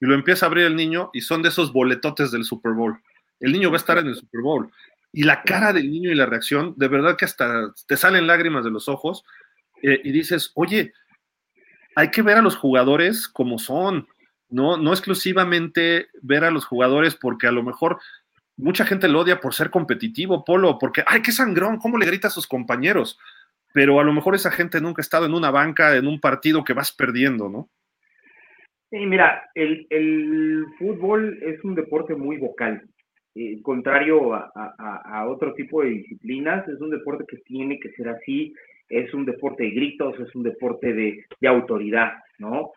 y lo empieza a abrir el niño y son de esos boletotes del Super Bowl. El niño va a estar en el Super Bowl. Y la cara del niño y la reacción, de verdad que hasta te salen lágrimas de los ojos eh, y dices, oye, hay que ver a los jugadores como son, no, no exclusivamente ver a los jugadores porque a lo mejor mucha gente lo odia por ser competitivo, Polo, porque, ay, qué sangrón, cómo le grita a sus compañeros. Pero a lo mejor esa gente nunca ha estado en una banca, en un partido que vas perdiendo, ¿no? Sí, mira, el, el fútbol es un deporte muy vocal. Eh, contrario a, a, a, otro tipo de disciplinas, es un deporte que tiene que ser así, es un deporte de gritos, es un deporte de, de autoridad, ¿no?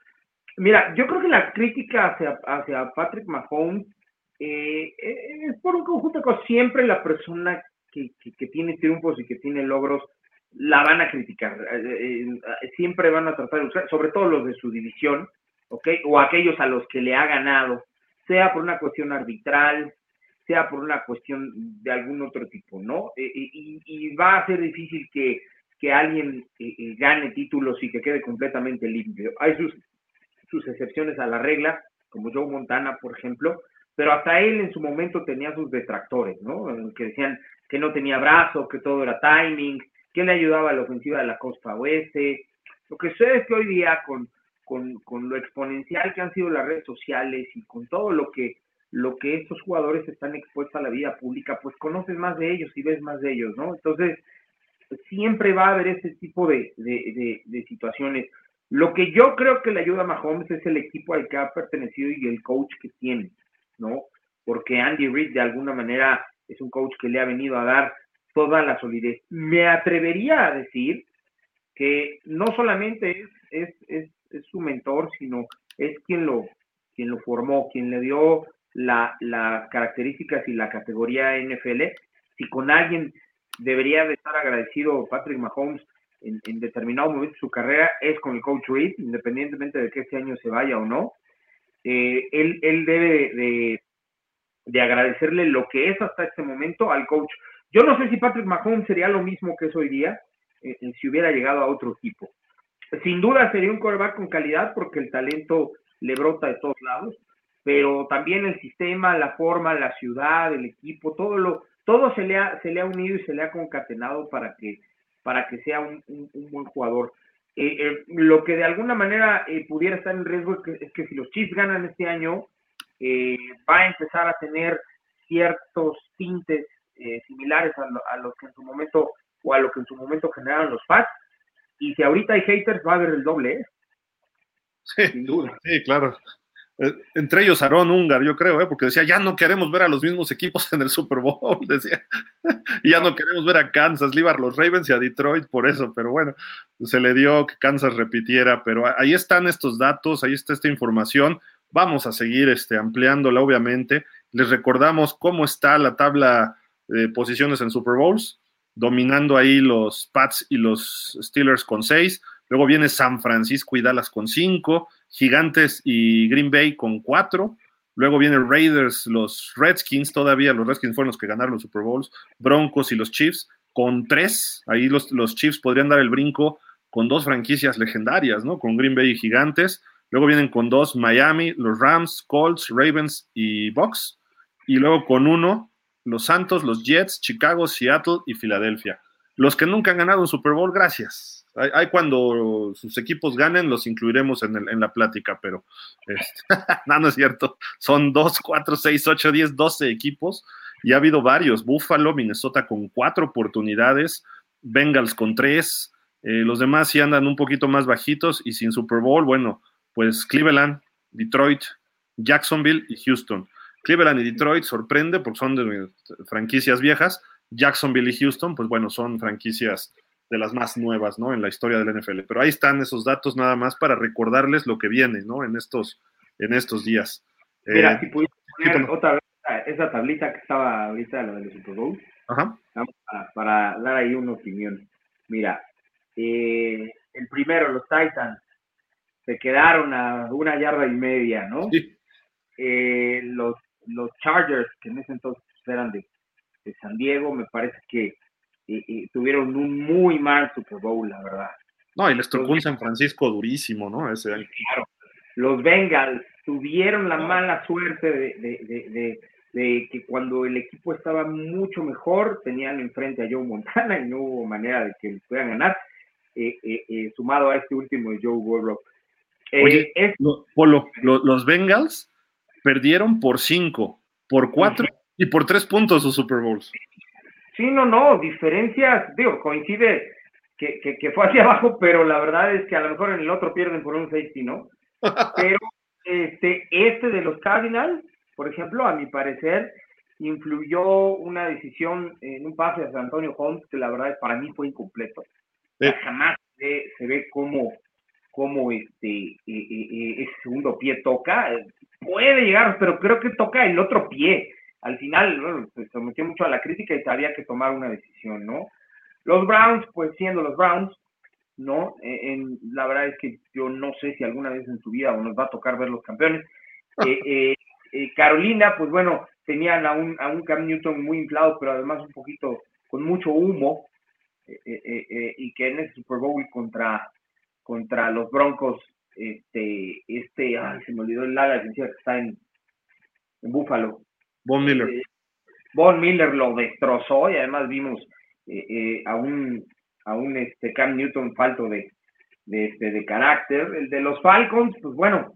Mira, yo creo que la crítica hacia, hacia Patrick Mahomes eh, es por un conjunto de cosas. Siempre la persona que, que, tiene triunfos y que tiene logros la van a criticar. Eh, eh, siempre van a tratar de usar, sobre todo los de su división, ¿ok? O aquellos a los que le ha ganado, sea por una cuestión arbitral, sea por una cuestión de algún otro tipo, ¿no? Eh, y, y, va a ser difícil que, que alguien eh, gane títulos y que quede completamente limpio. Hay sus, sus excepciones a la regla, como Joe Montana, por ejemplo, pero hasta él en su momento tenía sus detractores, ¿no? Que decían que no tenía brazo, que todo era timing, que le ayudaba a la ofensiva de la costa oeste. Lo que sucede es que hoy día, con, con, con lo exponencial que han sido las redes sociales y con todo lo que lo que estos jugadores están expuestos a la vida pública, pues conoces más de ellos y ves más de ellos, ¿no? Entonces, siempre va a haber ese tipo de, de, de, situaciones. Lo que yo creo que le ayuda a Mahomes es el equipo al que ha pertenecido y el coach que tiene, ¿no? Porque Andy Reid de alguna manera es un coach que le ha venido a dar toda la solidez. Me atrevería a decir que no solamente es, es, es, es su mentor, sino es quien lo, quien lo formó, quien le dio las la características y la categoría NFL, si con alguien debería de estar agradecido Patrick Mahomes en, determinado momento de su carrera, es con el coach Reed, independientemente de que este año se vaya o no. Eh, él, él debe de, de agradecerle lo que es hasta este momento al coach. Yo no sé si Patrick Mahomes sería lo mismo que es hoy día eh, si hubiera llegado a otro equipo. Sin duda sería un quarterback con calidad porque el talento le brota de todos lados, pero también el sistema, la forma, la ciudad, el equipo, todo lo, todo se le ha, se le ha unido y se le ha concatenado para que, para que sea un, un, un buen jugador. Eh, eh, lo que de alguna manera eh, pudiera estar en riesgo es que, es que, si los Chiefs ganan este año, eh, va a empezar a tener ciertos tintes similares a, lo, a los que en su momento o a lo que en su momento generaron los Pats. Y si ahorita hay haters, va a haber el doble. Sí, sin duda. Sí, claro. Entre ellos Aaron Ungar, yo creo, ¿eh? porque decía, ya no queremos ver a los mismos equipos en el Super Bowl, decía, ya no queremos ver a Kansas, a los Ravens y a Detroit por eso, pero bueno, se le dio que Kansas repitiera, pero ahí están estos datos, ahí está esta información, vamos a seguir este, ampliándola, obviamente, les recordamos cómo está la tabla de posiciones en Super Bowls, dominando ahí los Pats y los Steelers con seis, luego viene San Francisco y Dallas con cinco, Gigantes y Green Bay con cuatro. Luego viene Raiders, los Redskins, todavía los Redskins fueron los que ganaron los Super Bowls, Broncos y los Chiefs con tres. Ahí los, los Chiefs podrían dar el brinco con dos franquicias legendarias, ¿no? Con Green Bay y Gigantes. Luego vienen con dos Miami, los Rams, Colts, Ravens y Bucks. Y luego con uno, los Santos, los Jets, Chicago, Seattle y Filadelfia. Los que nunca han ganado un Super Bowl, gracias. Hay, cuando sus equipos ganen, los incluiremos en la plática, pero este, no, no es cierto. Son 2, 4, 6, 8, 10, 12 equipos y ha habido varios. Buffalo, Minnesota con cuatro oportunidades, Bengals con tres, eh, los demás sí andan un poquito más bajitos y sin Super Bowl, bueno, pues Cleveland, Detroit, Jacksonville y Houston. Cleveland y Detroit sorprende porque son de franquicias viejas. Jacksonville y Houston, pues bueno, son franquicias de las más nuevas, ¿no? En la historia del NFL. Pero ahí están esos datos nada más para recordarles lo que viene, ¿no? En estos, en estos días. Mira, eh, si pudiera poner otra vez esa tablita que estaba ahorita, la del Super Bowl, Ajá. Para, para, dar ahí una opinión. Mira, eh, el primero, los Titans, se quedaron a una yarda y media, ¿no? Sí. Eh, los, los Chargers, que en ese entonces eran de, de San Diego, me parece que y, y, tuvieron un muy mal Super Bowl, la verdad. No, y les tocó un San Francisco durísimo, ¿no? Ese año. Claro. Los Bengals tuvieron la mala suerte de, de, de, que cuando el equipo estaba mucho mejor, tenían enfrente a Joe Montana y no hubo manera de que les puedan ganar, eh, eh, eh, sumado a este último de Joe Burrow. Oye, es- lo- Polo, lo- los Bengals perdieron por 5, por 4 y por 3 puntos sus Super Bowls. Sí, no, no, diferencias, digo, coincide que, que, que fue hacia abajo, pero la verdad es que a lo mejor en el otro pierden por un safety, ¿no? Pero este, este de los Cardinals, por ejemplo, a mi parecer, influyó una decisión en un pase a San Antonio Holmes que la verdad para mí fue incompleto. Sí. jamás se, se ve cómo, cómo este, eh, eh, eh, ese segundo pie toca. Puede llegar, pero creo que toca el otro pie. Al final, bueno, se sometió mucho a la crítica y había que tomar una decisión, ¿no? Los Browns, pues siendo los Browns, ¿no? Eh, en- la verdad es que yo no sé si alguna vez en su vida o nos va a tocar ver los campeones. Eh, eh, eh, Carolina, pues bueno, tenían a un, a un Cam Newton muy inflado, pero además un poquito con mucho humo, y que en ese Super Bowl contra, contra los Broncos, este, este, ay, se me olvidó el ala defensiva que está en, en Buffalo. Von Miller. Eh, Von Miller lo destrozó y además vimos eh, eh, a un a un este Cam Newton falto de de, este, de carácter. El de los Falcons, pues bueno,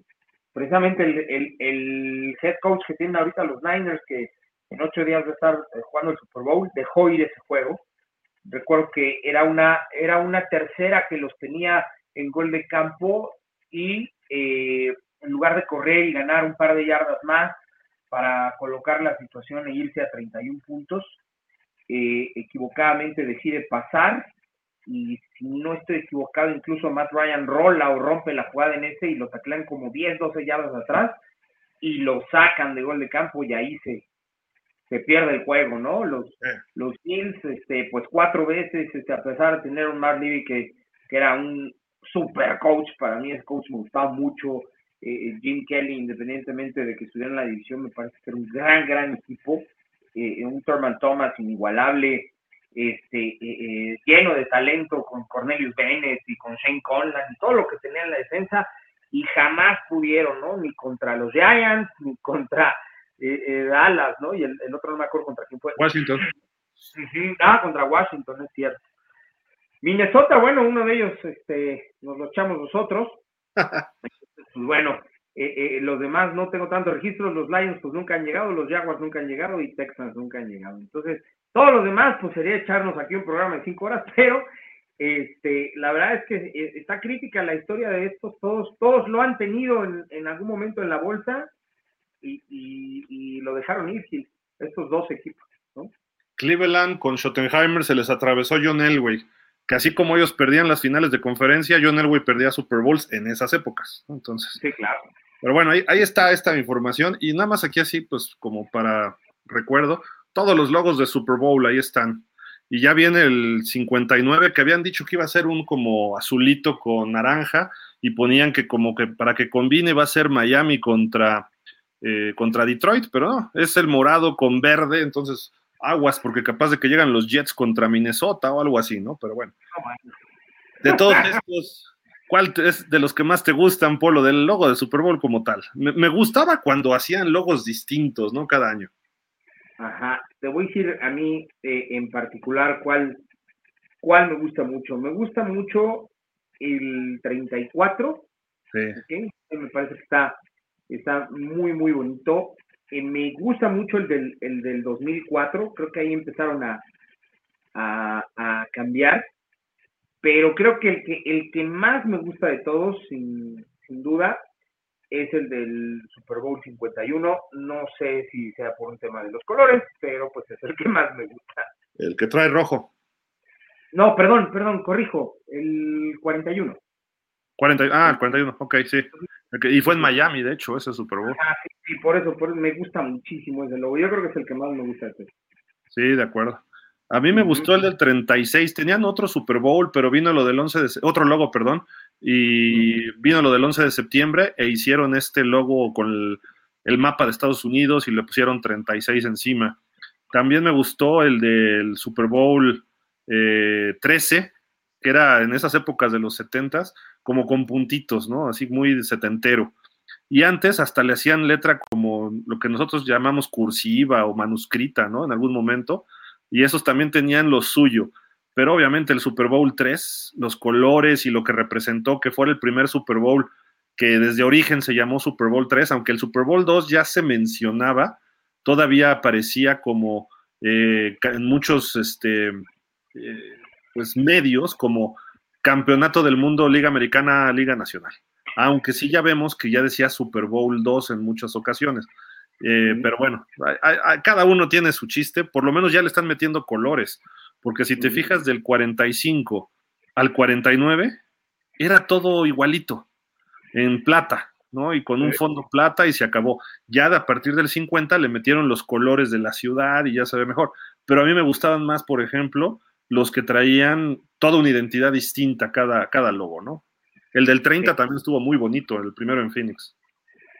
precisamente el, el, el head coach que tienen ahorita los Niners, que en ocho días de estar eh, jugando el Super Bowl, dejó ir ese juego. Recuerdo que era una, era una tercera que los tenía en gol de campo y eh, en lugar de correr y ganar un par de yardas más para colocar la situación e irse a 31 puntos, eh, equivocadamente decide pasar y si no estoy equivocado, incluso Matt Ryan rola o rompe la jugada en ese y lo taclean como 10, 12 yardas atrás y lo sacan de gol de campo y ahí se, se pierde el juego, ¿no? Los, los Bills, este, pues cuatro veces, este, a pesar de tener un Mark Levy que, que era un super coach, para mí ese coach me gustaba mucho, eh, Jim Kelly, independientemente de que estuviera en la división, me parece que era un gran, gran equipo, eh, un Thurman Thomas inigualable, este, eh, eh, lleno de talento con Cornelius Bennett y con Shane Conlan y todo lo que tenía en la defensa y jamás pudieron, ¿no? Ni contra los Giants, ni contra eh, eh, Dallas, ¿no? Y el, el otro no me acuerdo contra quién fue. Washington. Ah, contra Washington, es cierto. Minnesota, bueno, uno de ellos este, nos lo echamos nosotros. pues bueno, eh, eh, los demás no tengo tanto registro, los Lions pues nunca han llegado, los Jaguars nunca han llegado y Texans nunca han llegado. Entonces, todos los demás pues sería echarnos aquí un programa de cinco horas, pero este, la verdad es que eh, está crítica la historia de estos, todos, todos lo han tenido en, en algún momento en la bolsa y, y, y lo dejaron ir, estos dos equipos. Cleveland con Schottenheimer se les atravesó John Elway, que así como ellos perdían las finales de conferencia, John Elway perdía Super Bowls en esas épocas. Entonces, Sí, claro. pero bueno, ahí, ahí está esta información y nada más aquí así, pues como para recuerdo, todos los logos de Super Bowl ahí están. Y ya viene el 59 que habían dicho que iba a ser un como azulito con naranja y ponían que como que para que combine va a ser Miami contra, eh, contra Detroit, pero no, es el morado con verde, entonces aguas porque capaz de que llegan los Jets contra Minnesota o algo así, ¿no? Pero bueno. De todos estos, ¿cuál es de los que más te gustan, Polo, del logo de Super Bowl como tal? Me, me gustaba cuando hacían logos distintos, ¿no? Cada año. Ajá, te voy a decir a mí eh, en particular cuál, cuál me gusta mucho. Me gusta mucho el 34, Sí. ¿ok? me parece que está, está muy, muy bonito. Eh, me gusta mucho el del, el del 2004, creo que ahí empezaron a, a, a cambiar, pero creo que el, que el que más me gusta de todos, sin, sin duda, es el del Super Bowl 51. No sé si sea por un tema de los colores, pero pues es el que más me gusta. El que trae rojo. No, perdón, perdón, corrijo, el 41. 40, ah, el 41, ok, sí. Y fue en Miami, de hecho, ese Super Bowl. Ah, sí, sí, por eso, por eso me gusta muchísimo ese logo. Yo creo que es el que más me gusta. todos. Sí, de acuerdo. A mí me gustó el del 36. Tenían otro Super Bowl, pero vino lo del 11 de otro logo, perdón, y vino lo del 11 de septiembre e hicieron este logo con el, el mapa de Estados Unidos y le pusieron 36 encima. También me gustó el del Super Bowl eh, 13, que era en esas épocas de los 70s, como con puntitos, ¿no? Así muy setentero. y antes hasta le hacían letra como lo que nosotros llamamos cursiva o manuscrita, ¿no? En algún momento, y esos también tenían lo suyo. Pero obviamente el Super Bowl 3, los colores y lo que representó que fuera el primer Super Bowl que desde origen se llamó Super Bowl 3, aunque el Super Bowl 2 ya se mencionaba, todavía aparecía como eh, en muchos este, eh, pues medios como Campeonato del Mundo, Liga Americana, Liga Nacional. Aunque sí ya vemos que ya decía Super Bowl 2 en muchas ocasiones. Eh, pero bueno, cada uno tiene su chiste, por lo menos ya le están metiendo colores, porque si te fijas del 45 al 49, era todo igualito, en plata, ¿no? Y con un fondo plata y se acabó. Ya a partir del 50 le metieron los colores de la ciudad y ya se ve mejor. Pero a mí me gustaban más, por ejemplo, los que traían toda una identidad distinta cada, cada logo, ¿no? El del 30 también estuvo muy bonito, el primero en Phoenix.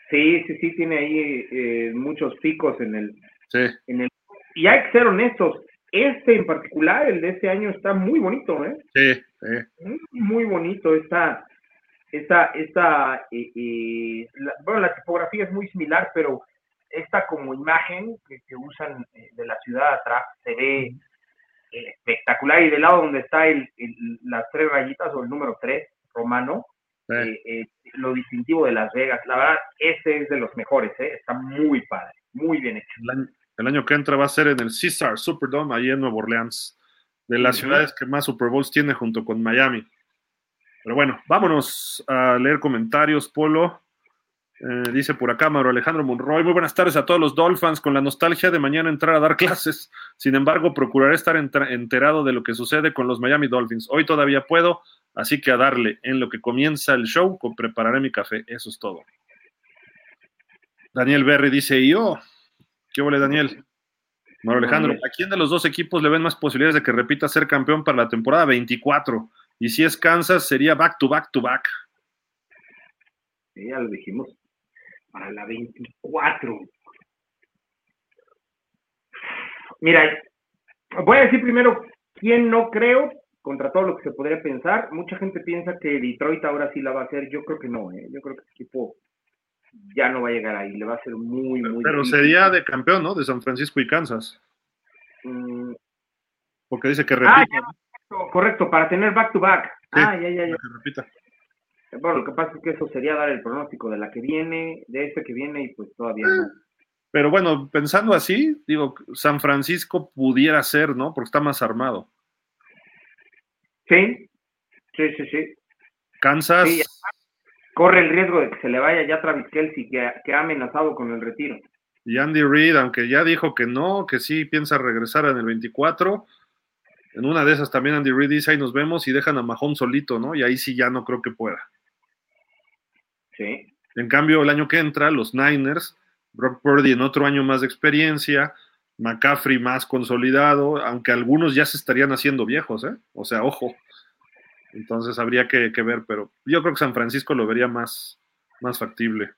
Sí, sí, sí, tiene ahí eh, muchos picos en el, Sí. en el... Y hay que ser honestos, este en particular, el de este año, está muy bonito, ¿eh? Sí, sí. Muy, bonito, esta, esta, esta, eh, eh, la- bueno, la tipografía es muy similar, pero esta como imagen que, que usan eh, de la ciudad atrás se ve espectacular y del lado donde está el, el- las tres rayitas o el número tres romano, sí. eh, eh, lo distintivo de Las Vegas, la verdad, ese es de los mejores, ¿eh? está muy padre, muy bien hecho. El año, el año que entra va a ser en el Caesar Superdome, ahí en Nueva Orleans, de las ciudades que más Super Bowls tiene junto con Miami. Pero bueno, vámonos a leer comentarios, Polo. Eh, dice por acá Mauro Alejandro Monroy, muy buenas tardes a todos los Dolphins, con la nostalgia de mañana entrar a dar clases. Sin embargo, procuraré estar enterado de lo que sucede con los Miami Dolphins. Hoy todavía puedo, así que a darle. En lo que comienza el show, con- prepararé mi café. Eso es todo. Daniel Berry dice, ¿y yo? ¿Qué huele, Daniel? Mauro Alejandro, ¿a quién de los dos equipos le ven más posibilidades de que repita ser campeón para la temporada 24? Y si es Kansas, sería back to back to back. Sí, ya lo dijimos. Para la 24. Mira, voy a decir primero quién no creo, contra todo lo que se podría pensar. Mucha gente piensa que Detroit ahora sí la va a hacer. Yo creo que no, ¿eh? Yo creo que el equipo ya no va a llegar ahí. Le va a ser muy, muy Pero difícil. sería de campeón, ¿no? De San Francisco y Kansas. Mm, Porque dice que Ah, repita. ya, correcto, correcto, para tener back to back. Sí. Ah, ya, ya, ya. que repita. Bueno, lo que pasa es que eso sería dar el pronóstico de la que viene, de este que viene, y pues todavía no. Pero bueno, pensando así, digo, San Francisco pudiera ser, ¿no? Porque está más armado. Sí, sí, sí, sí. Kansas, Sí, corre el riesgo de que se le vaya ya Travis Kelsey, que, que ha amenazado con el retiro. y Andy Reid, aunque ya dijo que no, que sí piensa regresar en el 24. En una de esas también Andy Reid dice, ahí nos vemos y dejan a Mahón solito, ¿no? Y ahí sí ya no creo que pueda. Sí, En cambio, el año que entra, los Niners, Brock Purdy en otro año más de experiencia, McCaffrey más consolidado, aunque algunos ya se estarían haciendo viejos, ¿eh? O sea, ojo. Entonces habría que, que ver, pero yo creo que San Francisco lo vería más, más factible.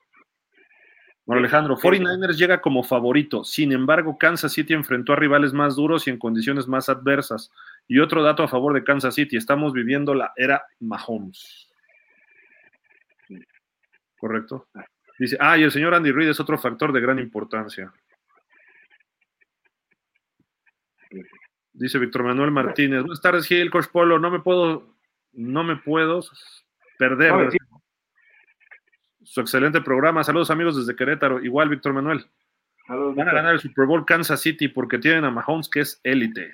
Bueno, Alejandro, 49ers llega como favorito. Sin embargo, Kansas City enfrentó a rivales más duros y en condiciones más adversas. Y otro dato a favor de Kansas City, estamos viviendo la era Mahomes. Correcto. Dice, ah, y el señor Andy Reid es otro factor de gran importancia. Dice Víctor Manuel Martínez. Buenas tardes, Gil, Coach Polo. No me puedo, no me puedo perder No, sí. su excelente programa. Saludos amigos desde Querétaro. Igual, Víctor Manuel. Saludos, Van a ganar el Super Bowl Kansas City porque tienen a Mahomes que es élite.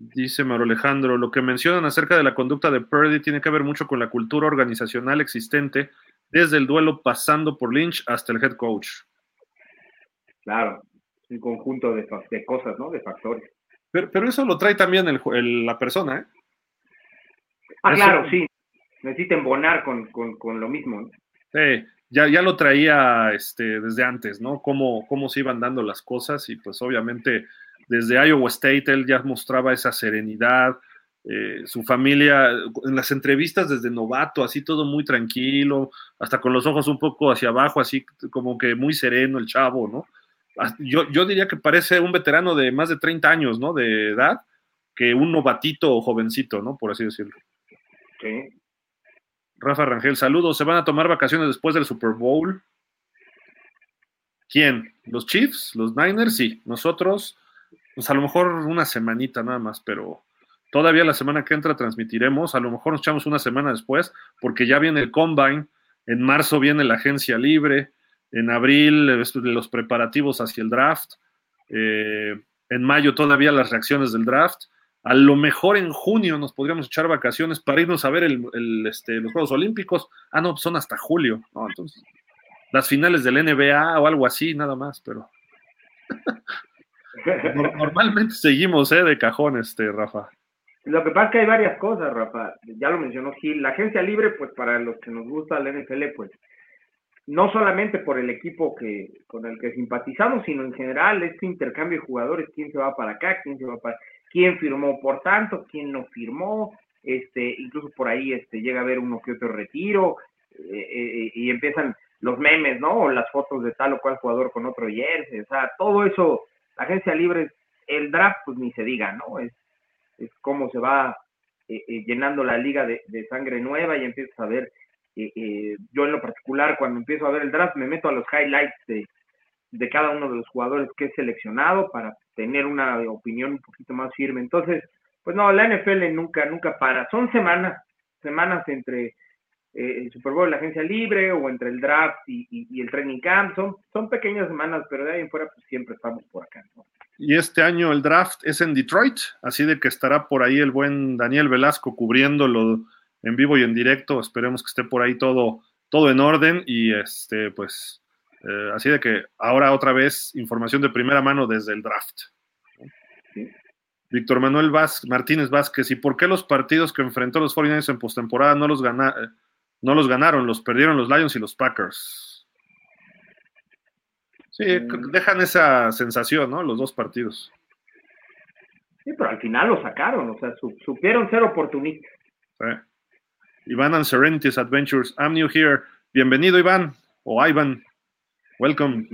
Dice Mauro Alejandro, lo que mencionan acerca de la conducta de Purdy tiene que ver mucho con la cultura organizacional existente, desde el duelo pasando por Lynch hasta el head coach. Claro, un conjunto de, de cosas, ¿no? De factores. Pero, pero eso lo trae también el, ju- el- la persona, ¿eh? Ah, Eso- claro, sí. Necesita embonar con, con, con lo mismo. ¿no? Sí, ya, ya lo traía este, desde antes, ¿no? Cómo, cómo se iban dando las cosas y pues obviamente desde Iowa State él ya mostraba esa serenidad, eh, su familia, en las entrevistas desde novato, así todo muy tranquilo, hasta con los ojos un poco hacia abajo, así como que muy sereno el chavo, ¿no? Yo, yo diría que parece un veterano de más de 30 años, ¿no? De edad, que un novatito o jovencito, ¿no? Por así decirlo. Sí. Rafa Rangel, saludos. ¿Se van a tomar vacaciones después del Super Bowl? ¿Quién? ¿Los Chiefs? ¿Los Niners? Sí. Nosotros, pues a lo mejor una semanita nada más, pero todavía la semana que entra transmitiremos. A lo mejor nos echamos una semana después, porque ya viene el Combine. En marzo viene la agencia libre. En abril los preparativos hacia el draft. Eh, en mayo todavía las reacciones del draft. A lo mejor en junio nos podríamos echar vacaciones para irnos a ver este, los Juegos Olímpicos. Ah, no, son hasta julio. No, entonces, las finales del NBA o algo así, nada más, pero. Normalmente seguimos, ¿eh? De cajón, este, Rafa. Lo que pasa es que hay varias cosas, Rafa. Ya lo mencionó Gil. La agencia libre, pues para los que nos gusta la NFL, pues no solamente por el equipo que con el que simpatizamos, sino en general este intercambio de jugadores, quién se va para acá, quién se va para quién firmó por tanto, quién no firmó, este, incluso por ahí este, llega a haber uno que otro retiro, eh, eh, y empiezan los memes, ¿no? Las fotos de tal o cual jugador con otro jersey, o sea, todo eso, agencia libre, el draft, pues ni se diga, ¿no? Es, es cómo se va eh, llenando la liga de, sangre nueva y empiezas a ver, yo en lo particular, cuando empiezo a ver el draft, me meto a los highlights de, de cada uno de los jugadores que es seleccionado para tener una opinión un poquito más firme. Entonces, pues no, la NFL nunca, nunca para. Son semanas, semanas entre eh, el Super Bowl, la agencia libre o entre el draft y, y, y, el training camp. Son, son pequeñas semanas, pero de ahí en fuera pues siempre estamos por acá. ¿no? Y este año el draft es en Detroit, así de que estará por ahí el buen Daniel Velasco cubriéndolo en vivo y en directo. Esperemos que esté por ahí todo, todo en orden y este, pues eh, así de que ahora otra vez información de primera mano desde el draft. Sí. Víctor Manuel Vázquez, Martínez Vázquez, ¿y por qué los partidos que enfrentó los 49ers en postemporada no los, gana, no los ganaron? Los perdieron los Lions y los Packers. Sí, mm. dejan esa sensación, ¿no? Los dos partidos. Sí, pero al final lo sacaron, o sea, su, supieron ser oportunistas. Sí. Iván and Serenities Adventures, I'm new here. Bienvenido, Iván, o Ivan. Welcome.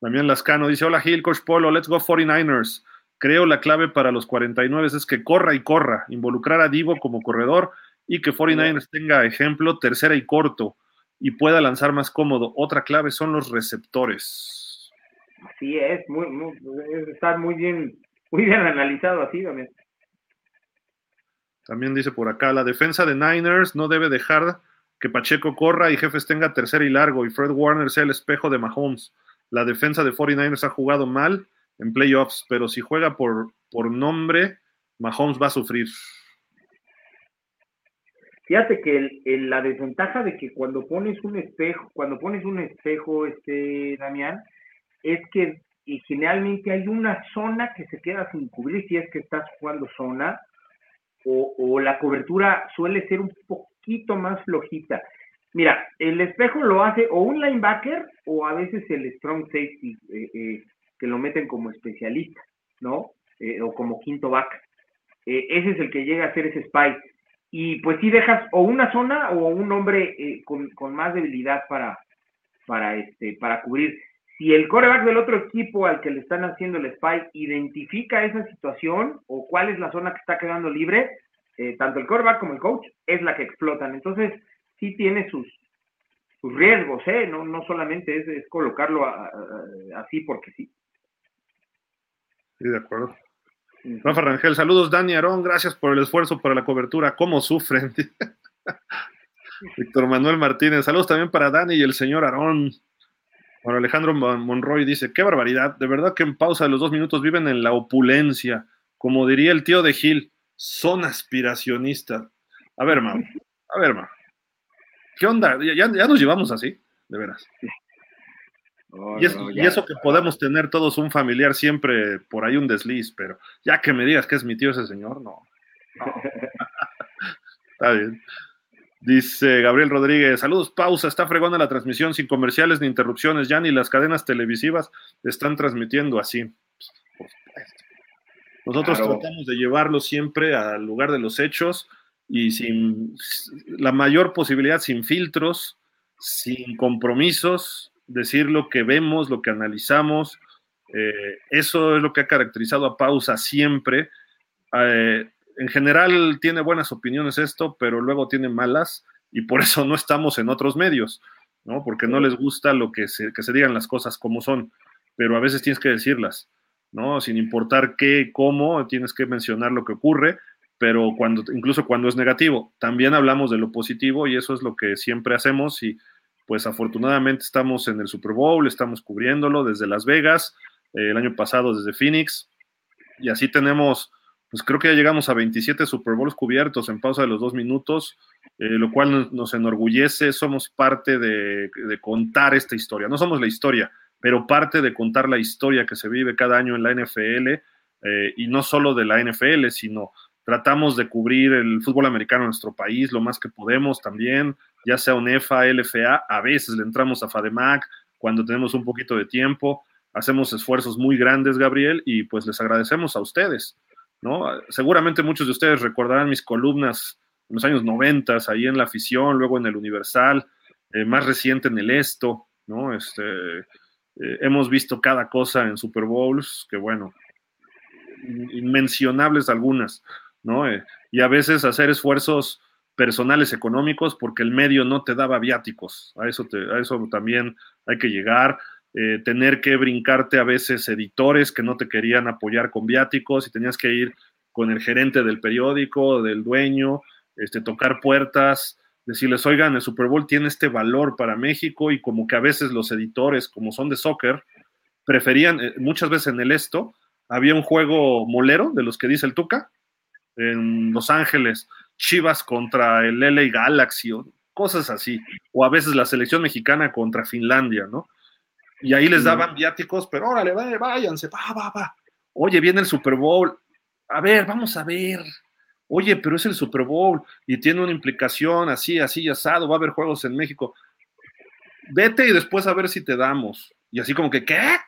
Damián Lascano dice: Hola Gil, Coach Polo, let's go 49ers. Creo la clave para los 49 es que corra y corra, involucrar a Divo como corredor y que 49ers tenga ejemplo, tercera y corto, y pueda lanzar más cómodo. Otra clave son los receptores. Así es, muy, muy, está muy bien, muy bien analizado así también. También dice por acá, la defensa de Niners no debe dejar que Pacheco corra y Jefes tenga tercera y largo y Fred Warner sea el espejo de Mahomes. La defensa de 49ers ha jugado mal en playoffs, pero si juega por, por nombre, Mahomes va a sufrir. Fíjate que la desventaja de que cuando pones un espejo, cuando pones un espejo, este Damián, es que y generalmente hay una zona que se queda sin cubrir si es que estás jugando zona, o, la cobertura suele ser un poquito más flojita. Mira, el espejo lo hace o un linebacker o a veces el strong safety, eh, eh, que lo meten como especialista, ¿no? Eh, o como quinto back. ese es el que llega a hacer ese spy. Y pues si dejas o una zona o un hombre con, con, más debilidad para, para, este, para cubrir. Si el coreback del otro equipo al que le están haciendo el spy identifica esa situación o cuál es la zona que está quedando libre, eh, tanto el quarterback como el coach, es la que explotan. Entonces, sí tiene sus, sus riesgos, ¿eh? No, no solamente es, colocarlo a, así porque sí. Sí, de acuerdo. Rafa Rangel, saludos Dani Arón, gracias por el esfuerzo para la cobertura. ¿Cómo sufren? Víctor Manuel Martínez, saludos también para Dani y el señor Aarón. Bueno, Alejandro Monroy dice, qué barbaridad, de verdad que en pausa de los dos minutos viven en la opulencia, como diría el tío de Gil, son aspiracionistas. A ver, Mau, a ver, Mau. ¿Qué onda? Ya, ya nos llevamos así, de veras. Oh, y, es, no, ya, y, eso que podemos tener todos un familiar siempre por ahí un desliz, pero ya que me digas que es mi tío ese señor, no. no. Está bien. Dice Gabriel Rodríguez, saludos, pausa, está fregona la transmisión sin comerciales ni interrupciones, ya ni las cadenas televisivas están transmitiendo así. Por supuesto. Nosotros claro. tratamos de llevarlo siempre al lugar de los hechos y sin la mayor posibilidad, sin filtros, sin compromisos, decir lo que vemos, lo que analizamos. Eh, eso es lo que ha caracterizado a Pausa siempre. Eh, en general tiene buenas opiniones esto, pero luego tiene malas y por eso no estamos en otros medios, ¿no? Porque no les gusta lo que se, que se digan las cosas como son, pero a veces tienes que decirlas, ¿no? Sin importar qué, cómo, tienes que mencionar lo que ocurre, pero cuando, incluso cuando es negativo, también hablamos de lo positivo y eso es lo que siempre hacemos y pues afortunadamente estamos en el Super Bowl, estamos cubriéndolo desde Las Vegas, eh, el año pasado desde Phoenix, y así tenemos, pues creo que ya llegamos a 27 Super Bowls cubiertos en pausa de los dos minutos, eh, lo cual nos, enorgullece, somos parte de, de, contar esta historia, no somos la historia, pero parte de contar la historia que se vive cada año en la NFL, eh, y no solo de la NFL, sino tratamos de cubrir el fútbol americano en nuestro país lo más que podemos también, ya sea UNEFA, LFA, a veces le entramos a FADEMAC cuando tenemos un poquito de tiempo, hacemos esfuerzos muy grandes, Gabriel, y pues les agradecemos a ustedes, ¿no? Seguramente muchos de ustedes recordarán mis columnas en los años 90, ahí en la afición, luego en el Universal, eh, más reciente en el Esto, ¿no? Este, eh, hemos visto cada cosa en Super Bowls, que bueno, inmencionables algunas, ¿no? Eh, y a veces hacer esfuerzos personales económicos porque el medio no te daba viáticos, a eso, te, a eso también hay que llegar, eh, tener que brincarte a veces editores que no te querían apoyar con viáticos y tenías que ir con el gerente del periódico, del dueño, este, tocar puertas, decirles, oigan, el Super Bowl tiene este valor para México y como que a veces los editores, como son de soccer, preferían, eh, muchas veces en el esto, había un juego molero de los que dice el Tuca, en Los Ángeles, Chivas contra el LA Galaxy, o cosas así, o a veces la selección mexicana contra Finlandia, ¿no? Y ahí les daban viáticos, pero órale, váyanse, va, va, va. Oye, viene el Super Bowl. A ver, vamos a ver. Oye, pero es el Super Bowl y tiene una implicación así, así, asado. Va a haber juegos en México. Vete y después a ver si te damos. Y así como que, ¿qué?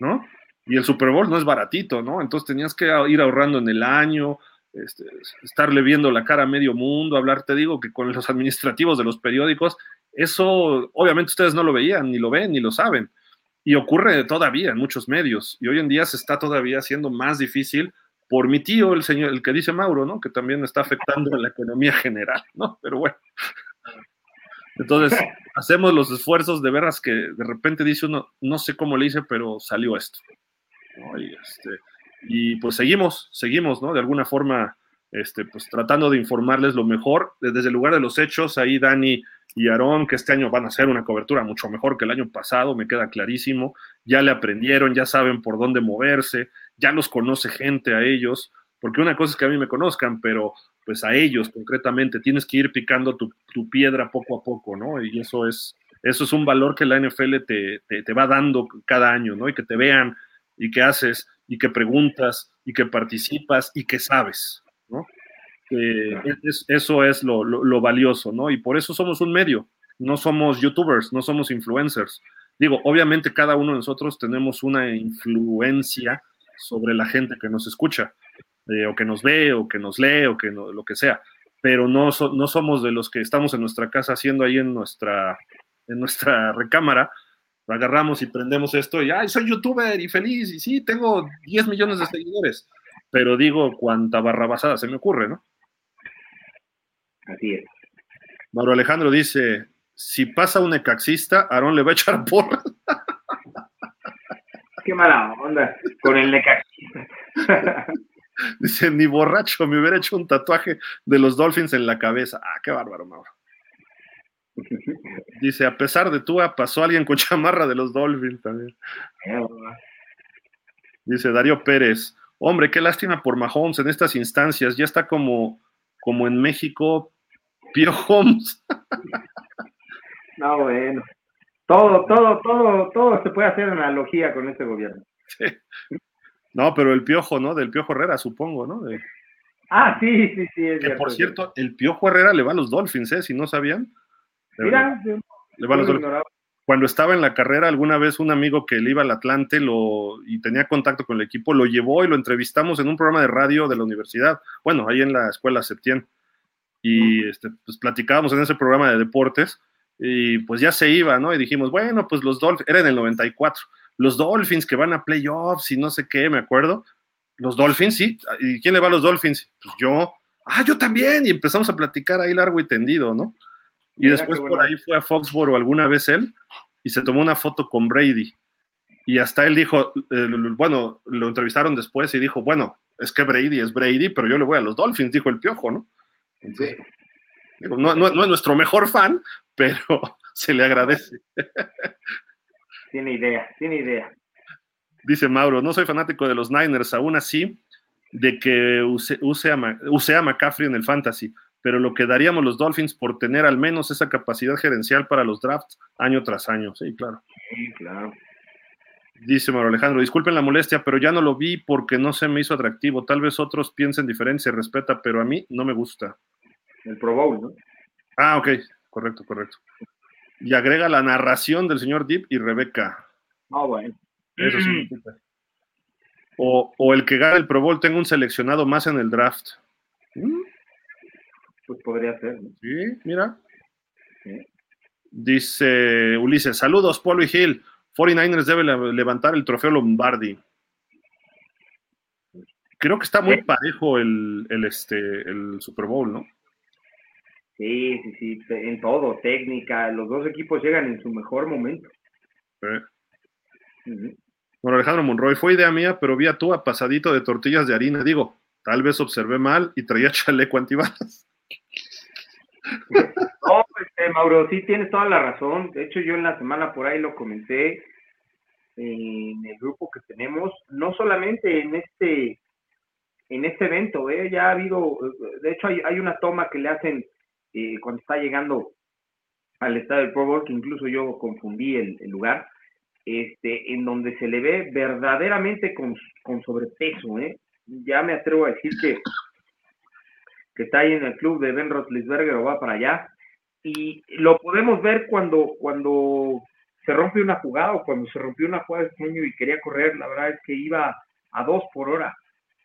¿No? Y el Super Bowl no es baratito, ¿no? Entonces tenías que ir ahorrando en el año, este, estarle viendo la cara a medio mundo, hablar, te digo que con los administrativos de los periódicos, eso obviamente ustedes no lo veían, ni lo ven, ni lo saben. Y ocurre todavía en muchos medios. Y hoy en día se está todavía haciendo más difícil por mi tío, el señor, el que dice Mauro, ¿no? Que también está afectando a la economía general, ¿no? Pero bueno. Entonces, hacemos los esfuerzos de veras que de repente dice uno, no sé cómo le hice, pero salió esto. ¿no? Y, este, y pues seguimos, seguimos, ¿no? De alguna forma, este, pues tratando de informarles lo mejor. Desde el lugar de los hechos, ahí Dani y Aarón, que este año van a hacer una cobertura mucho mejor que el año pasado, me queda clarísimo. Ya le aprendieron, ya saben por dónde moverse, ya los conoce gente a ellos, porque una cosa es que a mí me conozcan, pero pues a ellos concretamente tienes que ir picando tu, tu piedra poco a poco, ¿no? Y eso es, eso es un valor que la NFL te, te, te va dando cada año, ¿no? Y que te vean y que haces y que preguntas y que participas y que sabes, ¿no? Eh, es, eso es lo, lo, lo, valioso, ¿no? Y por eso somos un medio, no somos youtubers, no somos influencers. Digo, obviamente cada uno de nosotros tenemos una influencia sobre la gente que nos escucha, eh, o que nos ve, o que nos lee, o que no, lo que sea, pero no, so, no somos de los que estamos en nuestra casa haciendo ahí en nuestra, en nuestra recámara, agarramos y prendemos esto y, ay, soy youtuber y feliz, y sí, tengo 10 millones de seguidores, pero digo cuánta barrabasada se me ocurre, ¿no? Así es. Mauro Alejandro dice, si pasa un necaxista, Aarón le va a echar porra. Qué mala onda con el necaxista. dice, ni borracho, me hubiera hecho un tatuaje de los Dolphins en la cabeza. Ah, qué bárbaro, Mauro. Dice, a pesar de Tua, pasó alguien con chamarra de los Dolphins también. Dice Darío Pérez, hombre, qué lástima por Mahomes en estas instancias, ya está como, como en México, Pio Holmes. No, bueno. Todo, todo, todo, todo se puede hacer analogía con este gobierno. Sí. No, pero el Piojo, ¿no? Del Piojo Herrera, supongo, ¿no? De... Ah, sí, sí, sí. que cierto, por cierto, el Piojo Herrera le va a los Dolphins, ¿eh? Si no sabían. Mira, le a. Cuando estaba en la carrera, alguna vez un amigo que le iba al Atlante lo, y tenía contacto con el equipo, lo llevó y lo entrevistamos en un programa de radio de la universidad, bueno, ahí en la escuela Septién. Y este, pues platicábamos en ese programa de deportes y pues ya se iba, ¿no? Y dijimos, bueno, pues los Dolphins, era en el 94, los Dolphins que van a playoffs y no sé qué, me acuerdo. Los Dolphins, sí. ¿Y quién le va a los Dolphins? Pues yo. Ah, yo también. Y empezamos a platicar ahí largo y tendido, ¿no? Y Mira después por ahí fue a Foxboro alguna vez él y se tomó una foto con Brady. Y hasta él dijo, eh, bueno, lo entrevistaron después y dijo, bueno, es que Brady es Brady, pero yo le voy a los Dolphins, dijo el piojo, ¿no? Entonces, digo, no, no- no es nuestro mejor fan, pero se le agradece. Tiene idea, tiene idea. Dice Mauro, no soy fanático de los Niners, aún así, de que use, use, a, use a McCaffrey en el fantasy, pero lo que daríamos los Dolphins por tener al menos esa capacidad gerencial para los drafts año tras año. Sí, claro. Sí, claro. Dice Mauro Alejandro, disculpen la molestia, pero ya no lo vi porque no se me hizo atractivo. Tal vez otros piensen diferente, se respeta, pero a mí no me gusta. El Pro Bowl, ¿no? Ah, ok, correcto, correcto. Y agrega la narración del señor Deep y Rebeca. Ah, bueno. Eso quita. O, o el que gane el Pro Bowl tenga un seleccionado más en el draft. Mm, Pues podría ser, ¿no? Sí, mira. Sí. Dice Ulises, saludos, Polo y Gil. 49ers debe le- levantar el trofeo Lombardi. Creo que está muy parejo el, el, este, el Super Bowl, ¿no? Sí, sí, sí, en todo, técnica, los dos equipos llegan en su mejor momento. Eh. Bueno, Alejandro Monroy, fue idea mía, pero vi a tú a pasadito de tortillas de harina. Digo, tal vez observé mal y traía chaleco antibalas. No, este, Mauro, sí tienes toda la razón. De hecho, yo en la semana por ahí lo comenté en el grupo que tenemos, no solamente en este en este evento, ¿eh? ya ha habido, de hecho hay, una toma que le hacen eh, cuando está llegando al estadio del Pro Bowl, que incluso yo confundí el, el lugar, este, en donde se le ve verdaderamente con, con sobrepeso, ¿eh? ya me atrevo a decir que que está ahí en el club de Ben Roethlisberger o va para allá. Y lo podemos ver cuando, cuando se rompe una jugada o cuando se rompió una jugada este año y quería correr, la verdad es que iba a dos por hora.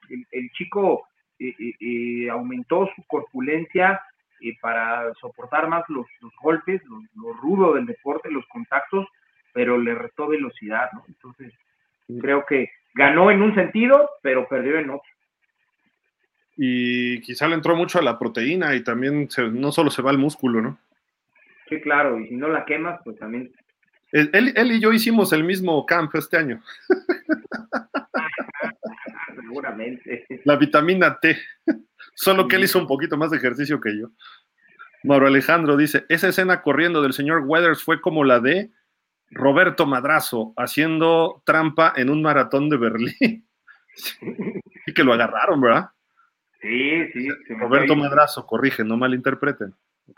El, el chico eh, eh, eh, aumentó su corpulencia eh, para soportar más los, los golpes, lo, lo rudo del deporte, los contactos, pero le restó velocidad, ¿no? Entonces, creo que ganó en un sentido, pero perdió en otro. Y quizá le entró mucho a la proteína y también se- no solo se va al músculo, ¿no? Sí, claro, y si no la quemas, pues también Él, él- él y yo hicimos el mismo camp este año. seguramente. La vitamina T. Solo que él hizo un poquito más de ejercicio que yo. Mauro Alejandro dice, esa escena corriendo del señor Weathers fue como la de Roberto Madrazo haciendo trampa en un maratón de Berlín. y que lo agarraron, ¿verdad? Sí, sí. Roberto. Madrazo, corrige, no malinterpreten.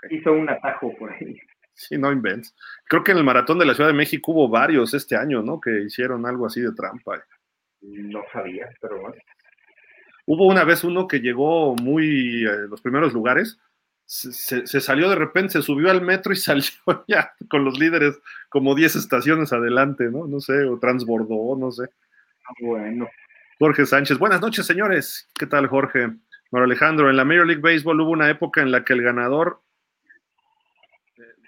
Hizo un atajo por ahí. Sí, no invents. Creo que en el maratón de la Ciudad de México hubo varios este año, ¿no? Que hicieron algo así de trampa. No sabía, pero bueno. Hubo una vez uno que llegó muy eh, los primeros lugares, se, se- se salió de repente, se subió al metro y salió ya con los líderes como 10 estaciones adelante, ¿no? No sé, o transbordó, no sé. Ah, Bueno, Jorge Sánchez, buenas noches, señores. ¿Qué tal, Jorge? Mauro Alejandro, en la Major League Baseball hubo una época en la que el ganador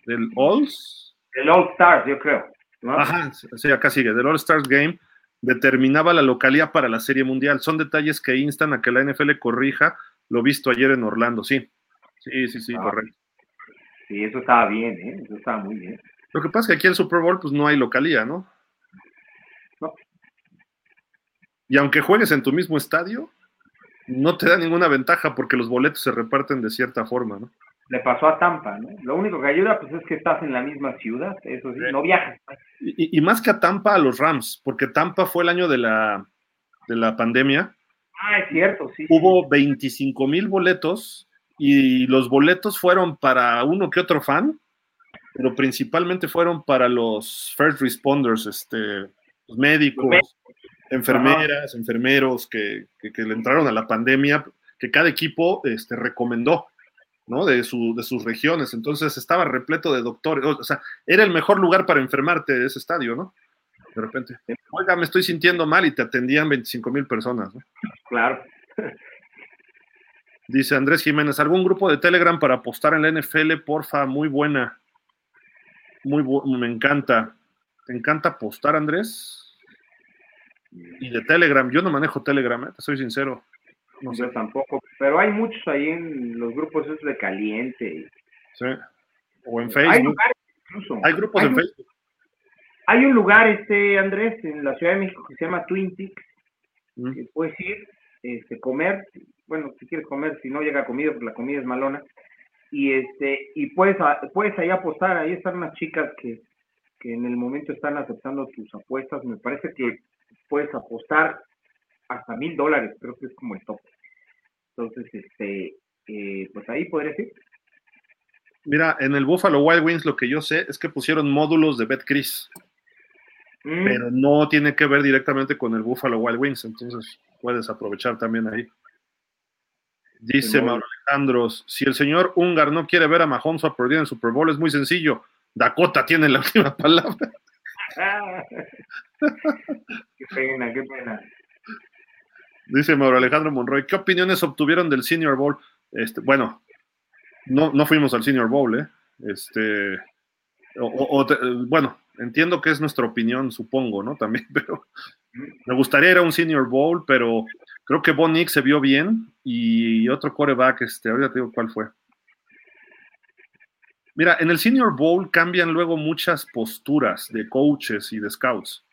del Alls, el All Stars, yo creo. ¿no? Ajá, sí, acá sigue. Del All Stars Game determinaba la localidad para la Serie Mundial. Son detalles que instan a que la NFL corrija lo visto ayer en Orlando. Sí, sí, sí, sí, Ah. correcto. Sí, eso estaba bien, ¿eh? Eso estaba muy bien. Lo que pasa es que aquí en el Super Bowl pues no hay localía, ¿no? No. Y aunque juegues en tu mismo estadio, no te da ninguna ventaja porque los boletos se reparten de cierta forma, ¿no? Le pasó a Tampa, ¿no? Lo único que ayuda, pues, es que estás en la misma ciudad, eso sí, Sí. no viajas. Y, y más que a Tampa, a los Rams, porque Tampa fue el año de la, de la pandemia. Ah, es cierto, sí. hubo 25 mil boletos y los boletos fueron para uno que otro fan, pero principalmente fueron para los first responders, este, los médicos, Los médicos. Enfermeras, enfermeros que, que- que le entraron a la pandemia, que cada equipo este, recomendó. ¿no? De, su, de sus regiones, entonces estaba repleto de doctores, o sea, era el mejor lugar para enfermarte de ese estadio, ¿no? De repente, oiga, me estoy sintiendo mal y te atendían 25 mil personas, ¿no? Claro. Dice Andrés Jiménez, ¿algún grupo de Telegram para apostar en la NFL? Porfa, muy buena. Muy bu- me encanta. ¿Te encanta apostar, Andrés? Y de Telegram, yo no manejo Telegram, ¿eh? te soy sincero. No sé. Yo tampoco, pero hay muchos ahí en los grupos esos de caliente. Sí. O en Hay Facebook. lugares incluso. Hay grupos en un- Facebook. Hay un lugar, este Andrés, en la Ciudad de México que se llama Twin Peaks, Mm. que puedes ir, este, comer, bueno, si quieres comer, si no llega comida, pues la comida es malona, y este, y puedes, puedes ahí apostar, ahí están unas chicas que, que en el momento están aceptando tus apuestas, me parece que puedes apostar hasta mil dólares, creo que es como el top. Entonces, este, eh, pues ahí podrías ir. Mira, en el Buffalo Wild Wings lo que yo sé es que pusieron módulos de BetCris, Mm, pero no tiene que ver directamente con el Buffalo Wild Wings, entonces puedes aprovechar también ahí. Dice El. Mauro Alejandros, si el señor Ungar no quiere ver a Mahomes a perder en Super Bowl, es muy sencillo. Dakota tiene la última palabra. qué pena, qué pena. Dice Mauro Alejandro Monroy, ¿qué opiniones obtuvieron del Senior Bowl? Este, bueno, no, no fuimos al Senior Bowl, ¿eh? Este, o- bueno, entiendo que es nuestra opinión, supongo, ¿no? También, pero me gustaría ir a un Senior Bowl, pero creo que Von Nix se vio bien y otro coreback, este, ahorita te digo cuál fue. Mira, en el Senior Bowl cambian luego muchas posturas de coaches y de scouts.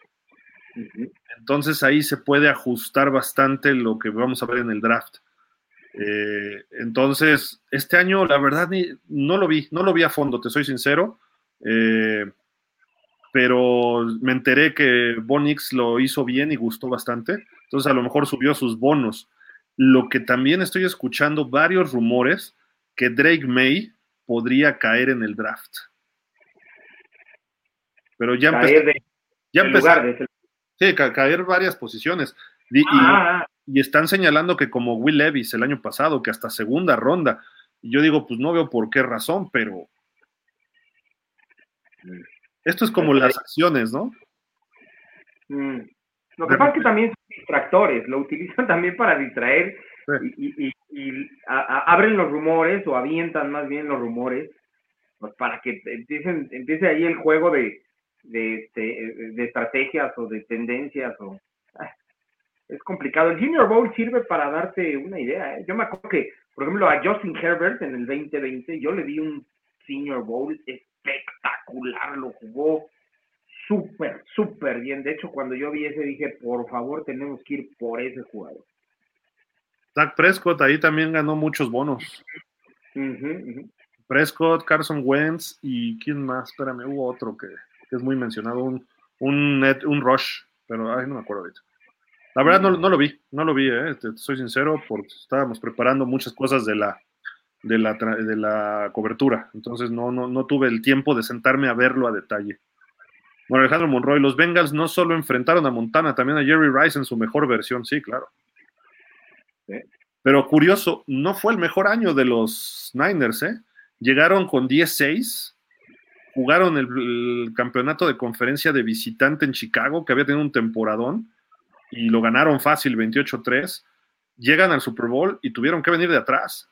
Entonces ahí se puede ajustar bastante lo que vamos a ver en el draft. Eh, entonces, este año, la verdad, ni- no lo vi, no lo vi a fondo, te soy sincero. Eh, pero me enteré que Bonix lo hizo bien y gustó bastante. Entonces, a lo mejor subió sus bonos. Lo que también estoy escuchando varios rumores que Drake May podría caer en el draft. Pero ya empezó. De- Ya empezó. de Sí, ca- caer varias posiciones. Y- Ah, ah, y, están señalando que como Will Levis el año pasado, que hasta segunda ronda. Y yo digo, pues no veo por qué razón, pero esto es como las acciones, ¿no? mm. Lo que pasa es que también son distractores, lo utilizan también para distraer Y, y- y- a- abren los rumores o avientan más bien los rumores pues para que empiecen, empiece ahí el juego de, de, de- de estrategias o de tendencias o ah, es complicado. El Junior Bowl sirve para darte una idea. ¿eh? Yo me acuerdo que, por ejemplo, a Justin Herbert en el 2020, yo le di un Senior Bowl espectacular, lo jugó súper, súper bien. De hecho, cuando yo vi ese dije, por favor, tenemos que ir por ese jugador. Dak Prescott ahí también ganó muchos bonos. Prescott, Carson Wentz y quién más, espérame, hubo otro que, que es muy mencionado, un, un, net- un rush, pero ay, no me acuerdo ahorita. La verdad no, no lo vi, no lo vi, eh, te, te soy sincero, porque estábamos preparando muchas cosas de la, de la, de la cobertura, entonces no, no, no tuve el tiempo de sentarme a verlo a detalle. Bueno, Alejandro Monroy, los Bengals no solo enfrentaron a Montana, también a Jerry Rice en su mejor versión, sí, claro. Sí. Pero curioso, no fue el mejor año de los Niners, ¿eh? Llegaron con 10-6, jugaron el, el campeonato de conferencia de visitante en Chicago, que había tenido un temporadón, y lo ganaron fácil 28-3. Llegan al Super Bowl y tuvieron que venir de atrás.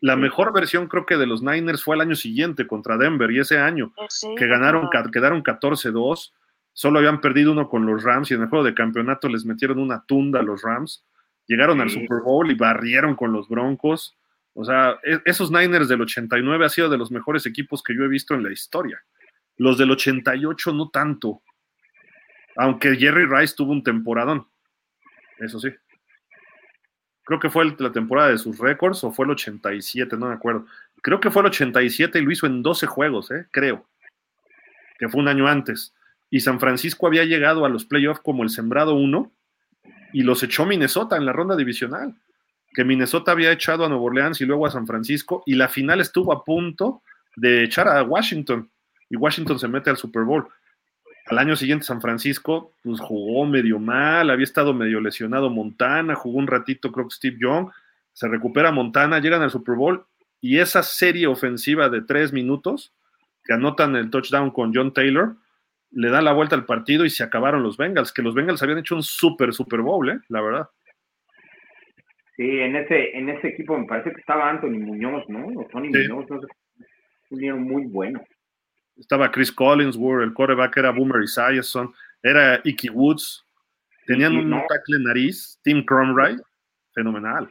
La mejor versión creo que de los Niners fue el año siguiente contra Denver y ese año que ganaron, quedaron 14-2, solo habían perdido uno con los Rams y en el juego de campeonato les metieron una tunda a los Rams, llegaron al. Super Bowl y barrieron con los Broncos. O sea, e- esos Niners del 89 ha sido de los mejores equipos que yo he visto en la historia. Los del 88 no tanto, aunque Jerry Rice tuvo un temporadón, eso sí. Creo que fue la temporada de sus récords o fue el 87, no me acuerdo. Creo que fue el 87 y lo hizo en 12 juegos, ¿eh? creo, que fue un año antes. Y San Francisco había llegado a los playoffs como el sembrado uno y los echó Minnesota en la ronda divisional. Que Minnesota había echado a Nueva Orleans y luego a San Francisco y la final estuvo a punto de echar a Washington y Washington se mete al Super Bowl. Al año siguiente San Francisco pues, jugó medio mal, había estado medio lesionado Montana, jugó un ratito creo que Steve Young, se recupera Montana, llegan al Super Bowl y esa serie ofensiva de tres minutos que anotan el touchdown con John Taylor, le da la vuelta al partido y se acabaron los Bengals, que los Bengals habían hecho un super Super Bowl, ¿eh? la verdad. Sí, en ese, en ese equipo me parece que estaba Anthony Muñoz, ¿no? O Tony Sí. Muñoz, sé. Un muy bueno. Estaba Chris Collinsworth, el quarterback era Boomer Esiason, era Icky Woods, Tenían Sí, un no. tackle nariz, Tim Cromray, fenomenal.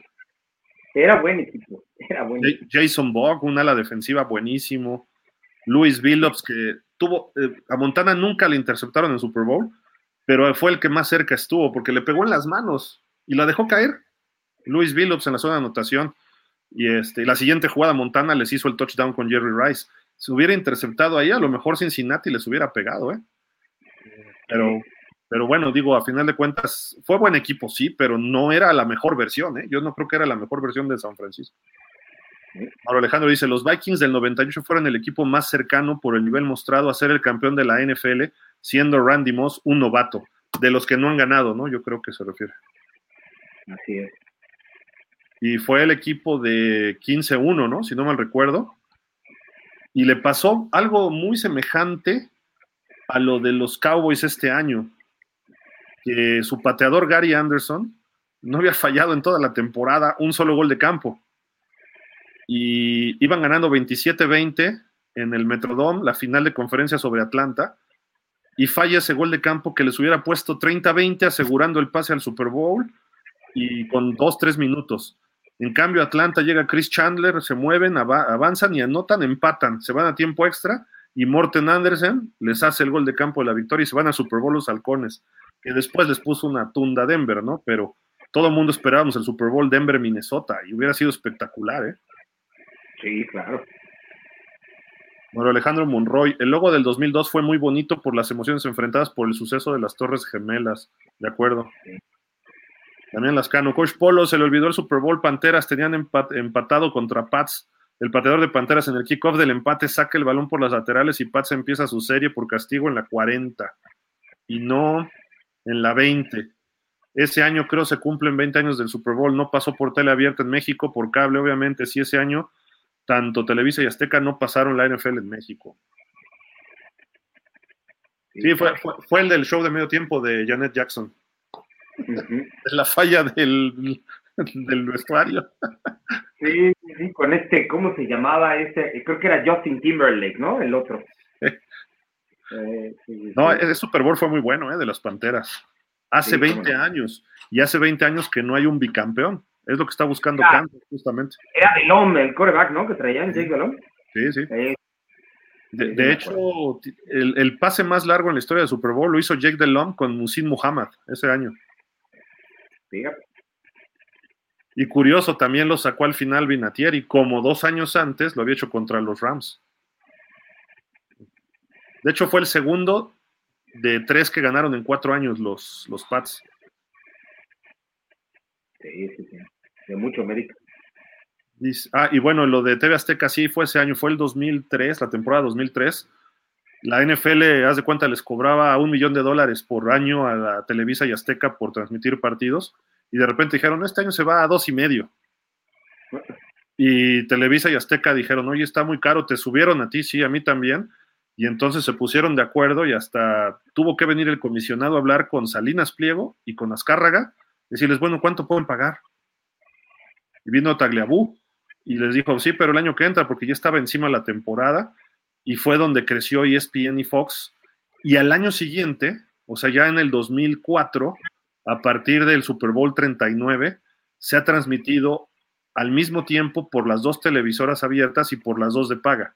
Era buen equipo, era buen. Jason Bogg, un ala defensiva buenísimo. Luis Billups, que tuvo, eh, a Montana nunca le interceptaron en Super Bowl, pero fue el que más cerca estuvo, porque le pegó en las manos y la dejó caer. Luis Billups en la zona de anotación. Y este, la siguiente jugada, Montana les hizo el touchdown con Jerry Rice. Si hubiera interceptado ahí, a lo mejor Cincinnati les hubiera pegado, ¿eh? Pero, pero bueno, digo, a final de cuentas, fue buen equipo, sí, pero no era la mejor versión, ¿eh? Yo no creo que era la mejor versión de San Francisco. Mauro Alejandro dice, los Vikings del 98 fueron el equipo más cercano por el nivel mostrado a ser el campeón de la NFL, siendo Randy Moss un novato, de los que no han ganado, ¿no? Yo creo que se refiere. Así es. Y fue el equipo de 15-1, ¿no? Si no mal recuerdo. Y le pasó algo muy semejante a lo de los Cowboys este año, que su pateador Gary Anderson no había fallado en toda la temporada un solo gol de campo. Y iban ganando 27-20 en el Metrodome, la final de conferencia sobre Atlanta, y falla ese gol de campo que les hubiera puesto 30-20 asegurando el pase al Super Bowl y con 2-3 minutos. En cambio, Atlanta llega Chris Chandler, se mueven, ava- avanzan y anotan, empatan, se van a tiempo extra y Morten Andersen les hace el gol de campo de la victoria y se van a Super Bowl los halcones, que después les puso una tunda Denver, ¿no? Pero todo el mundo esperábamos el Super Bowl Denver-Minnesota y hubiera sido espectacular, ¿eh? Sí, claro. Bueno, Alejandro Monroy, el logo del 2002 fue muy bonito por las emociones enfrentadas por el suceso de las Torres Gemelas, de acuerdo. También Lascano, Coach Polo, se le olvidó el Super Bowl, Panteras tenían empat- empatado contra Pats. El pateador de Panteras en el kickoff del empate saca el balón por las laterales y Pats empieza su serie por castigo en la 40 y no en la 20. Ese año creo se cumplen 20 años del Super Bowl, no pasó por tele abierta en México, por cable, obviamente, sí ese año tanto Televisa y Azteca no pasaron la NFL en México. Sí, fue, fue, fue el del show de medio tiempo de Janet Jackson. Es la falla del, del vestuario. Sí, sí, con este, ¿cómo se llamaba ese? Creo que era Justin Timberlake, ¿no? El otro. Eh, sí, sí, No, ese Super Bowl fue muy bueno, ¿eh? De las Panteras. Hace Sí, cómo 20 no. años. Y hace 20 años que no hay un bicampeón. Es lo que está buscando Ah. Kansas, justamente. Era Delhomme, el coreback, ¿no? Que traían Jake Delhomme. Sí, sí. Eh, De, hecho, el, el pase más largo en la historia del Super Bowl lo hizo Jake Delhomme con Musin Muhammad ese año. fíjate. Y curioso, también lo sacó al final Vinatieri, como dos años antes lo había hecho contra los Rams. De hecho, fue el segundo de tres que ganaron en cuatro años los, los Pats. Sí, sí, sí. De mucho mérito. Ah, y bueno, lo de TV Azteca sí fue ese año, fue el 2003, la temporada 2003. La NFL, haz de cuenta, les cobraba un millón de dólares por año a la Televisa y Azteca por transmitir partidos. Y de repente dijeron, este año se va a dos y medio. Y Televisa y Azteca dijeron, oye, está muy caro, te subieron a ti, sí, a mí también. Y entonces se pusieron de acuerdo y hasta tuvo que venir el comisionado a hablar con Salinas Pliego y con Azcárraga, decirles, bueno, ¿cuánto pueden pagar? Y vino Tagliabú y les dijo, sí, pero el año que entra, porque ya estaba encima la temporada, y fue donde creció ESPN y Fox. Y al año siguiente, o sea, ya en el 2004, a partir del Super Bowl 39, se ha transmitido al mismo tiempo por las dos televisoras abiertas y por las dos de paga,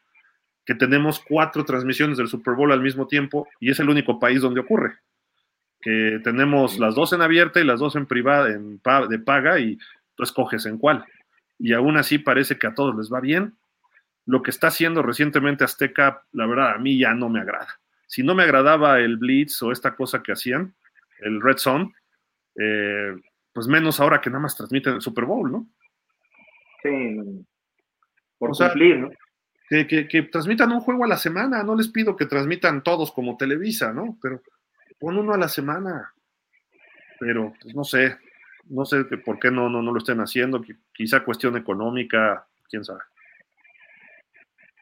que tenemos cuatro transmisiones del Super Bowl al mismo tiempo y es el único país donde ocurre, que tenemos las dos en abierta y las dos en privada, en de paga y tú escoges en cuál. Y aún así parece que a todos les va bien. Lo que está haciendo recientemente Azteca, la verdad, a mí ya no me agrada. Si no me agradaba el Blitz o esta cosa que hacían, el Red Zone, eh, pues menos ahora que nada más transmiten el Super Bowl, ¿no? Sí. Por O sea, ¿no? Que, que- que transmitan un juego a la semana, no les pido que transmitan todos como Televisa, ¿no? Pero pon uno a la semana. Pero, pues no sé, no sé por qué no, no, no lo estén haciendo, qui- quizá cuestión económica, quién sabe.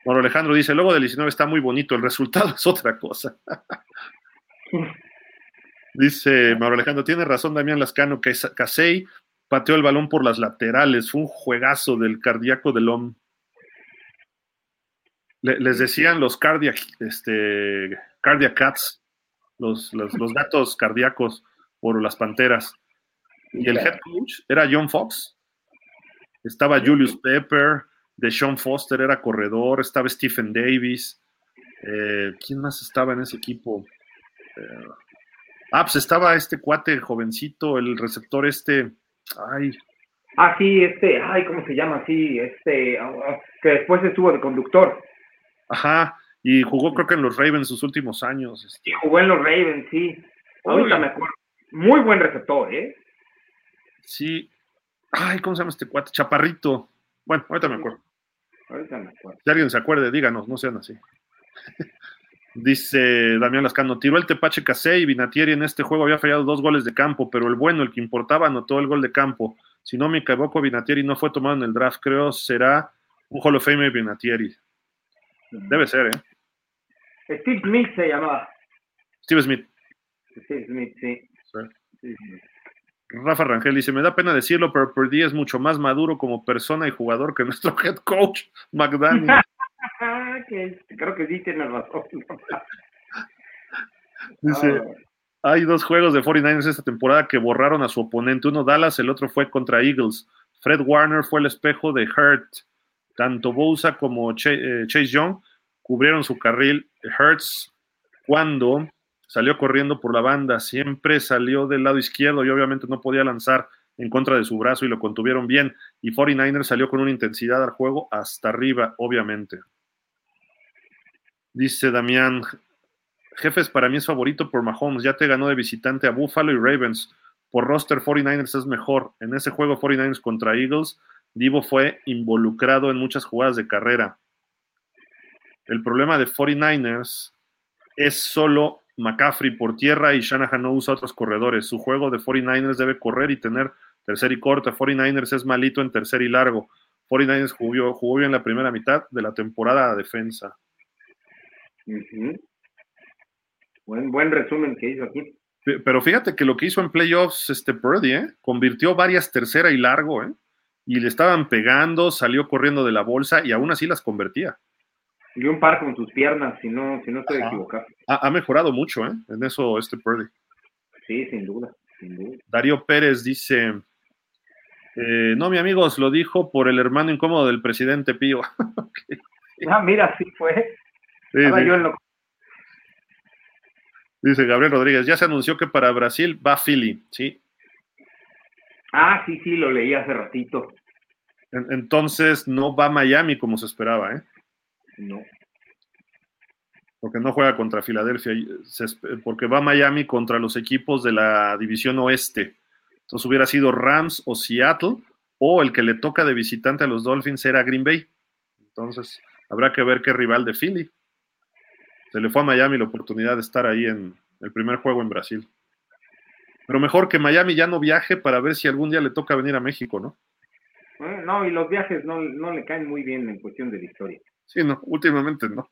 Bueno, Alejandro dice, luego del 19 está muy bonito, el resultado es otra cosa. dice Mauro Alejandro, tiene razón Damián Lascano, que Casey pateó el balón por las laterales, fue un juegazo del cardíaco del hombre. Le- les decían los cardiac, este, cardiac cats, los, los, los gatos cardíacos, por las Panteras. Y el head coach era John Fox. Estaba Julius Pepper, Sean Foster era corredor, estaba Stephen Davis. Eh, ¿Quién más estaba en ese equipo? Eh, ah, pues estaba este cuate jovencito, el receptor este. Ay. Ah, sí, este, ay, ¿cómo se llama? Sí, este, ah, que después estuvo de conductor. Ajá, y jugó creo que en los Ravens sus últimos años. Este. Y jugó en los Ravens, sí. Ahorita Uy. me acuerdo. Muy buen receptor, ¿eh? Sí. Ay, ¿cómo se llama este cuate? Chaparrito. Bueno, ahorita me acuerdo. Ahorita me acuerdo. Si alguien se acuerde, díganos, no sean así. Dice Damián Lascano, tiró el Tepache Casey y Vinatieri en este juego había fallado dos goles de campo, pero el bueno, el que importaba, anotó el gol de campo. Si no me equivoco, Vinatieri no fue tomado en el draft, creo será un Hall of Fame Vinatieri. Debe ser, ¿eh? Steve Smith se llamaba. Steve Smith. Steve Smith, sí. Sí. Sí, sí. Rafa Rangel dice, me da pena decirlo, pero Purdy es mucho más maduro como persona y jugador que nuestro head coach, McDaniel. Creo que sí tiene razón. Dice, Ah, hay dos juegos de 49ers esta temporada que borraron a su oponente. Uno Dallas, el otro fue contra Eagles. Fred Warner fue el espejo de Hurt. Tanto Bosa como eh, Chase Young cubrieron su carril. Hurts, cuando salió corriendo por la banda, siempre salió del lado izquierdo y obviamente no podía lanzar en contra de su brazo y lo contuvieron bien. Y 49ers salió con una intensidad al juego hasta arriba, obviamente. Dice Damián, Jefes para mí es favorito por Mahomes. Ya te ganó de visitante a Buffalo y Ravens. Por roster 49ers es mejor. En ese juego 49ers contra Eagles, Divo fue involucrado en muchas jugadas de carrera. El problema de 49ers es solo McCaffrey por tierra y Shanahan no usa otros corredores. Su juego de 49ers debe correr y tener tercer y corta. 49ers es malito en tercer y largo. 49ers jugó, jugó bien la primera mitad de la temporada a defensa. Buen, buen resumen que hizo aquí. Pe- Pero fíjate que lo que hizo en playoffs este Purdy, ¿eh? convirtió varias tercera y largo, ¿eh? y le estaban pegando, salió corriendo de la bolsa y aún así las convertía. Y un par con sus piernas, si no, si no estoy Ajá. equivocado. Ha, ha mejorado mucho ¿eh? en eso este Purdy. Sí, sin duda, sin duda. Darío Pérez dice, eh, no, mi amigos, lo dijo por el hermano incómodo del presidente Pío. Ah, mira, sí fue. Sí, yo en lo- Dice Gabriel Rodríguez, ya se anunció que para Brasil va Philly, ¿sí? Ah, sí, sí, lo leí hace ratito. En- entonces no va Miami como se esperaba, ¿eh? No. porque no juega contra Filadelfia, se esp- porque va Miami contra los equipos de la división oeste. Entonces hubiera sido Rams o Seattle, o el que le toca de visitante a los Dolphins era Green Bay. Entonces habrá que ver qué rival de Philly. Se le fue a Miami la oportunidad de estar ahí en el primer juego en Brasil. Pero mejor que Miami ya no viaje para ver si algún día le toca venir a México, ¿no? Eh, No, y los viajes no, no le caen muy bien en cuestión de victoria. Sí, no, últimamente no.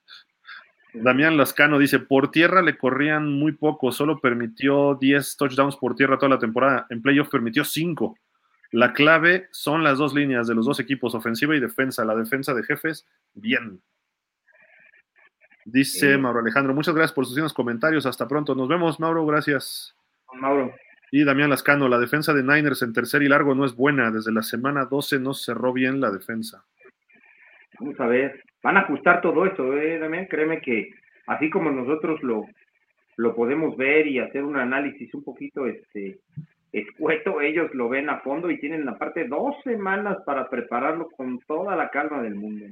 Damián Lascano dice, por tierra le corrían muy poco, solo permitió 10 touchdowns por tierra toda la temporada, en playoff permitió 5. La clave son las dos líneas de los dos equipos, ofensiva y defensa. La defensa de jefes, bien. Dice Sí. Mauro Alejandro, muchas gracias por sus buenos comentarios, hasta pronto. Nos vemos, Mauro, gracias. Mauro. Y Damián Lascano, la defensa de Niners en tercer y largo no es buena, desde la semana 12 no cerró bien la defensa. Vamos a ver. Van a ajustar todo eso, ¿eh, Damián? Créeme que así como nosotros lo, lo podemos ver y hacer un análisis un poquito este escueto, ellos lo ven a fondo y tienen aparte dos semanas para prepararlo con toda la calma del mundo.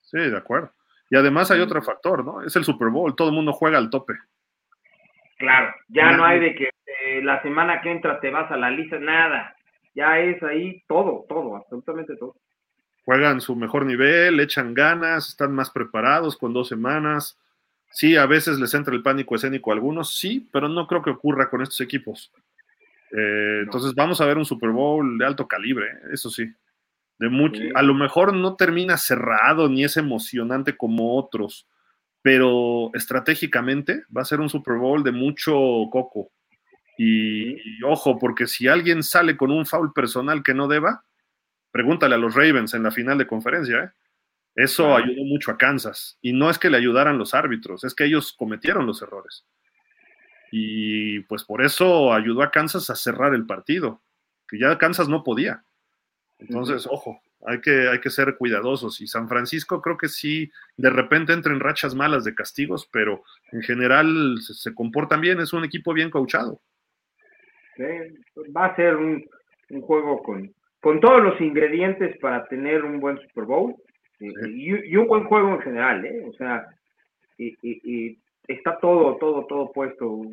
Sí, de acuerdo. Y además hay otro factor, ¿no? Es el Super Bowl, todo el mundo juega al tope. Claro, ya no hay de que eh, la semana que entra te vas a la lista, nada. Ya es ahí todo, todo, absolutamente todo. Juegan su mejor nivel, echan ganas, están más preparados con dos semanas. Sí, a veces les entra el pánico escénico a algunos, sí, pero no creo que ocurra con estos equipos. Eh, Entonces vamos a ver un Super Bowl de alto calibre, eso sí. De mucho, Sí. A lo mejor no termina cerrado ni es emocionante como otros, pero estratégicamente va a ser un Super Bowl de mucho coco. Y, y ojo, porque si alguien sale con un foul personal que no deba, pregúntale a los Ravens en la final de conferencia, ¿eh? Eso ayudó mucho a Kansas. Y no es que le ayudaran los árbitros, es que ellos cometieron los errores. y pues por eso ayudó a Kansas a cerrar el partido, que ya Kansas no podía. Entonces, ojo, hay que, hay que ser cuidadosos. Y San Francisco creo que sí, de repente entra en rachas malas de castigos, pero en general se, se comportan bien, es un equipo bien coachado. Sí, va a ser un, un juego con, con todos los ingredientes para tener un buen Super Bowl eh, y, y un buen juego en general, ¿eh? O sea, y, y- y está todo, todo, todo puesto, un,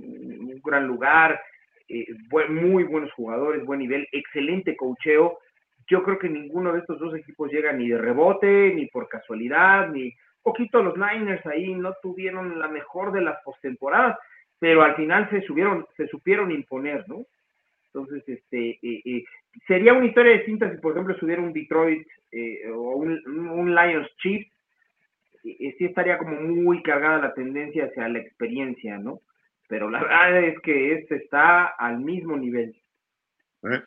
un gran lugar, eh, buen- muy buenos jugadores, buen nivel, excelente cocheo. Yo creo que ninguno de estos dos equipos llega ni de rebote, ni por casualidad, ni poquito los Niners ahí no tuvieron la mejor de las postemporadas, pero al final se subieron, se supieron imponer, ¿no? Entonces, este, eh, eh, sería una historia distinta si, por ejemplo, estuviera un Detroit eh, o un, Lions Chiefs, eh, sí estaría como muy cargada la tendencia hacia la experiencia, ¿no? Pero la verdad es que este está al mismo nivel. ¿eh?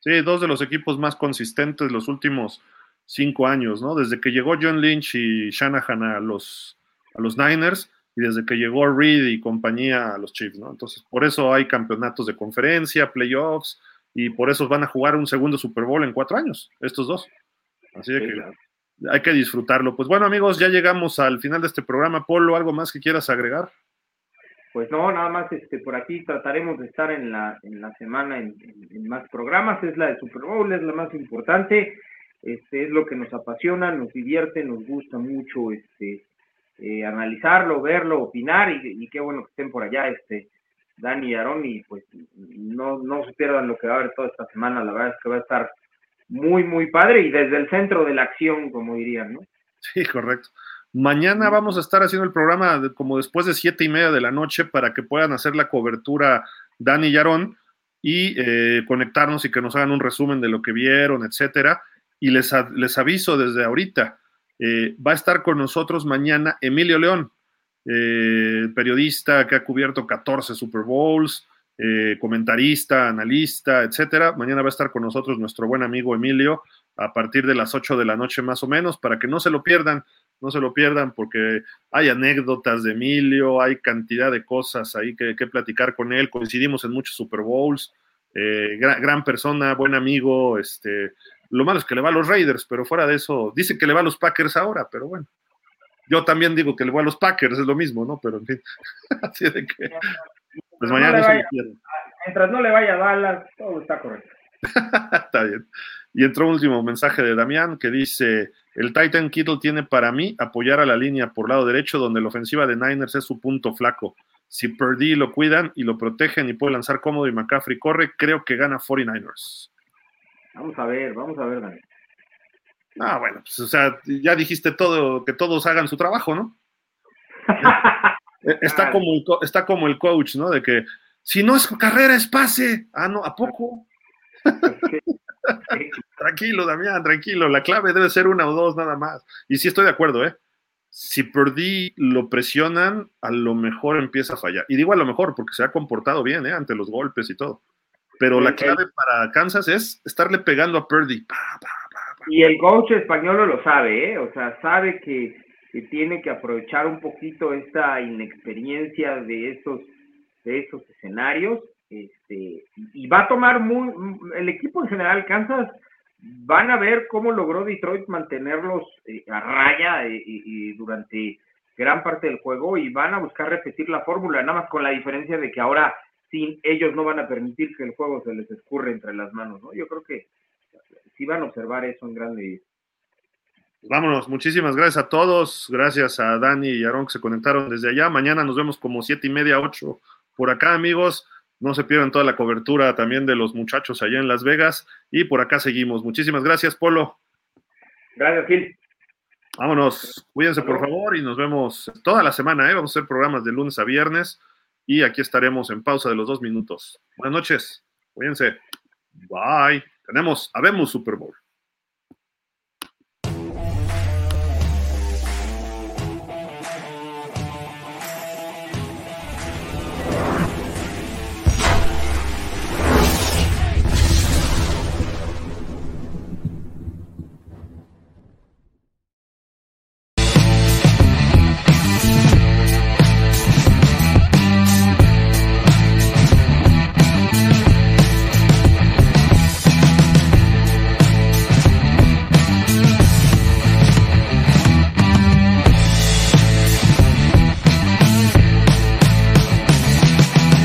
Sí, dos de los equipos más consistentes los últimos cinco años, ¿no? Desde que llegó John Lynch y Shanahan a los, a los Niners y desde que llegó Reed y compañía a los Chiefs, ¿no? Entonces, por eso hay campeonatos de conferencia, playoffs, y por eso van a jugar un segundo Super Bowl en cuatro años, estos dos. Así de que hay que disfrutarlo. Pues bueno, amigos, ya llegamos al final de este programa. Polo, ¿algo más que quieras agregar? Pues no, nada más este por aquí trataremos de estar en la, en la semana en, en- en más programas. Es la de Super Bowl, es la más importante. Este es lo que nos apasiona, nos divierte, nos gusta mucho este eh, analizarlo, verlo, opinar y, y qué bueno que estén por allá este Dani y Aarón y pues no, no se pierdan lo que va a haber toda esta semana. La verdad es que va a estar muy, muy padre y desde el centro de la acción, como dirían, ¿no? Sí, correcto. Mañana vamos a estar haciendo el programa de- como después de siete y media de la noche para que puedan hacer la cobertura Dani y Aarón y eh, conectarnos y que nos hagan un resumen de lo que vieron, etcétera. Y les, les aviso desde ahorita, eh, va a estar con nosotros mañana Emilio León, eh, periodista que ha cubierto 14 Super Bowls, eh, comentarista, analista, etcétera. Mañana va a estar con nosotros nuestro buen amigo Emilio a partir de las 8 de la noche más o menos, para que no se lo pierdan, no se lo pierdan, porque hay anécdotas de Emilio, hay cantidad de cosas ahí que, que platicar con él, coincidimos en muchos Super Bowls, eh, gran, persona, buen amigo, este, lo malo es que le va a los Raiders, pero fuera de eso, dice que le va a los Packers ahora, pero bueno. Yo también digo que le voy a los Packers, es lo mismo, ¿no? Pero en fin, así de que, pues mañana no se vaya. Mientras no le vaya a Dallas, todo está correcto. Está bien. Y entró un último mensaje de Damián que dice: El Titan Kittle tiene para mí apoyar a la línea por lado derecho, donde la ofensiva de Niners es su punto flaco. Si Purdy lo cuidan y lo protegen y puede lanzar cómodo y McCaffrey corre, creo que gana 49ers. Vamos a ver, vamos a ver, Dani. Ah, bueno, pues, o sea, ya dijiste todo, que todos hagan su trabajo, ¿no? Está Claro. como, el, está como el coach, ¿no? De que si no es carrera, es pase. Ah, no, ¿a poco? Tranquilo, Damián, tranquilo. La clave debe ser una o dos nada más. Y sí estoy de acuerdo, ¿eh? Si Purdy lo presionan, a lo mejor empieza a fallar. Y digo a lo mejor porque se ha comportado bien, ¿eh? Ante los golpes y todo. Pero la clave para Kansas es estarle pegando a Purdy. Pa, pa. Y el coach español lo sabe, ¿eh? O sea, sabe que, tiene que aprovechar un poquito esta inexperiencia de estos, de estos escenarios. Este, y va a tomar muy, el equipo en general, Kansas, van a ver cómo logró Detroit mantenerlos eh, a raya eh, y durante gran parte del juego y van a buscar repetir la fórmula, nada más con la diferencia de que ahora sin ellos no van a permitir que el juego se les escurre entre las manos, ¿no? Yo creo que sí van a observar eso en gran medida. Vámonos, muchísimas gracias a todos. Gracias a Dani y Aaron que se conectaron desde allá. Mañana nos vemos como siete y media, ocho por acá, amigos. No se pierdan toda la cobertura también de los muchachos allá en Las Vegas. Y por acá seguimos. Muchísimas gracias, Polo. Gracias, Gil. Vámonos, cuídense por favor y nos vemos toda la semana. ¿eh? Vamos a hacer programas de lunes a viernes y aquí estaremos en pausa de los dos minutos. Buenas noches, cuídense. Bye. Tenemos, habemos Super Bowl.